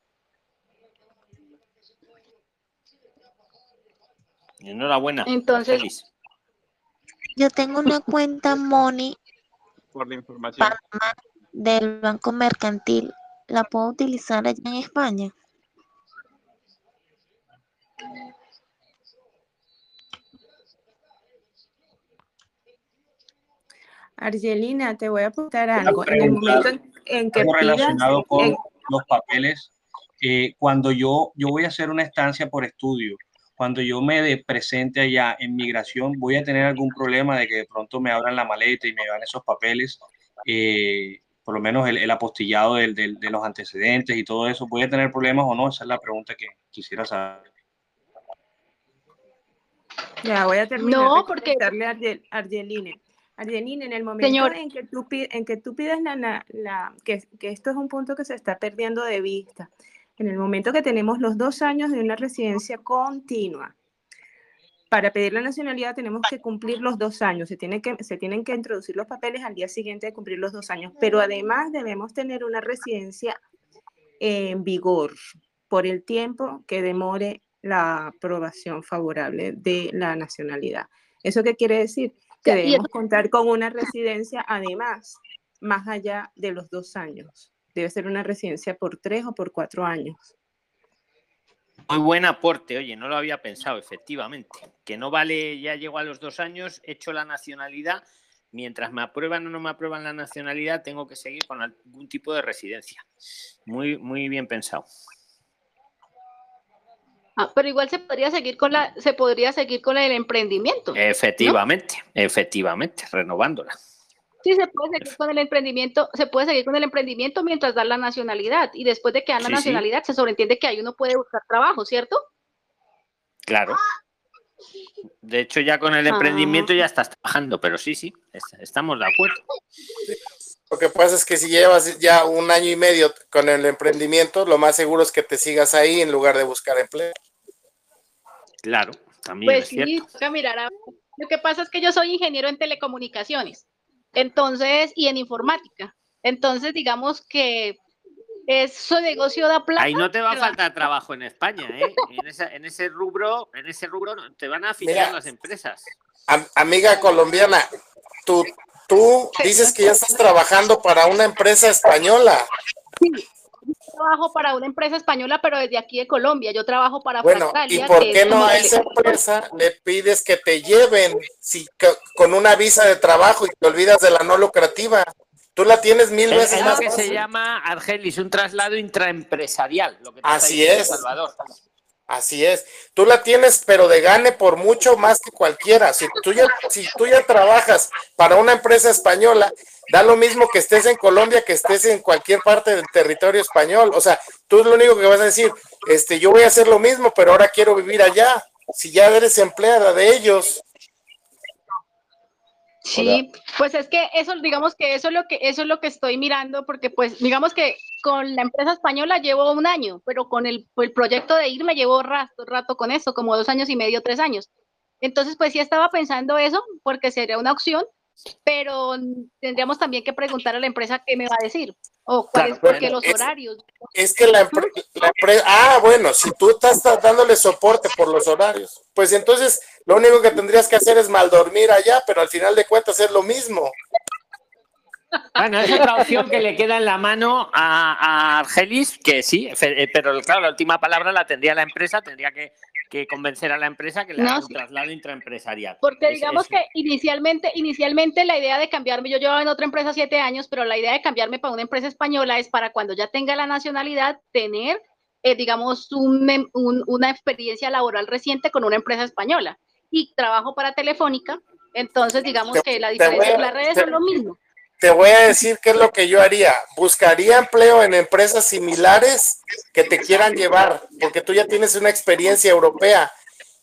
Enhorabuena. Entonces- Argelis. Yo tengo una cuenta Money por la información. Panamá del Banco Mercantil. ¿La puedo utilizar allá en España? Argelina, te voy a apuntar Una algo. En el pregunta, momento en, en que algo pidas, relacionado con en- los papeles. eh, cuando yo, yo voy a hacer una estancia por estudio, cuando yo me de- presente allá en migración, voy a tener algún problema de que de pronto me abran la maleta y me dan esos papeles, eh, por lo menos el, el apostillado del- del- de los antecedentes y todo eso. ¿Voy a tener problemas o no? Esa es la pregunta que quisiera saber. Ya voy a terminar No, de porque- contestarle a Argel- Argeline. Argeline, en el momento Señor. en que tú, en que tú pides la, la- la- que, que esto es un punto que se está perdiendo de vista, en el momento que tenemos los dos años de una residencia continua, para pedir la nacionalidad tenemos que cumplir los dos años, se, tiene que, se tienen que introducir los papeles al día siguiente de cumplir los dos años, pero además debemos tener una residencia en vigor por el tiempo que demore la aprobación favorable de la nacionalidad. ¿Eso qué quiere decir? Que Ya, y debemos contar con una residencia, además, más allá de los dos años. Debe ser una residencia por tres o por cuatro años. Muy buen aporte, oye, no lo había pensado, efectivamente. Que no vale, ya llego a los dos años, he hecho la nacionalidad, mientras me aprueban o no me aprueban la nacionalidad, tengo que seguir con algún tipo de residencia. Muy, muy bien pensado. Ah, pero igual se podría seguir con la, se podría seguir con el emprendimiento. Efectivamente, efectivamente, renovándola. Sí, se puede seguir con el emprendimiento, se puede seguir con el emprendimiento mientras da la nacionalidad. Y después de que dan la Sí, sí. nacionalidad, se sobreentiende que ahí uno puede buscar trabajo, ¿cierto? Claro. De hecho, ya con el Ah. emprendimiento ya estás trabajando, pero sí, sí, es- estamos de acuerdo. Lo que pasa es que si llevas ya un año y medio con el emprendimiento, lo más seguro es que te sigas ahí en lugar de buscar empleo. Claro, también Pues es sí, cierto. toca mirar a- Lo que pasa es que yo soy ingeniero en telecomunicaciones, entonces, y en informática. Entonces, digamos que eso negocio da plata. Ahí no te va a faltar trabajo en España, ¿eh? En, esa- en ese rubro, en ese rubro te van a fichar Mira. las empresas. Am- amiga colombiana, tú, tú dices que ya estás trabajando para una empresa española. Trabajo para una empresa española, pero desde aquí de Colombia. Yo trabajo para Bueno, ¿y Fractalia, por qué no a que- esa empresa le pides que te lleven si, co- con una visa de trabajo y te olvidas de la no lucrativa? Tú la tienes mil Es, veces es lo más que se llama, Argelis, un traslado intraempresarial. Lo que Así es. Salvador. Así es. Tú la tienes, pero de gane por mucho más que cualquiera. Si tú ya, si tú ya trabajas para una empresa española, da lo mismo que estés en Colombia que estés en cualquier parte del territorio español. O sea, tú lo único que vas a decir, este, yo voy a hacer lo mismo, pero ahora quiero vivir allá. Si ya eres empleada de ellos. Sí, pues es que eso, digamos que eso es lo que eso es lo que estoy mirando, porque pues digamos que con la empresa española llevo un año, pero con el, el proyecto de irme llevo rato, rato con eso, como dos años y medio, tres años. Entonces, pues sí estaba pensando eso, porque sería una opción, pero tendríamos también que preguntar a la empresa qué me va a decir, o cuál es, porque los es- horarios. Es que la, empre- la empresa, ah, bueno, si tú estás dándole soporte por los horarios, pues entonces lo único que tendrías que hacer es mal dormir allá, pero al final de cuentas es lo mismo. Bueno, es otra opción que le queda en la mano a, a Argelis, que sí, eh, pero claro, la última palabra la tendría la empresa, tendría que, que convencer a la empresa que le No, haga un sí. traslado intraempresarial. Porque Es- digamos es- que inicialmente, inicialmente la idea de cambiarme, yo llevaba en otra empresa siete años, pero la idea de cambiarme para una empresa española es para cuando ya tenga la nacionalidad, tener, eh, digamos, un un- una experiencia laboral reciente con una empresa española. Y trabajo para Telefónica, entonces digamos Te- que la diferencia, a- las redes te- son lo mismo. Te voy a decir qué es lo que yo haría. Buscaría empleo en empresas similares que te quieran llevar, porque tú ya tienes una experiencia europea.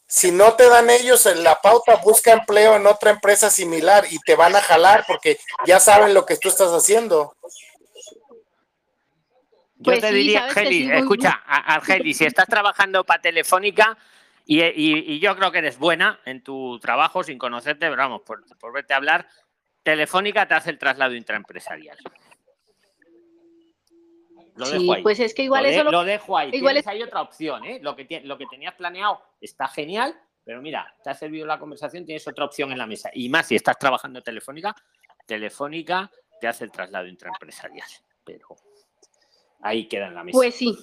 Si no te dan ellos en la pauta, busca empleo en otra empresa similar y te van a jalar porque ya saben lo que tú estás haciendo. Yo Pues te sí, diría, muy- escucha, a- Argelis, si estás trabajando para Telefónica y, y- y yo creo que eres buena en tu trabajo sin conocerte, pero vamos, por, por verte hablar, Telefónica te hace el traslado intraempresarial. Lo Sí, dejo ahí. pues es que igual lo, de- eso lo- lo dejo ahí. igual es- ahí otra opción, ¿eh? Lo que, lo que tenías planeado está genial, pero mira, te ha servido la conversación, tienes otra opción en la mesa. Y más si estás trabajando Telefónica, Telefónica te hace el traslado intraempresarial. Pero ahí queda en la mesa. Pues sí.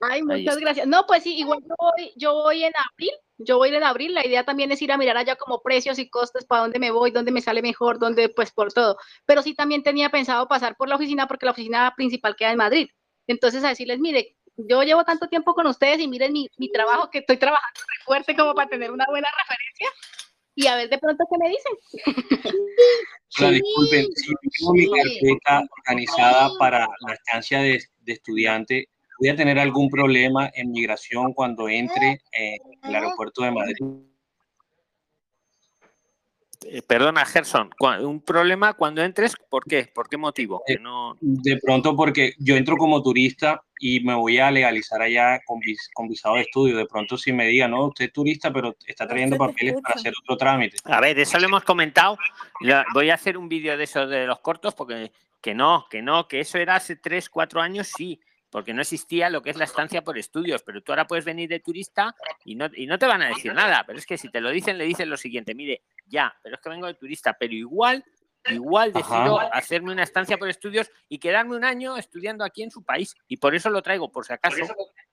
Ay, muchas gracias. No, pues sí, igual yo voy, yo voy en abril, yo voy en abril, la idea también es ir a mirar allá como precios y costes, para dónde me voy, dónde me sale mejor, dónde, pues por todo. Pero sí también tenía pensado pasar por la oficina, porque la oficina principal queda en Madrid. Entonces a decirles, mire, yo llevo tanto tiempo con ustedes y miren mi, mi trabajo, que estoy trabajando muy fuerte como para tener una buena referencia y a ver de pronto qué me dicen. Hola, disculpen, yo tengo mi carpeta organizada para la estancia de, de estudiante, ¿voy a tener algún problema en migración cuando entre en el aeropuerto de Madrid? Eh, perdona, Gerson, un problema cuando entres, ¿por qué? ¿Por qué motivo? Que no... De pronto porque yo entro como turista y me voy a legalizar allá con, vis- con visado de estudio. De pronto si me digan, no, usted es turista, pero está trayendo papeles para hacer otro trámite. A ver, eso lo hemos comentado. Voy a hacer un vídeo de eso de los cortos porque que no, que no, que eso era hace 3, 4 años, sí, porque no existía lo que es la estancia por estudios, pero tú ahora puedes venir de turista y no, y no te van a decir nada, pero es que si te lo dicen, le dicen lo siguiente, mire, ya, pero es que vengo de turista, pero igual, igual decido Ajá. hacerme una estancia por estudios y quedarme un año estudiando aquí en su país, y por eso lo traigo, por si acaso,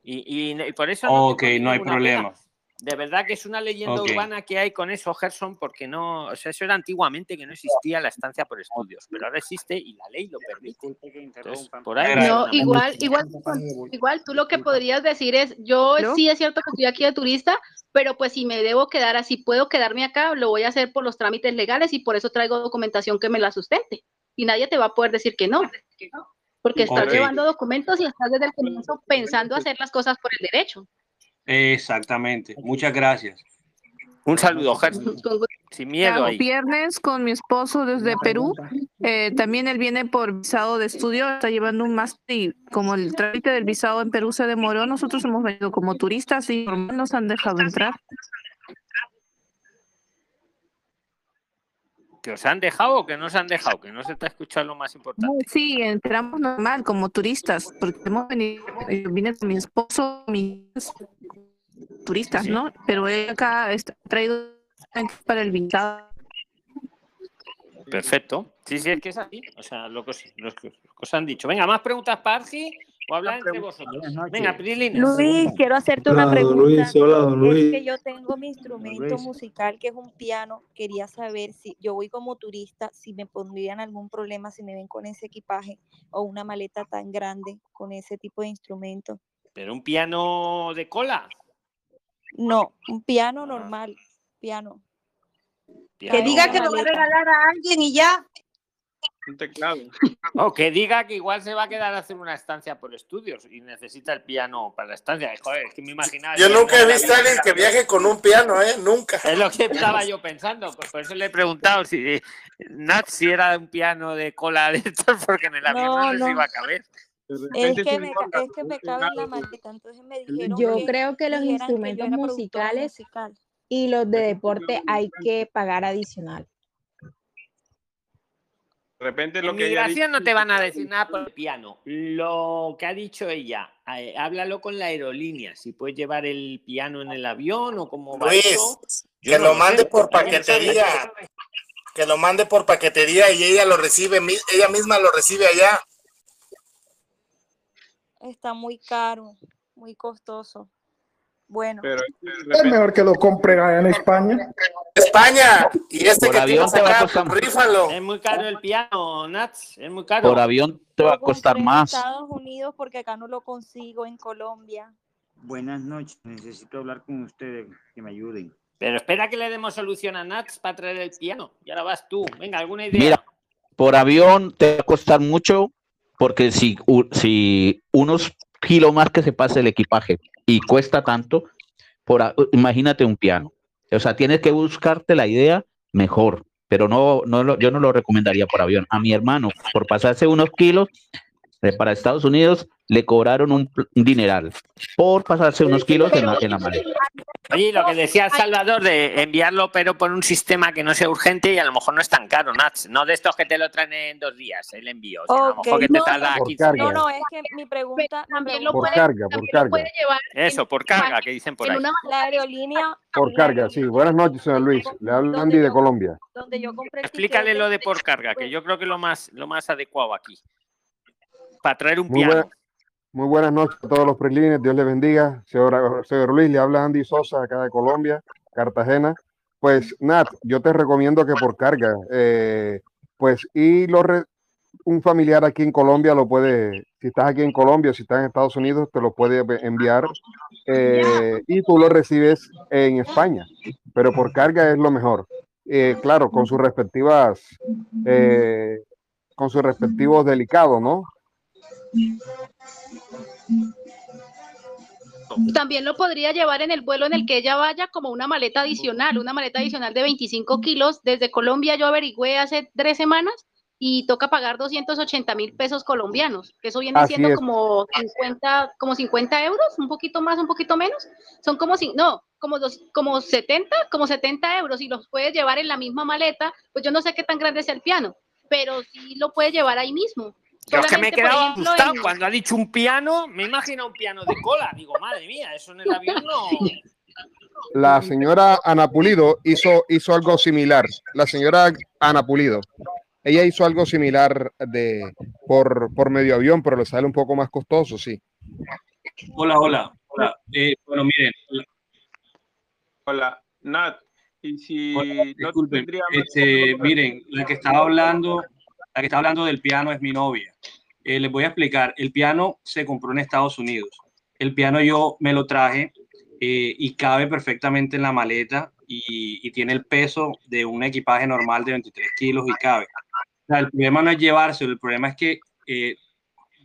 y, y- y por eso... no Ok, tengo no hay pega. De verdad que es una leyenda urbana que hay con eso, Gerson, porque no, o sea, eso era antiguamente que no existía la estancia por estudios, pero ahora existe y la ley lo permite. Entonces, por ahí No, igual, igual, igual tú lo que podrías decir es, yo ¿No? sí es cierto que estoy aquí de turista, pero pues si me debo quedar así, puedo quedarme acá, lo voy a hacer por los trámites legales y por eso traigo documentación que me la sustente. Y nadie te va a poder decir que no, porque estás llevando documentos y estás desde el comienzo pensando hacer las cosas por el derecho. Exactamente. Muchas gracias. Un saludo, Gerson. Sin miedo ahí. viernes con mi esposo desde Perú. Eh, también él viene por visado de estudio, está llevando un máster y como el trámite del visado en Perú se demoró, nosotros hemos venido como turistas y nos han dejado entrar. ¿Que os han dejado o que no os han dejado? Que no se te ha escuchado lo más importante. Sí, entramos normal como turistas, porque hemos venido, yo vine con mi esposo, mis turistas, Sí. ¿no? Pero él acá está traído para el visado. Perfecto. Sí, sí, es que es así. O sea, lo que, os- lo que os han dicho. Venga, más preguntas para Argi o hablar entre vosotros. Venga, Prilines. Luis, quiero hacerte una Hola, pregunta. Luis, hola, don Es que yo tengo mi instrumento Luis. musical, que es un piano. Quería saber si yo voy como turista, si me pondrían algún problema si me ven con ese equipaje o una maleta tan grande con ese tipo de instrumento. Pero un piano de cola. No, un piano Ah. normal, piano. Que piano- diga que lo va a regalar a alguien y ya. Un teclado. O que diga que igual se va a quedar a hacer una estancia por estudios y necesita el piano para la estancia. Joder, es que me imaginaba. Yo nunca he visto a alguien que viaje con un piano, ¿eh? Nunca. Es lo que estaba yo pensando, pues por eso le he preguntado si Nat si era un piano de cola de estos, porque en el avión no, No, les no. iba a caber. Es que, me, es que me cabe en la maleta, entonces me dijeron Yo que creo que los que instrumentos productora musicales musical. y los de deporte hay que pagar adicional. De repente En lo que migración dicho- no te van a decir nada por el piano. Lo que ha dicho ella, eh, háblalo con la aerolínea, si puedes llevar el piano en el avión o cómo va Luis. Yo que no lo sé, mande por paquetería. Que lo mande por paquetería y ella lo recibe, ella misma lo recibe allá. Está muy caro, muy costoso. Bueno, Pero Es mejor que lo compre allá en España. España. Y este Por que avión te va a costar más. rífalo. Es muy caro el piano, Nats, es muy caro. Por avión te va a costar en más. Estados Unidos porque acá no lo consigo en Colombia. Buenas noches, necesito hablar con ustedes, que me ayuden. Pero espera que le demos solución a Nats para traer el piano. Y ahora vas tú. Venga, ¿alguna idea? Mira, por avión te va a costar mucho porque si, si unos kilos más que se pase el equipaje y cuesta tanto, por, imagínate un piano. O sea, tienes que buscarte la idea mejor, pero no, no lo- yo no lo recomendaría por avión. A mi hermano, por pasarse unos kilos para Estados Unidos, le cobraron un, dineral por pasarse unos kilos en la, en la maleta. Oye, lo que decía Salvador de enviarlo, pero por un sistema que no sea urgente y a lo mejor no es tan caro, Nats. No de estos que te lo traen en dos días, el envío. sino a lo mejor que te no, tarda no, 15 no, no, es que mi pregunta, También lo puede, carga, por carga. puede llevar Eso, por carga, que dicen por en ahí. una la aerolínea Por carga, sí. Buenas noches, señor Luis. Le habla Andy de Colombia. donde yo compré el Explícale lo de por carga, que yo creo que es lo más, lo más adecuado aquí. Para traer un Muy, piano. buena- muy buenas noches a todos los prilines. Dios les bendiga. Señor, señor Luis, le habla Andy Sosa, acá de Colombia, Cartagena. Pues, Nat, yo te recomiendo que por carga, eh, pues, y lo re- un familiar aquí en Colombia lo puede, si estás aquí en Colombia, si estás en Estados Unidos, te lo puede enviar eh, y tú lo recibes en España, pero por carga es lo mejor. Eh, claro, con sus respectivas, con sus respectivos delicados, ¿no? También lo podría llevar en el vuelo en el que ella vaya como una maleta adicional, una maleta adicional de 25 kilos. Desde Colombia yo averigüé hace tres semanas y toca pagar 280 mil pesos colombianos, que eso viene Así siendo es. como 50, como 50 euros, un poquito más, un poquito menos. Son como, si, no, como, dos, como 70, como 70 euros y los puedes llevar en la misma maleta. Pues yo no sé qué tan grande sea el piano, pero sí lo puedes llevar ahí mismo. Yo es que me he quedado ejemplo, asustado en- cuando ha dicho un piano, me imagino un piano de cola. Digo, madre mía, eso en el avión no. La señora Ana Pulido hizo, hizo algo similar. La señora Ana Pulido. Ella hizo algo similar de por, por medio avión, pero le sale un poco más costoso, sí. Hola, hola, hola. Eh, bueno, miren, Hola, Nat. Y si Hola, no disculpen, tendría más este, miren, la que estaba hablando, la que está hablando del piano es mi novia. Eh, les voy a explicar. El piano se compró en Estados Unidos. El piano yo me lo traje eh, y cabe perfectamente en la maleta y, tiene el peso de un equipaje normal de 23 kilos y cabe. El problema no es llevárselo, el problema es que, eh,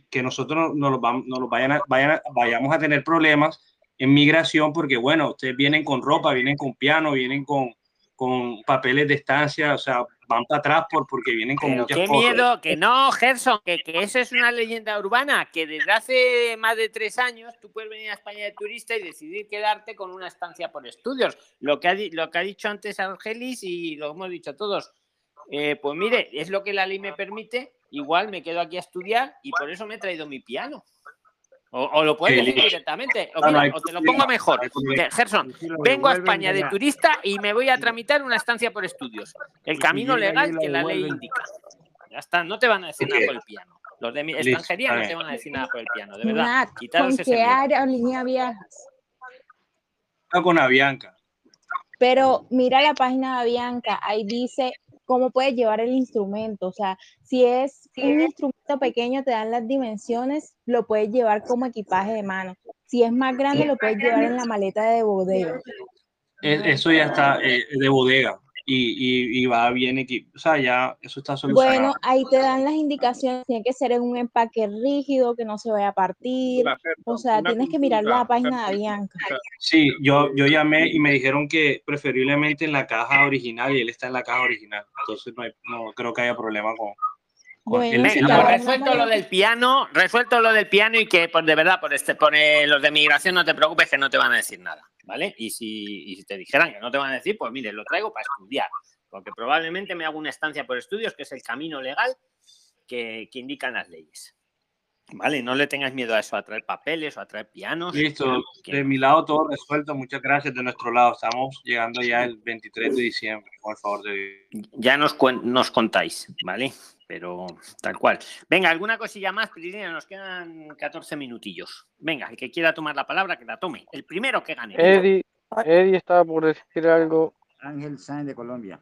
que nosotros no, nos vam- no nos vayan a- vayan a- vayamos a tener problemas en migración porque, bueno, ustedes vienen con ropa, vienen con piano, vienen con, con papeles de estancia, o sea, van para atrás por, porque vienen con Pero muchas qué cosas. miedo, que no, Gerson, que, que eso es una leyenda urbana, que desde hace más de tres años tú puedes venir a España de turista y decidir quedarte con una estancia por estudios. Lo que ha, lo que ha dicho antes Argelis y lo hemos dicho todos. Eh, pues mire, es lo que la ley me permite, igual me quedo aquí a estudiar y por eso me he traído mi piano. O, o lo puedes decir directamente. O, No, no mira, hay o te lo pongo mejor. no Gerson, vengo a España de turista y me voy a tramitar una estancia por estudios. El camino legal que la ley indica. Ya está, no te van a decir nada por el piano. Los de mi extranjería no te van a decir nada por el piano, de verdad. Quitaros ¿con ese aerolínea viajas? Con Avianca. Pero mira la página de Avianca, ahí dice cómo puedes llevar el instrumento. O sea, si es un instrumento pequeño, te dan las dimensiones, lo puedes llevar como equipaje de mano. Si es más grande, lo puedes llevar en la maleta de bodega. E- Eso ya está eh, de bodega y, y, y va bien equipado. O sea, ya eso está solucionado. Bueno, ahí te dan las indicaciones, tiene que ser en un empaque rígido, que no se vaya a partir. O sea, tienes que mirar la página de. Avianca. Sí, yo, yo llamé y me dijeron que preferiblemente en la caja original y él está en la caja original. Entonces no, hay- no creo que haya problema con Bueno, pues resuelto lo del piano, resuelto lo del piano y que pues de verdad, por este, por eh, los de migración no te preocupes que no te van a decir nada, ¿vale? Y si, y si te dijeran que no te van a decir, pues mire, lo traigo para estudiar, porque probablemente me hago una estancia por estudios, que es el camino legal que, que indican las leyes. Vale, no le tengas miedo a eso, a traer papeles o a traer pianos. Listo, de mi lado todo resuelto. Muchas gracias. De nuestro lado estamos llegando ya el 23 de diciembre, por favor. De... Ya nos, cuen- nos contáis, ¿vale? Pero tal cual. Venga, ¿alguna cosilla más, Priscila? Nos quedan 14 minutillos. Venga, el que quiera tomar la palabra, que la tome. El primero que gane. Eddie, Eddie estaba por decir algo. Ángel Sáenz de Colombia.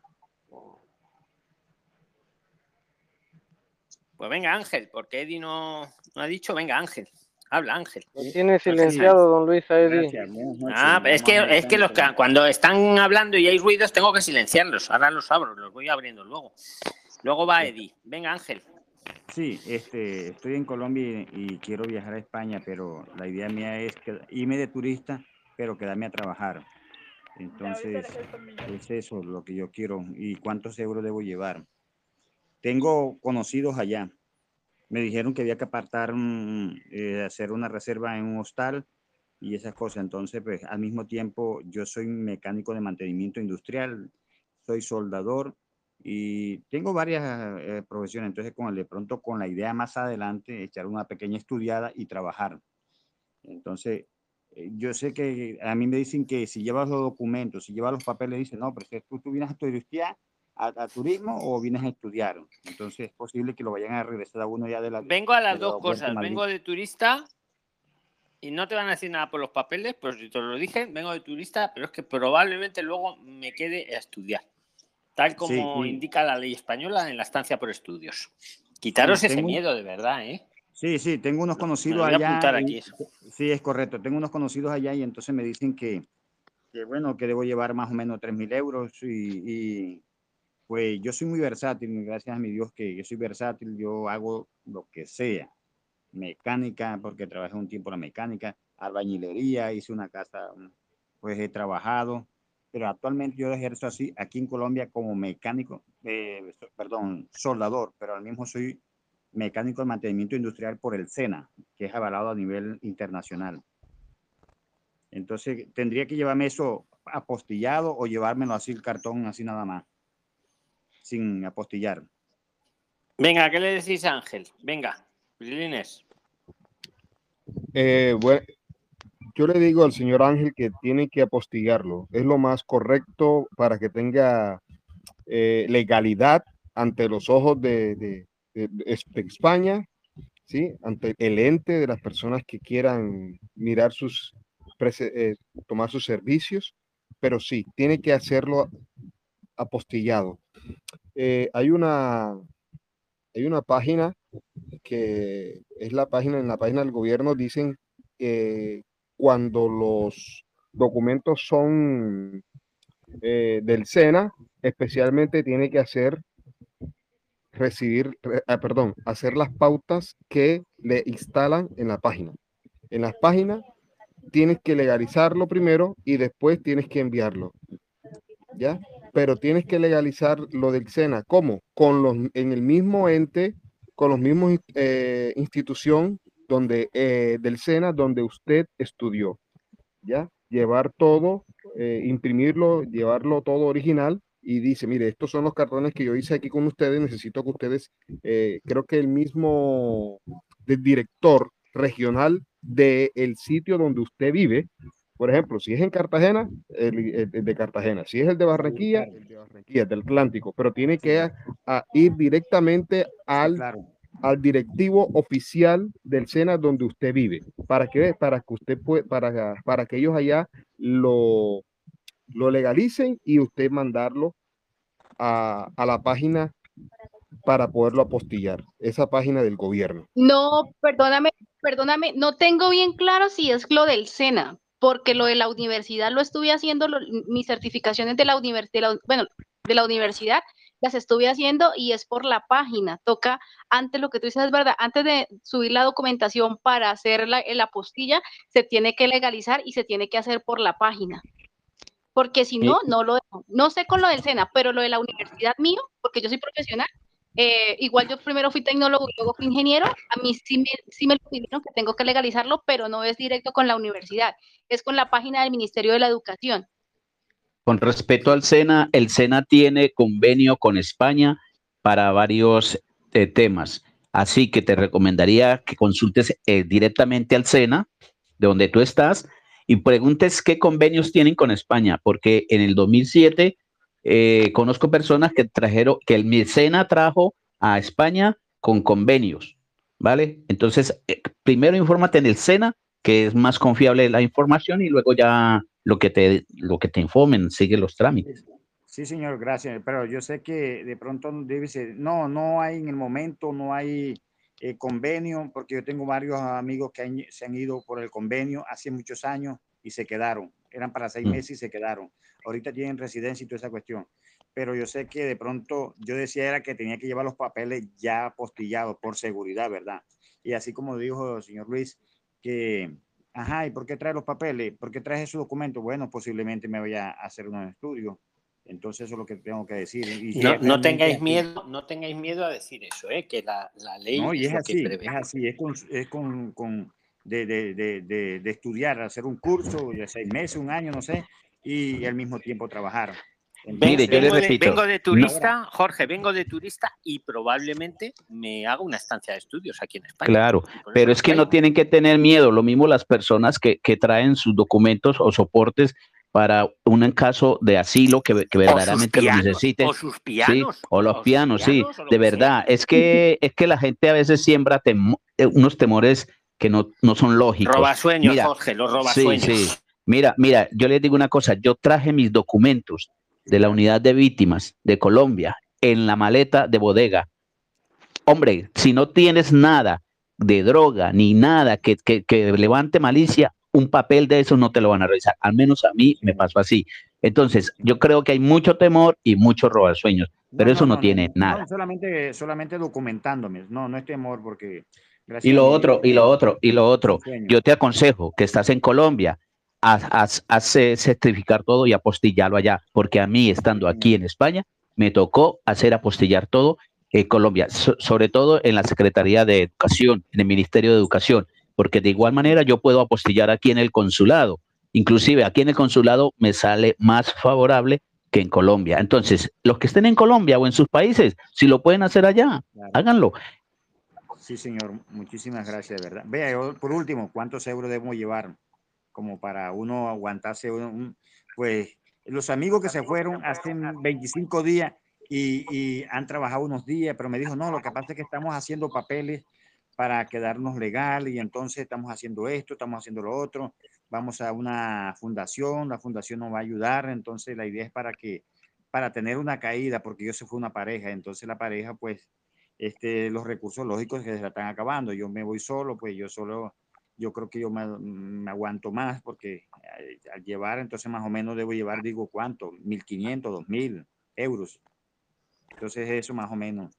Pues venga, Ángel, porque Eddie no, no ha dicho. Venga, Ángel. Habla, Ángel. Lo tiene silenciado, don Luis, a Eddie. Gracias. Ah, es que, es que los que cuando están hablando y hay ruidos tengo que silenciarlos. Ahora los abro, los voy abriendo luego. Luego va Eddie. Venga, Ángel. Sí, este, estoy en Colombia y, y quiero viajar a España, pero la idea mía es que, irme de turista, pero quedarme a trabajar. Entonces, es eso lo que yo quiero. ¿Y cuántos euros debo llevar? Tengo conocidos allá. Me dijeron que había que apartar, mm, eh, hacer una reserva en un hostal y esas cosas. Entonces, pues al mismo tiempo, yo soy mecánico de mantenimiento industrial, soy soldador y tengo varias eh, profesiones. Entonces, con el, de pronto, con la idea más adelante, echar una pequeña estudiada y trabajar. Entonces, eh, yo sé que a mí me dicen que si llevas los documentos, si llevas los papeles, dicen, no, pero si tú, tú vienes a turistear, a, a turismo o vienes a estudiar. Entonces, es posible que lo vayan a regresar a uno ya de la... Vengo a las dos cosas. Vengo de turista y no te van a decir nada por los papeles, pero si te lo dije, vengo de turista, pero es que probablemente luego me quede a estudiar, tal como y- indica la ley española en la estancia por estudios. Quitaros Sí, ese tengo- miedo, de verdad, ¿eh? Sí, sí, tengo unos Me conocidos lo voy a allá. aquí eso. sí, es correcto. Tengo unos conocidos allá y entonces me dicen que, que bueno, que debo llevar más o menos 3.000 euros y, y, pues yo soy muy versátil, gracias a mi Dios que yo soy versátil, yo hago lo que sea. Mecánica, porque trabajé un tiempo en la mecánica, albañilería, hice una casa, pues he trabajado, pero actualmente yo ejerzo así aquí en Colombia como mecánico, eh, perdón, soldador, pero al mismo soy mecánico de mantenimiento industrial por el SENA, que es avalado a nivel internacional. Entonces, tendría que llevarme eso apostillado o llevármelo así el cartón, así nada más, sin apostillar. Venga, ¿qué le decís a Ángel? Venga, Lines. Eh, bueno, yo le digo al señor Ángel que tiene que apostillarlo. Es lo más correcto para que tenga eh, legalidad ante los ojos de, de- de- de España, ¿sí? ante el ente de las personas que quieran mirar sus, eh, tomar sus servicios, pero sí, tiene que hacerlo apostillado. Eh, hay una, hay una página que es la página, en la página del gobierno dicen que cuando los documentos son eh, del SENA, especialmente tiene que hacer recibir, re- ah, perdón, hacer las pautas que le instalan en la página. En las páginas tienes que legalizarlo primero y después tienes que enviarlo. ¿Ya? Pero tienes que legalizar lo del SENA. ¿Cómo? Con los, en el mismo ente, con los mismos eh, institución donde, eh, del SENA donde usted estudió. ¿Ya? Llevar todo, eh, imprimirlo, llevarlo todo original y dice, mire, estos son los cartones que yo hice aquí con ustedes, necesito que ustedes, creo que el mismo director regional del sitio donde usted vive, por ejemplo, si es en Cartagena, el, el- el de Cartagena, si es el de Barranquilla, el de Barranquilla, del Atlántico, pero tiene que a- a ir directamente al al directivo oficial del SENA donde usted vive, para que, para que usted puede, para, para que ellos allá lo, lo legalicen y usted mandarlo a, a la página para poderlo apostillar, esa página del gobierno. No, perdóname, perdóname, no tengo bien claro si es lo del SENA, porque lo de la universidad lo estuve haciendo, lo- mis certificaciones de la universidad, bueno, de la universidad las estuve haciendo y es por la página. Toca, antes lo que tú dices es verdad, antes de subir la documentación para hacer la, la apostilla, se tiene que legalizar y se tiene que hacer por la página. Porque si no, no lo dejo. No sé con lo del SENA, pero lo de la universidad mío, porque yo soy profesional, eh, igual yo primero fui tecnólogo y luego fui ingeniero, a mí sí me, sí me lo pidieron que tengo que legalizarlo, pero no es directo con la universidad, es con la página del Ministerio de la Educación. Con respecto al SENA, el SENA tiene convenio con España para varios eh, temas. Así que te recomendaría que consultes eh, directamente al SENA, de donde tú estás, y preguntes qué convenios tienen con España, porque en el 2007 eh, conozco personas que trajeron, que el SENA trajo a España con convenios, ¿vale? Entonces, eh, primero infórmate en el SENA, que es más confiable la información, y luego ya lo que te, lo que te informen, sigue los trámites. Sí, señor, gracias. Pero yo sé que de pronto debe ser, no, no hay en el momento, no hay eh, convenio, porque yo tengo varios amigos que han- se han ido por el convenio hace muchos años y se quedaron. Eran para seis Mm. meses y se quedaron. Ahorita tienen residencia y toda esa cuestión. Pero yo sé que de pronto, yo decía era que tenía que llevar los papeles ya apostillados por seguridad, ¿verdad? Y así como dijo el señor Luis, que, ajá, ¿y por qué trae los papeles? ¿Por qué trae esos documentos? Bueno, posiblemente me vaya a hacer unos estudios. Entonces eso es lo que tengo que decir. Y No, es no tengáis miedo, no tengáis miedo a decir eso, ¿eh? que la, la ley No, y es que así, prevé. es así, es con, es con, con- de, de, de, de, de estudiar, hacer un curso de seis meses, un año, no sé, y al mismo tiempo trabajar. Mire, yo le vengo, de, repito, vengo de no- turista, Jorge, vengo de turista y probablemente me haga una estancia de estudios aquí en España. Claro, pero es que no tienen que tener miedo, lo mismo las personas que, que traen sus documentos o soportes para un caso de asilo que, que verdaderamente lo necesiten. o sus Sí, pianos, o los o pianos, sí, lo de sea. verdad. Es que, es que la gente a veces siembra temo- eh, unos temores que no, no son lógicos. Robasueños, Mira, Jorge, los Sí, robasueños. sí. Mira, mira, yo les digo una cosa, yo traje mis documentos de la unidad de víctimas de Colombia en la maleta de bodega. Hombre, si no tienes nada de droga ni nada que, que, que levante malicia, un papel de eso no te lo van a revisar. Al menos a mí me pasó así. Entonces, yo creo que hay mucho temor y mucho robasueños, pero eso no, tiene nada. No, solamente, solamente documentándome, no, no es temor porque... gracias Y lo otro, y lo otro, y lo otro, sueño. yo te aconsejo que estás en Colombia, haz, haz- haz, eh, certificar todo y apostillarlo allá, porque a mí, estando aquí en España, me tocó hacer apostillar todo en Colombia, so- sobre todo en la Secretaría de Educación, en el Ministerio de Educación, porque de igual manera yo puedo apostillar aquí en el consulado. Inclusive aquí en el consulado me sale más favorable que en Colombia. Entonces, los que estén en Colombia o en sus países, si lo pueden hacer allá, háganlo. Sí, señor, muchísimas gracias, de verdad. Vea, yo, por último, ¿cuántos euros debemos llevar como para uno aguantarse? un- un- pues los amigos que se fueron hace 25 días y, y han trabajado unos días, pero me dijo, no, lo que pasa es que estamos haciendo papeles para quedarnos legal y entonces estamos haciendo esto, estamos haciendo lo otro, vamos a una fundación, la fundación nos va a ayudar, entonces la idea es para que, para tener una caída, porque yo se fue una pareja, entonces la pareja pues este, los recursos lógicos que se están acabando. Yo me voy solo, pues yo solo, yo creo que yo me, me aguanto más porque eh, al llevar, entonces más o menos debo llevar, digo, ¿cuánto? 1.500, 2.000 euros. Entonces eso más o menos.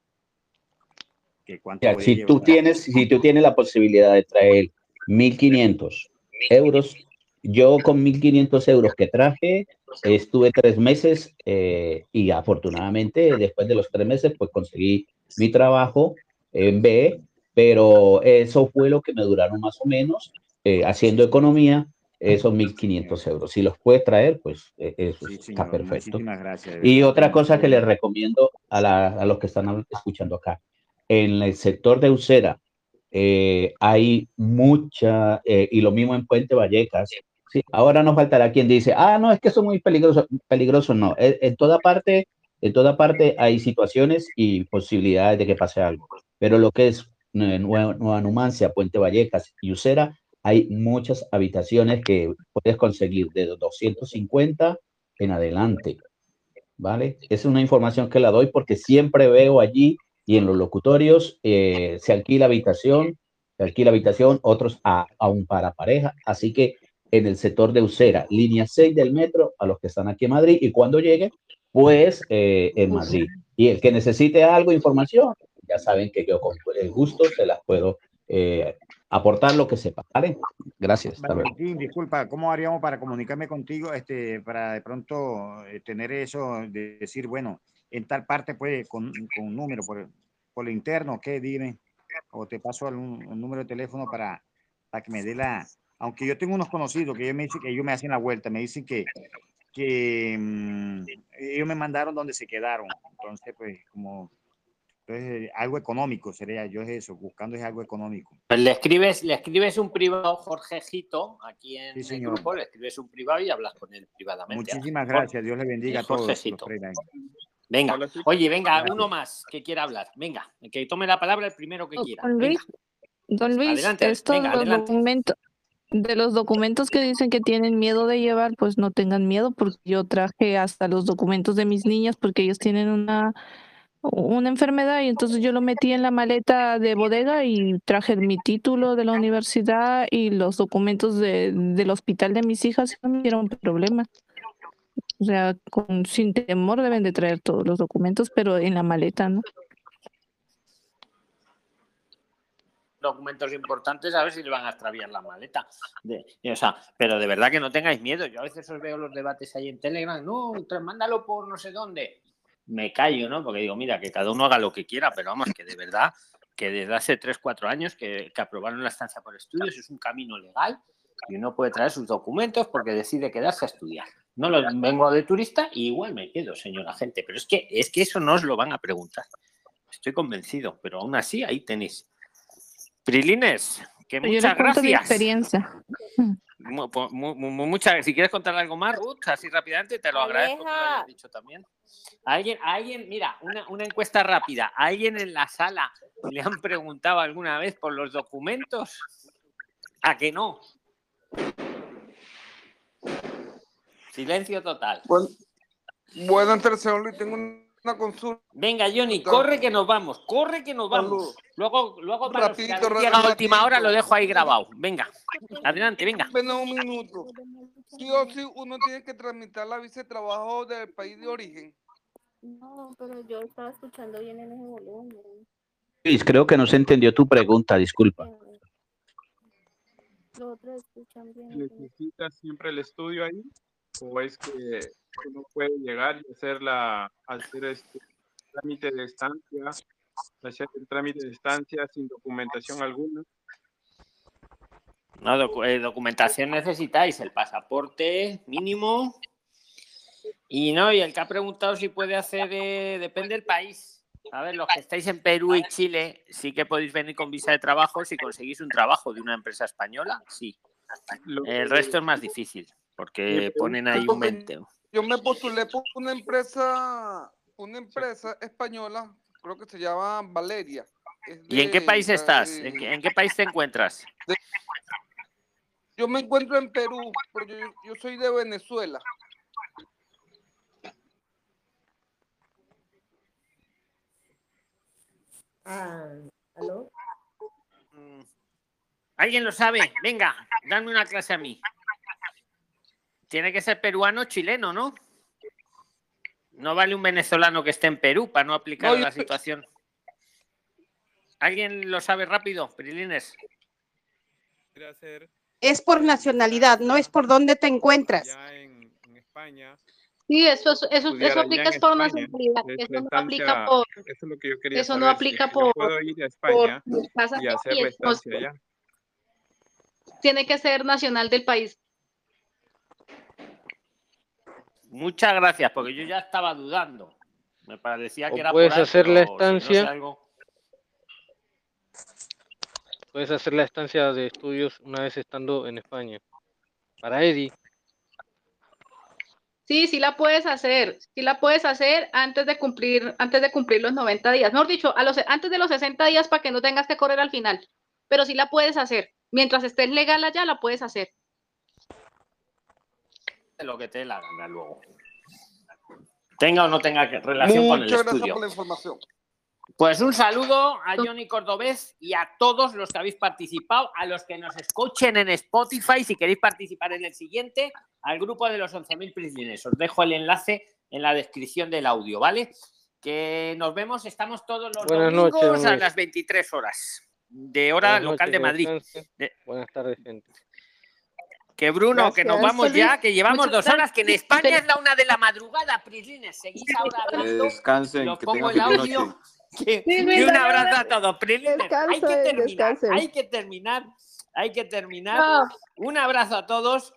Que cuánto Mira, voy a si tú tienes, si tú tienes la posibilidad de traer 1.500 euros, yo con 1.500 euros que traje, estuve tres meses eh, y afortunadamente después de los tres meses, pues conseguí mi trabajo en B, pero eso fue lo que me duraron más o menos eh, haciendo economía, esos 1.500 euros. Si los puedes traer, pues eso está perfecto. Muchísimas gracias. Y otra cosa que les recomiendo a, la- a los que están escuchando acá, en el sector de Usera eh, hay mucha, eh, y lo mismo en Puente Vallecas. Sí, ahora no faltará quien dice, ah, no, es que eso es muy peligroso. Peligroso no. En, en toda parte, en toda parte hay situaciones y posibilidades de que pase algo. Pero lo que es Nue- Nueva, Nueva Numancia, Puente Vallecas y Usera, hay muchas habitaciones que puedes conseguir de 250 en adelante. ¿Vale? Es una información que la doy porque siempre veo allí y en los locutorios eh, se alquila habitación, se alquila habitación, otros a, aún para pareja. Así que en el sector de Usera, línea 6 del metro, a los que están aquí en Madrid, y cuando llegue, pues eh, en Madrid. Y el que necesite algo, información, ya saben que yo con el gusto se las puedo eh, aportar lo que sepa. ¿Vale? Gracias. Valentín, disculpa, ¿cómo haríamos para comunicarme contigo, este, para de pronto eh, tener eso, de decir, bueno, en tal parte puede con, con un número por, por lo interno, ¿qué? Dime, o te paso un, un número de teléfono para, para que me dé la, aunque yo tengo unos conocidos que ellos me dicen que ellos me hacen la vuelta, me dicen que, que mm, ellos me mandaron donde se quedaron, entonces pues como entonces, algo económico sería, yo es eso, buscando es algo económico. Pues le escribes, le escribes un privado, Jorgejito, aquí en Sí, el señor. grupo, le escribes un privado y hablas con él privadamente. Muchísimas Jorge. gracias, Dios le bendiga a todos. Jorgecito. Venga, oye, venga, uno más que quiera hablar. Venga, que tome la palabra el primero que quiera. Don Venga. Luis, don Luis, Adelante, esto venga, los adelante. documentos, de los documentos que dicen que tienen miedo de llevar, pues no tengan miedo, porque yo traje hasta los documentos de mis niñas, porque ellos tienen una, una enfermedad, y entonces yo lo metí en la maleta de bodega y traje mi título de la universidad y los documentos de, del hospital de mis hijas, y no me dieron problema. O sea, con, sin temor deben de traer todos los documentos, pero en la maleta, ¿no? Documentos importantes a ver si le van a extraviar la maleta. De- o sea, pero de verdad que no tengáis miedo. Yo a veces os veo los debates ahí en Telegram, no, mándalo por no sé dónde. Me callo, ¿no? Porque digo, mira, que cada uno haga lo que quiera, pero vamos, que de verdad, que desde hace 3, 4 años que, aprobaron la estancia por estudios, es un camino legal y uno puede traer sus documentos porque decide quedarse a estudiar. No lo, vengo de turista y igual me quedo, señora gente, pero es que, es que eso no os lo van a preguntar. Estoy convencido, pero aún así ahí tenéis. Prilines, que muchas gracias. experiencia. Mu- mu- mu- mu- muchas, si quieres contar algo más, Ruth, así rápidamente, te lo agradezco que lo hayas dicho también. Alguien, alguien, mira, una, una encuesta rápida. ¿A ¿Alguien en la sala le han preguntado alguna vez por los documentos? ¿A que no? Silencio total. Buenas tardes, Luis. Tengo una consulta. Venga, Johnny, corre que nos vamos, corre que nos vamos. Luego, luego para que Rapidito, llegado a última hora lo dejo ahí grabado. Venga, adelante, venga. Ven un minuto. Sí o sí, uno tiene que tramitar la visa de trabajo del país de origen. No, pero yo estaba escuchando bien en ese volumen. Luis, creo que no se entendió tu pregunta, disculpa. Los otros escuchan bien. ¿Necesitas siempre el estudio ahí? ¿O es que uno puede llegar y hacer, la, hacer este trámite de estancia, hacer el trámite de estancia sin documentación alguna? No, docu- eh, documentación necesitáis, el pasaporte mínimo. Y no, y el que ha preguntado si puede hacer, eh, depende del país. A ver, los que estáis en Perú y Chile, sí que podéis venir con visa de trabajo si conseguís un trabajo de una empresa española, sí. El resto es más difícil, porque ponen ahí un 20. Yo me postulé por una empresa, una empresa española, creo que se llama Valeria. Es ¿Y en qué país estás? eh, ¿En qué, en qué país te encuentras? Yo me encuentro en Perú, pero yo, yo soy de Venezuela. Ah, ¿aló? ¿Alguien lo sabe? Venga, dame una clase a mí. Tiene que ser peruano o chileno, ¿no? No vale un venezolano que esté en Perú para no aplicar No, yo la situación. ¿Alguien lo sabe rápido, Prilines? Hacer Es por nacionalidad, no es por dónde te encuentras. en, en España. Sí, eso, es- eso, eso aplica es por España. nacionalidad. Es Eso no aplica por, Eso es lo que yo quería eso no saber, aplica yo por, puedo ir a por España casa y hacer aquí, la es- no, estancia allá. tiene que ser nacional del país. Muchas gracias, porque yo ya estaba dudando. Me parecía que O era puedes por hacer la si no estancia. algo- Puedes hacer la estancia de estudios una vez estando en España. Para Eddie. Sí, sí la puedes hacer, sí la puedes hacer antes de cumplir, antes de cumplir los 90 días. Mejor dicho, a los, antes de los 60 días para que no tengas que correr al final. Pero sí la puedes hacer. Mientras estés legal allá, la puedes hacer. Lo que te dé la gana luego. Tenga o no tenga que- relación con el Muchas gracias estudio. por la información. Pues un saludo a Johnny Cordobés y a todos los que habéis participado, a los que nos escuchen en Spotify, si queréis participar en el siguiente, al grupo de los 11.000 prisioneros. Os dejo el enlace en la descripción del audio, ¿vale? Que nos vemos, estamos todos los Buenas domingos noches, a las 23 horas, de hora Buenas local noches, de Madrid. De- Buenas tardes, gente. Que Bruno, que nos vamos ya, que llevamos Muchas dos horas, que en España es la una de la madrugada, Prislines. Seguís ahora hablando. descansen, Os que pongo el audio. noche. Que- Sí, y un abrazo a todos. Prislines, hay que terminar, descansen. hay que terminar, hay que terminar. No. Un abrazo a todos